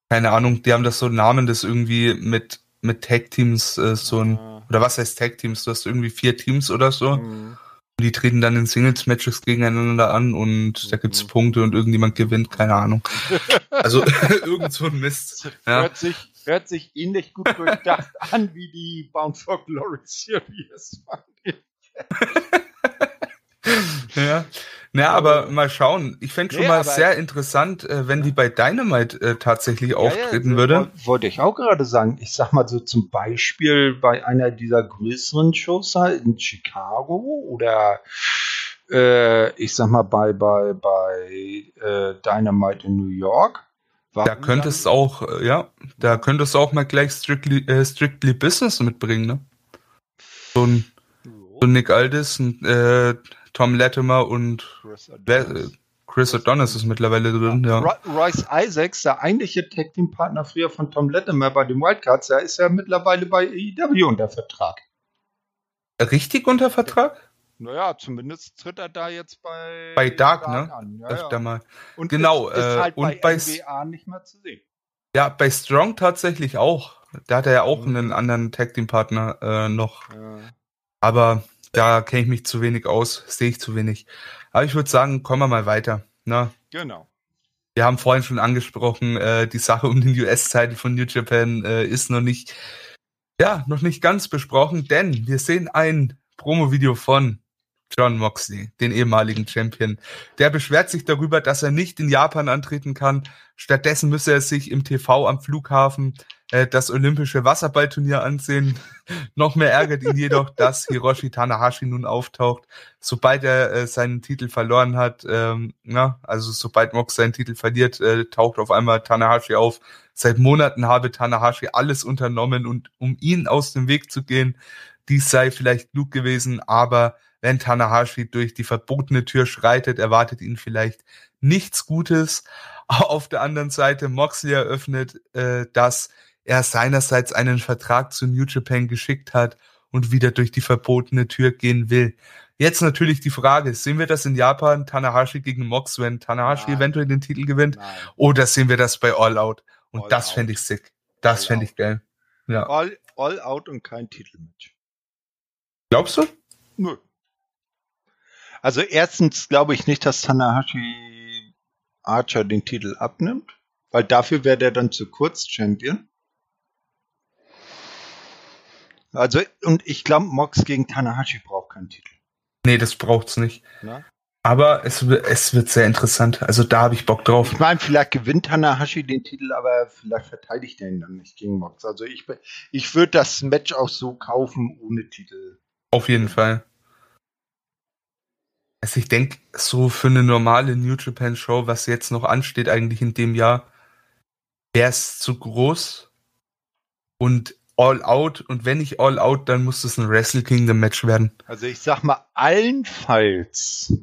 keine Ahnung, die haben das so Namen, das irgendwie mit, mit Tag-Teams äh, so ein, ah. oder was heißt Tag-Teams? Du hast irgendwie vier Teams oder so. Mhm. Und die treten dann in Singles-Matches gegeneinander an und mhm. da gibt's Punkte und irgendjemand gewinnt, keine Ahnung. <laughs> Also <laughs> irgend so ein Mist. Ja. Hört sich, hört sich ähnlich gut durchdacht an wie die Bound for Glory Series. <laughs> ja. Na, aber mal schauen. Ich fände schon nee, mal sehr interessant, äh, wenn die bei Dynamite äh, tatsächlich ja, auftreten ja, würde. Wollte ich auch gerade sagen. Ich sag mal so zum Beispiel bei einer dieser größeren Shows in Chicago oder äh, ich sag mal bei, bei, bei äh, Dynamite in New York. Da könnte es auch, äh, ja, da könnte es auch mal gleich Strictly, äh, Strictly Business mitbringen, ne? So ein, so Nick Aldis, äh, Tom Latimer und Chris Adonis, Chris Adonis ist mittlerweile drin, ja. ja. Royce Isaacs, der eigentliche Tag Team Partner früher von Tom Latimer bei den Wildcards, der ist ja mittlerweile bei AEW unter Vertrag. Richtig unter Vertrag? Naja, zumindest tritt er da jetzt bei, bei Dark, Dark ne? An. Ja, Öfter ja. mal. Und genau, ist, ist äh, halt und bei NBA nicht mehr zu sehen. Ja, bei Strong tatsächlich auch. Da hat er ja auch mhm. einen anderen Tag Team Partner äh, noch. Ja. Aber da kenne ich mich zu wenig aus, sehe ich zu wenig. Aber ich würde sagen, kommen wir mal weiter. Ne? Genau. Wir haben vorhin schon angesprochen, äh, die Sache um den US-Titel von New Japan äh, ist noch nicht, ja, noch nicht ganz besprochen, denn wir sehen ein Promo-Video von John Moxley, den ehemaligen Champion. Der beschwert sich darüber, dass er nicht in Japan antreten kann. Stattdessen müsse er sich im TV am Flughafen äh, das olympische Wasserballturnier ansehen. <laughs> Noch mehr ärgert ihn jedoch, <laughs> dass Hiroshi Tanahashi nun auftaucht, sobald er äh, seinen Titel verloren hat. Ähm, na, also sobald Mox seinen Titel verliert, äh, taucht auf einmal Tanahashi auf. Seit Monaten habe Tanahashi alles unternommen, und um ihn aus dem Weg zu gehen. Dies sei vielleicht klug gewesen, aber wenn Tanahashi durch die verbotene Tür schreitet, erwartet ihn vielleicht nichts Gutes. <laughs> Auf der anderen Seite Moxley eröffnet, äh, dass er seinerseits einen Vertrag zu New Japan geschickt hat und wieder durch die verbotene Tür gehen will. Jetzt natürlich die Frage, sehen wir das in Japan, Tanahashi gegen Mox, wenn Tanahashi Nein. eventuell den Titel gewinnt? Nein. Oder sehen wir das bei All Out? Und All das fände ich sick. Das fände ich geil. Ja. All, all Out und kein Titelmatch. Glaubst du? Nö. Also erstens glaube ich nicht, dass Tanahashi Archer den Titel abnimmt, weil dafür wäre der dann zu kurz Champion. Also, und ich glaube, Mox gegen Tanahashi braucht keinen Titel. Nee, das braucht's nicht. Na? Aber es, es wird sehr interessant. Also da habe ich Bock drauf. Ich meine, vielleicht gewinnt Tanahashi den Titel, aber vielleicht verteidigt er ihn dann nicht gegen Mox. Also ich, ich würde das Match auch so kaufen ohne Titel. Auf jeden Fall. Also ich denke, so für eine normale New Japan Show, was jetzt noch ansteht eigentlich in dem Jahr, wäre es zu groß. Und All Out und wenn nicht All Out, dann muss es ein Wrestle Kingdom Match werden. Also ich sag mal allenfalls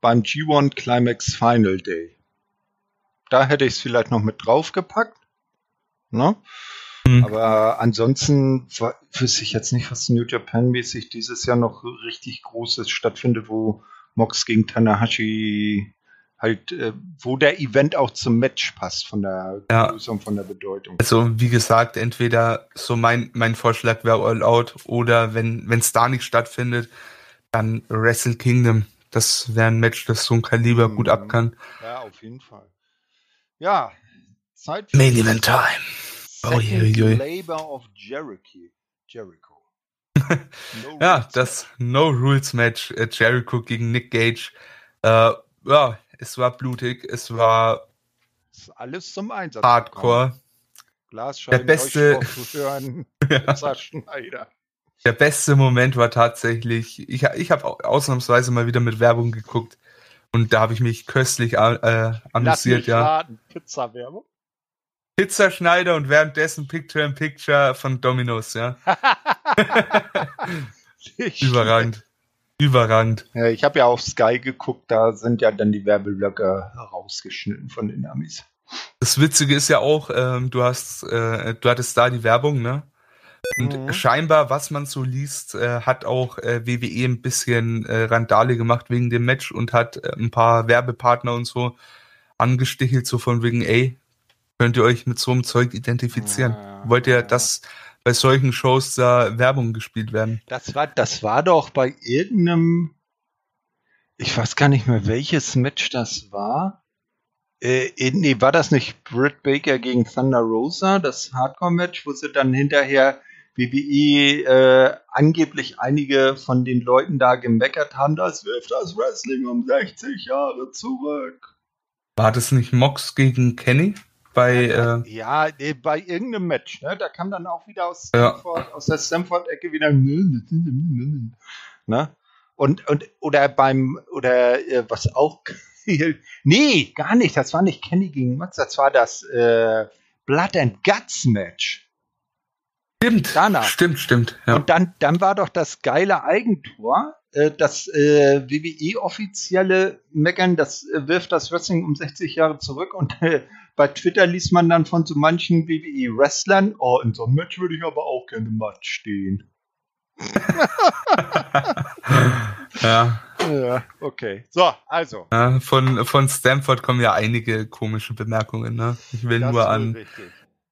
beim G1 Climax Final Day. Da hätte ich es vielleicht noch mit draufgepackt. Ne? Mhm. Aber ansonsten wüsste ich jetzt nicht, was New Japan mäßig dieses Jahr noch richtig Großes stattfindet, wo Mox gegen Tanahashi halt, äh, wo der Event auch zum Match passt von der ja. Größe und von der Bedeutung. Also wie gesagt, entweder so mein, mein Vorschlag wäre All Out oder wenn es da nicht stattfindet, dann Wrestle Kingdom. Das wäre ein Match, das so ein Kaliber mhm. gut ab kann. Ja, auf jeden Fall. Ja, Zeit für Main Event Time. Oh, je, je. Labor of Jericho. Jericho. no <laughs> ja, das No Rules Match äh, Jericho gegen Nick Gage. Äh, ja, es war blutig, es war alles zum Einsatz. Hardcore. Der beste, <laughs> ja. Der beste Moment war tatsächlich, ich, ich habe ausnahmsweise mal wieder mit Werbung geguckt und da habe ich mich köstlich äh, amüsiert, ja. Pizza-Werbung. Pizzaschneider und währenddessen Picture in Picture von Domino's, ja. <laughs> Überragend. Überragend. Ich habe ja auf Sky geguckt, da sind ja dann die Werbeblöcke rausgeschnitten von den Amis. Das Witzige ist ja auch, ähm, du hast, äh, du hattest da die Werbung, ne? Und mhm. scheinbar, was man so liest, äh, hat auch äh, WWE ein bisschen äh, Randale gemacht wegen dem Match und hat äh, ein paar Werbepartner und so angestichelt, so von wegen, ey, könnt ihr euch mit so einem Zeug identifizieren? Ja, Wollt ihr, ja. dass bei solchen Shows da Werbung gespielt werden? Das war, das war doch bei irgendeinem, ich weiß gar nicht mehr, welches Match das war. Äh, nee, war das nicht Britt Baker gegen Thunder Rosa, das Hardcore-Match, wo sie dann hinterher WWE äh, angeblich einige von den Leuten da gemeckert haben, das wirft das Wrestling um 60 Jahre zurück. War das nicht Mox gegen Kenny? Bei, ja, äh, ja, bei irgendeinem Match, ne? Da kam dann auch wieder aus, Stanford, ja. aus der Stanford-Ecke wieder. Ne? Und, und, oder beim, oder äh, was auch. <laughs> nee, gar nicht. Das war nicht Kenny gegen Max, das war das äh, Blood and Guts Match. Stimmt, Danach. stimmt, stimmt. Ja. Und dann, dann war doch das geile Eigentor, äh, das äh, WWE-offizielle Meckern, das äh, wirft das Wrestling um 60 Jahre zurück und äh, bei Twitter liest man dann von so manchen WWE-Wrestlern, oh, in so einem Match würde ich aber auch gerne matt stehen. <laughs> ja. Ja, okay. So, also. Ja, von, von Stanford kommen ja einige komische Bemerkungen. Ne? Ich will das nur an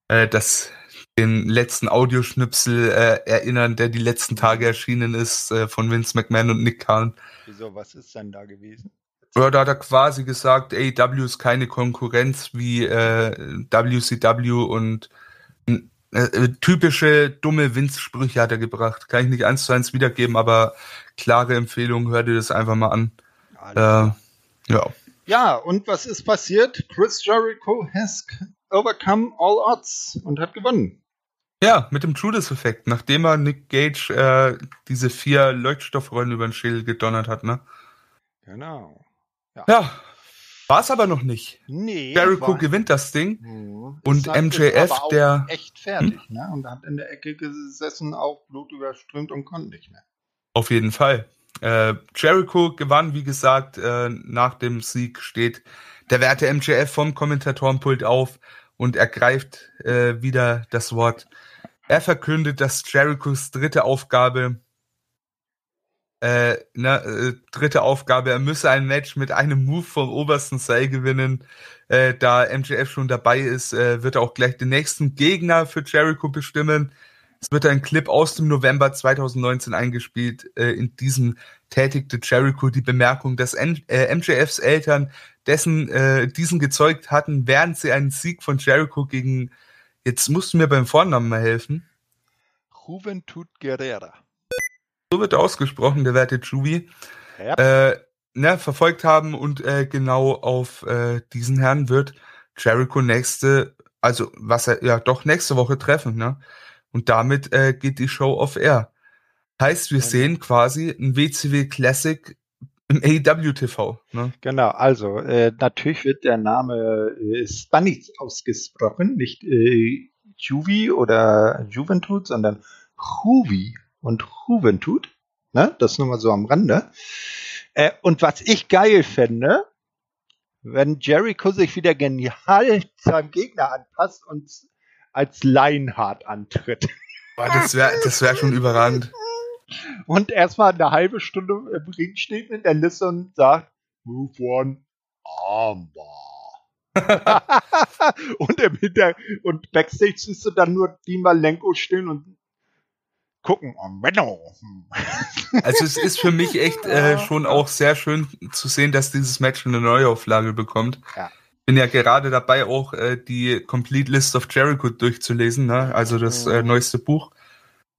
äh, das den letzten Audioschnipsel äh, erinnern, der die letzten Tage erschienen ist, äh, von Vince McMahon und Nick Khan. Wieso, was ist denn da gewesen? Ja, da hat er quasi gesagt, AEW ist keine Konkurrenz wie äh, WCW und äh, äh, typische dumme Vince-Sprüche hat er gebracht. Kann ich nicht eins zu eins wiedergeben, aber klare Empfehlung, hör dir das einfach mal an. Äh, ja. Ja, und was ist passiert? Chris Jericho has overcome all odds und hat gewonnen. Ja, mit dem Judas-Effekt, nachdem er Nick Gage äh, diese vier Leuchtstoffrollen über den Schädel gedonnert hat, ne? Genau. Ja. ja. War es aber noch nicht. Nee. Jericho gewinnt das Ding. Mhm. Und MJF, der. echt fertig, hm? ne? Und hat in der Ecke gesessen, auch blutüberströmt und konnte nicht mehr. Auf jeden Fall. Äh, Jericho gewann, wie gesagt, äh, nach dem Sieg steht Der werte MJF vom Kommentatorenpult auf und ergreift äh, wieder das Wort. Er verkündet, dass Jerichos dritte Aufgabe äh, ne, äh, dritte Aufgabe, er müsse ein Match mit einem Move vom obersten Seil gewinnen. Äh, da MJF schon dabei ist, äh, wird er auch gleich den nächsten Gegner für Jericho bestimmen. Es wird ein Clip aus dem November 2019 eingespielt. Äh, in diesem tätigte Jericho die Bemerkung, dass M äh, MJFs Eltern dessen äh, diesen gezeugt hatten, während sie einen Sieg von Jericho gegen, jetzt musst du mir beim Vornamen mal helfen. Juventud Guerrera so wird er ausgesprochen, der werte Juvi, ja. äh, ne, verfolgt haben und äh, genau auf äh, diesen Herrn wird Jericho nächste, also was er ja doch nächste Woche treffen, ne? Und damit äh, geht die Show off air. Heißt, wir ja. sehen quasi ein WCW Classic im AEW TV. Ne? Genau, also äh, natürlich wird der Name äh, Spanisch ausgesprochen, nicht äh, Juvi oder Juventud, sondern Juvi und Juventud. Ne? Das nur mal so am Rande. Äh, und was ich geil fände, wenn Jericho sich wieder genial <laughs> seinem Gegner anpasst und als Lionheart antritt. Boah, das wäre das wär schon überragend. Und erstmal eine halbe Stunde im Ring steht mit der Liste und sagt, Move one, Armbar. <laughs> <laughs> und im Hinter und Backstage siehst du dann nur die Malenko stehen und gucken. Oh, also es ist für mich echt äh, schon auch sehr schön zu sehen, dass dieses Match eine Neuauflage bekommt. Ja. Bin ja gerade dabei, auch äh, die Complete List of Jericho durchzulesen, ne? also das äh, neueste Buch.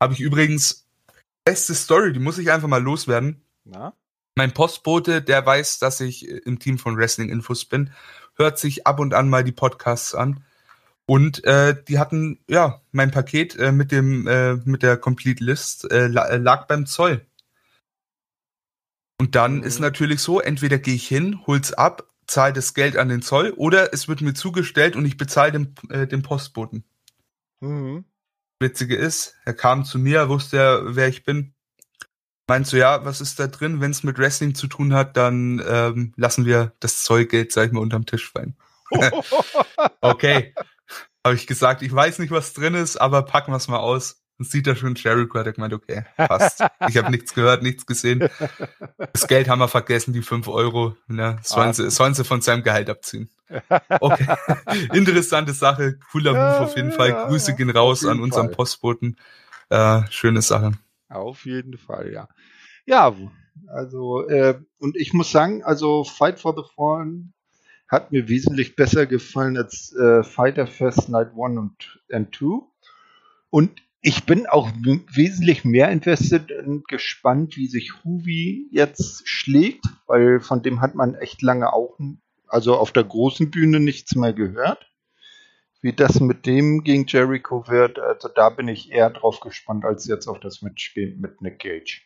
Habe ich übrigens beste Story, die muss ich einfach mal loswerden. Na? Mein Postbote, der weiß, dass ich im Team von Wrestling Infos bin, hört sich ab und an mal die Podcasts an und äh, die hatten, ja, mein Paket äh, mit dem, äh, mit der Complete List äh, äh lag beim Zoll. Und dann mhm. ist natürlich so, entweder gehe ich hin, hol's ab, zahle das Geld an den Zoll, oder es wird mir zugestellt und ich bezahle den, äh, den Postboten. Mhm. Witzige ist, er kam zu mir, wusste er, wer ich bin. Meinst du, ja, was ist da drin? Wenn es mit Wrestling zu tun hat, dann ähm, lassen wir das Zollgeld, sag ich mal, unterm Tisch fallen. <laughs> <laughs> okay habe ich gesagt, ich weiß nicht, was drin ist, aber packen wir es mal aus. Dann sieht er schon Jericho, hat er gemeint, okay, passt. ich habe nichts gehört, nichts gesehen. Das Geld haben wir vergessen, die fünf Euro. Ne? Sollen, ah. sie, sollen sie von seinem Gehalt abziehen. Okay. <laughs> Interessante Sache, cooler Move auf jeden Fall. Ja, Grüße gehen raus an unseren Fall. Postboten. Äh, schöne Sache. Auf jeden Fall, ja. Ja, also, äh, und ich muss sagen, also Fight for the Fallen hat mir wesentlich besser gefallen als äh, Fighter Fest Night 1 und and 2. Und ich bin auch wesentlich mehr investiert und gespannt, wie sich Huvi jetzt schlägt, weil von dem hat man echt lange auch, also auf der großen Bühne nichts mehr gehört. Wie das mit dem gegen Jericho wird, also da bin ich eher drauf gespannt, als jetzt auf das Match mit Nick Gage.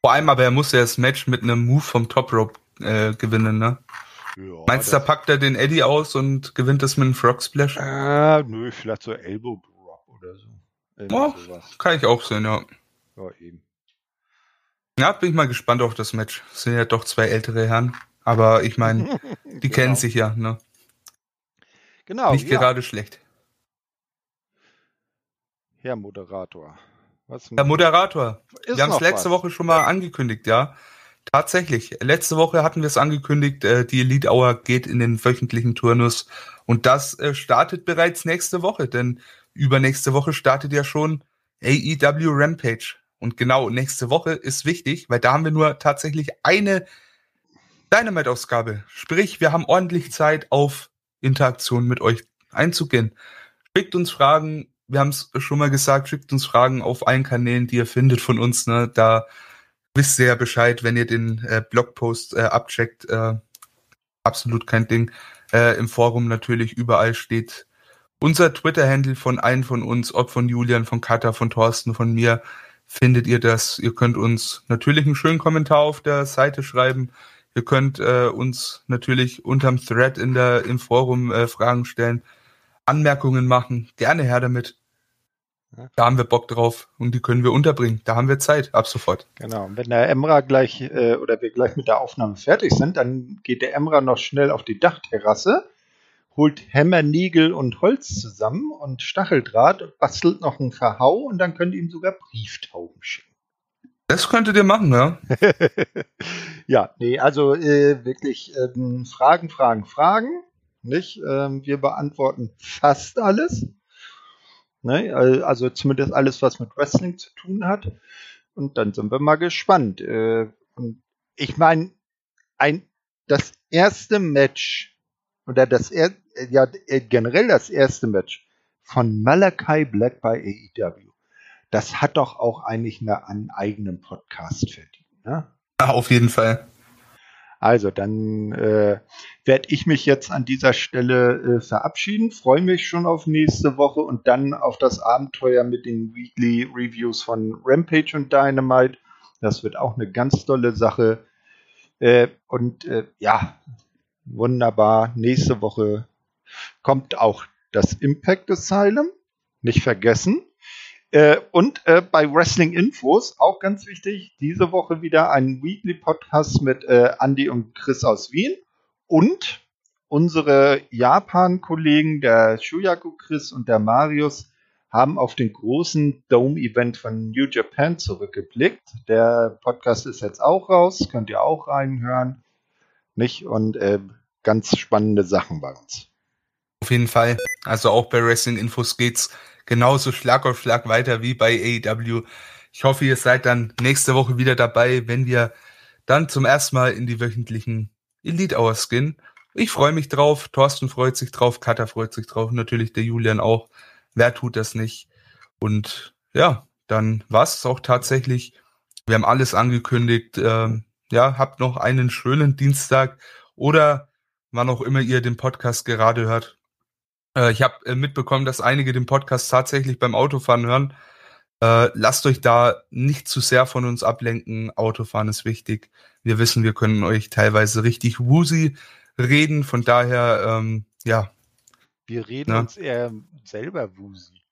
Vor allem aber er muss ja das Match mit einem Move vom Top Rope äh, gewinnen, ne? Ja, Meinst du, da packt er den Eddie aus und gewinnt das mit einem Frog Splash? Äh, nö, vielleicht so Elbow Drop oder so. Oh, kann ich auch sehen, ja. Ja, eben. Ja, bin ich mal gespannt auf das Match. Das sind ja doch zwei ältere Herren. Aber ich meine, <laughs> die genau. kennen sich ja, ne? Genau. Nicht ja. gerade schlecht. Herr Moderator. Was Herr Moderator. Wir haben es letzte was? Woche schon mal angekündigt, ja. Tatsächlich. Letzte Woche hatten wir es angekündigt, äh, die Elite Hour geht in den wöchentlichen Turnus und das äh, startet bereits nächste Woche, denn übernächste Woche startet ja schon AEW Rampage. Und genau, nächste Woche ist wichtig, weil da haben wir nur tatsächlich eine Dynamite-Ausgabe. Sprich, wir haben ordentlich Zeit, auf Interaktion mit euch einzugehen. Schickt uns Fragen, wir haben es schon mal gesagt, schickt uns Fragen auf allen Kanälen, die ihr findet von uns. Ne? Da wisst ihr ja Bescheid, wenn ihr den äh, Blogpost äh, abcheckt. Äh, absolut kein Ding. Äh, Im Forum natürlich überall steht unser Twitter-Handle von einem von uns, ob von Julian, von Katha, von Thorsten, von mir. Findet ihr das? Ihr könnt uns natürlich einen schönen Kommentar auf der Seite schreiben. Ihr könnt äh, uns natürlich unterm Thread in der, im Forum äh, Fragen stellen, Anmerkungen machen. Gerne her damit. Da haben wir Bock drauf und die können wir unterbringen. Da haben wir Zeit, ab sofort. Genau. Und wenn der Emra gleich äh, oder wir gleich mit der Aufnahme fertig sind, dann geht der Emra noch schnell auf die Dachterrasse, holt Hämmer, Nägel und Holz zusammen und Stacheldraht, bastelt noch einen Verhau und dann könnt ihr ihm sogar Brieftauben schicken. Das könntet ihr machen, ja. <laughs> ja, nee, also äh, wirklich ähm, Fragen, Fragen, Fragen. Nicht? Ähm, wir beantworten fast alles. Ne? Also zumindest alles, was mit Wrestling zu tun hat. Und dann sind wir mal gespannt. Äh, ich meine, ein, das erste Match oder das er, ja äh, generell das erste Match von Malachi Black bei AEW, das hat doch auch eigentlich eine, einen eigenen Podcast verdient. Ne? Ja, auf jeden Fall. Also, dann äh, werde ich mich jetzt an dieser Stelle äh, verabschieden, freue mich schon auf nächste Woche und dann auf das Abenteuer mit den Weekly Reviews von Rampage und Dynamite. Das wird auch eine ganz tolle Sache. Äh, und äh, ja, wunderbar. Nächste Woche kommt auch das Impact Asylum. Nicht vergessen. Äh, und äh, bei Wrestling Infos, auch ganz wichtig, diese Woche wieder ein Weekly Podcast mit äh, Andy und Chris aus Wien und unsere Japan-Kollegen, der Shuyaku Chris und der Marius, haben auf den großen Dome-Event von New Japan zurückgeblickt. Der Podcast ist jetzt auch raus, könnt ihr auch reinhören. Nicht? Und äh, ganz spannende Sachen bei uns. Auf jeden Fall. Also auch bei Wrestling Infos geht's genauso Schlag auf Schlag weiter wie bei AEW. Ich hoffe, ihr seid dann nächste Woche wieder dabei, wenn wir dann zum ersten Mal in die wöchentlichen Elite Hours gehen. Ich freue mich drauf, Thorsten freut sich drauf, Katha freut sich drauf, natürlich der Julian auch. Wer tut das nicht? Und ja, dann war's es auch tatsächlich. Wir haben alles angekündigt. Ähm, ja, habt noch einen schönen Dienstag oder wann auch immer ihr den Podcast gerade hört. Äh, ich habe äh, mitbekommen, dass einige den Podcast tatsächlich beim Autofahren hören. Äh, lasst euch da nicht zu sehr von uns ablenken. Autofahren ist wichtig. Wir wissen, wir können euch teilweise richtig woozy reden. Von daher, ähm, ja. Wir reden ja. uns eher selber woozy.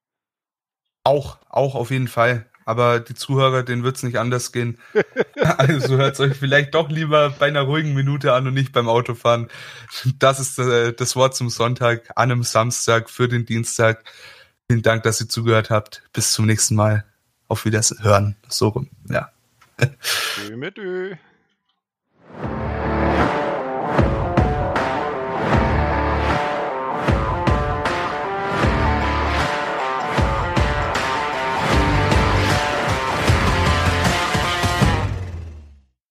Auch, auch auf jeden Fall aber die Zuhörer, denen wird's nicht anders gehen. <laughs> also hört's euch vielleicht doch lieber bei einer ruhigen Minute an und nicht beim Autofahren. Das ist äh, das Wort zum Sonntag, an einem Samstag für den Dienstag. Vielen Dank, dass ihr zugehört habt. Bis zum nächsten Mal. Auf Wiedersehen. So rum. Ja. Tschö mit Ö.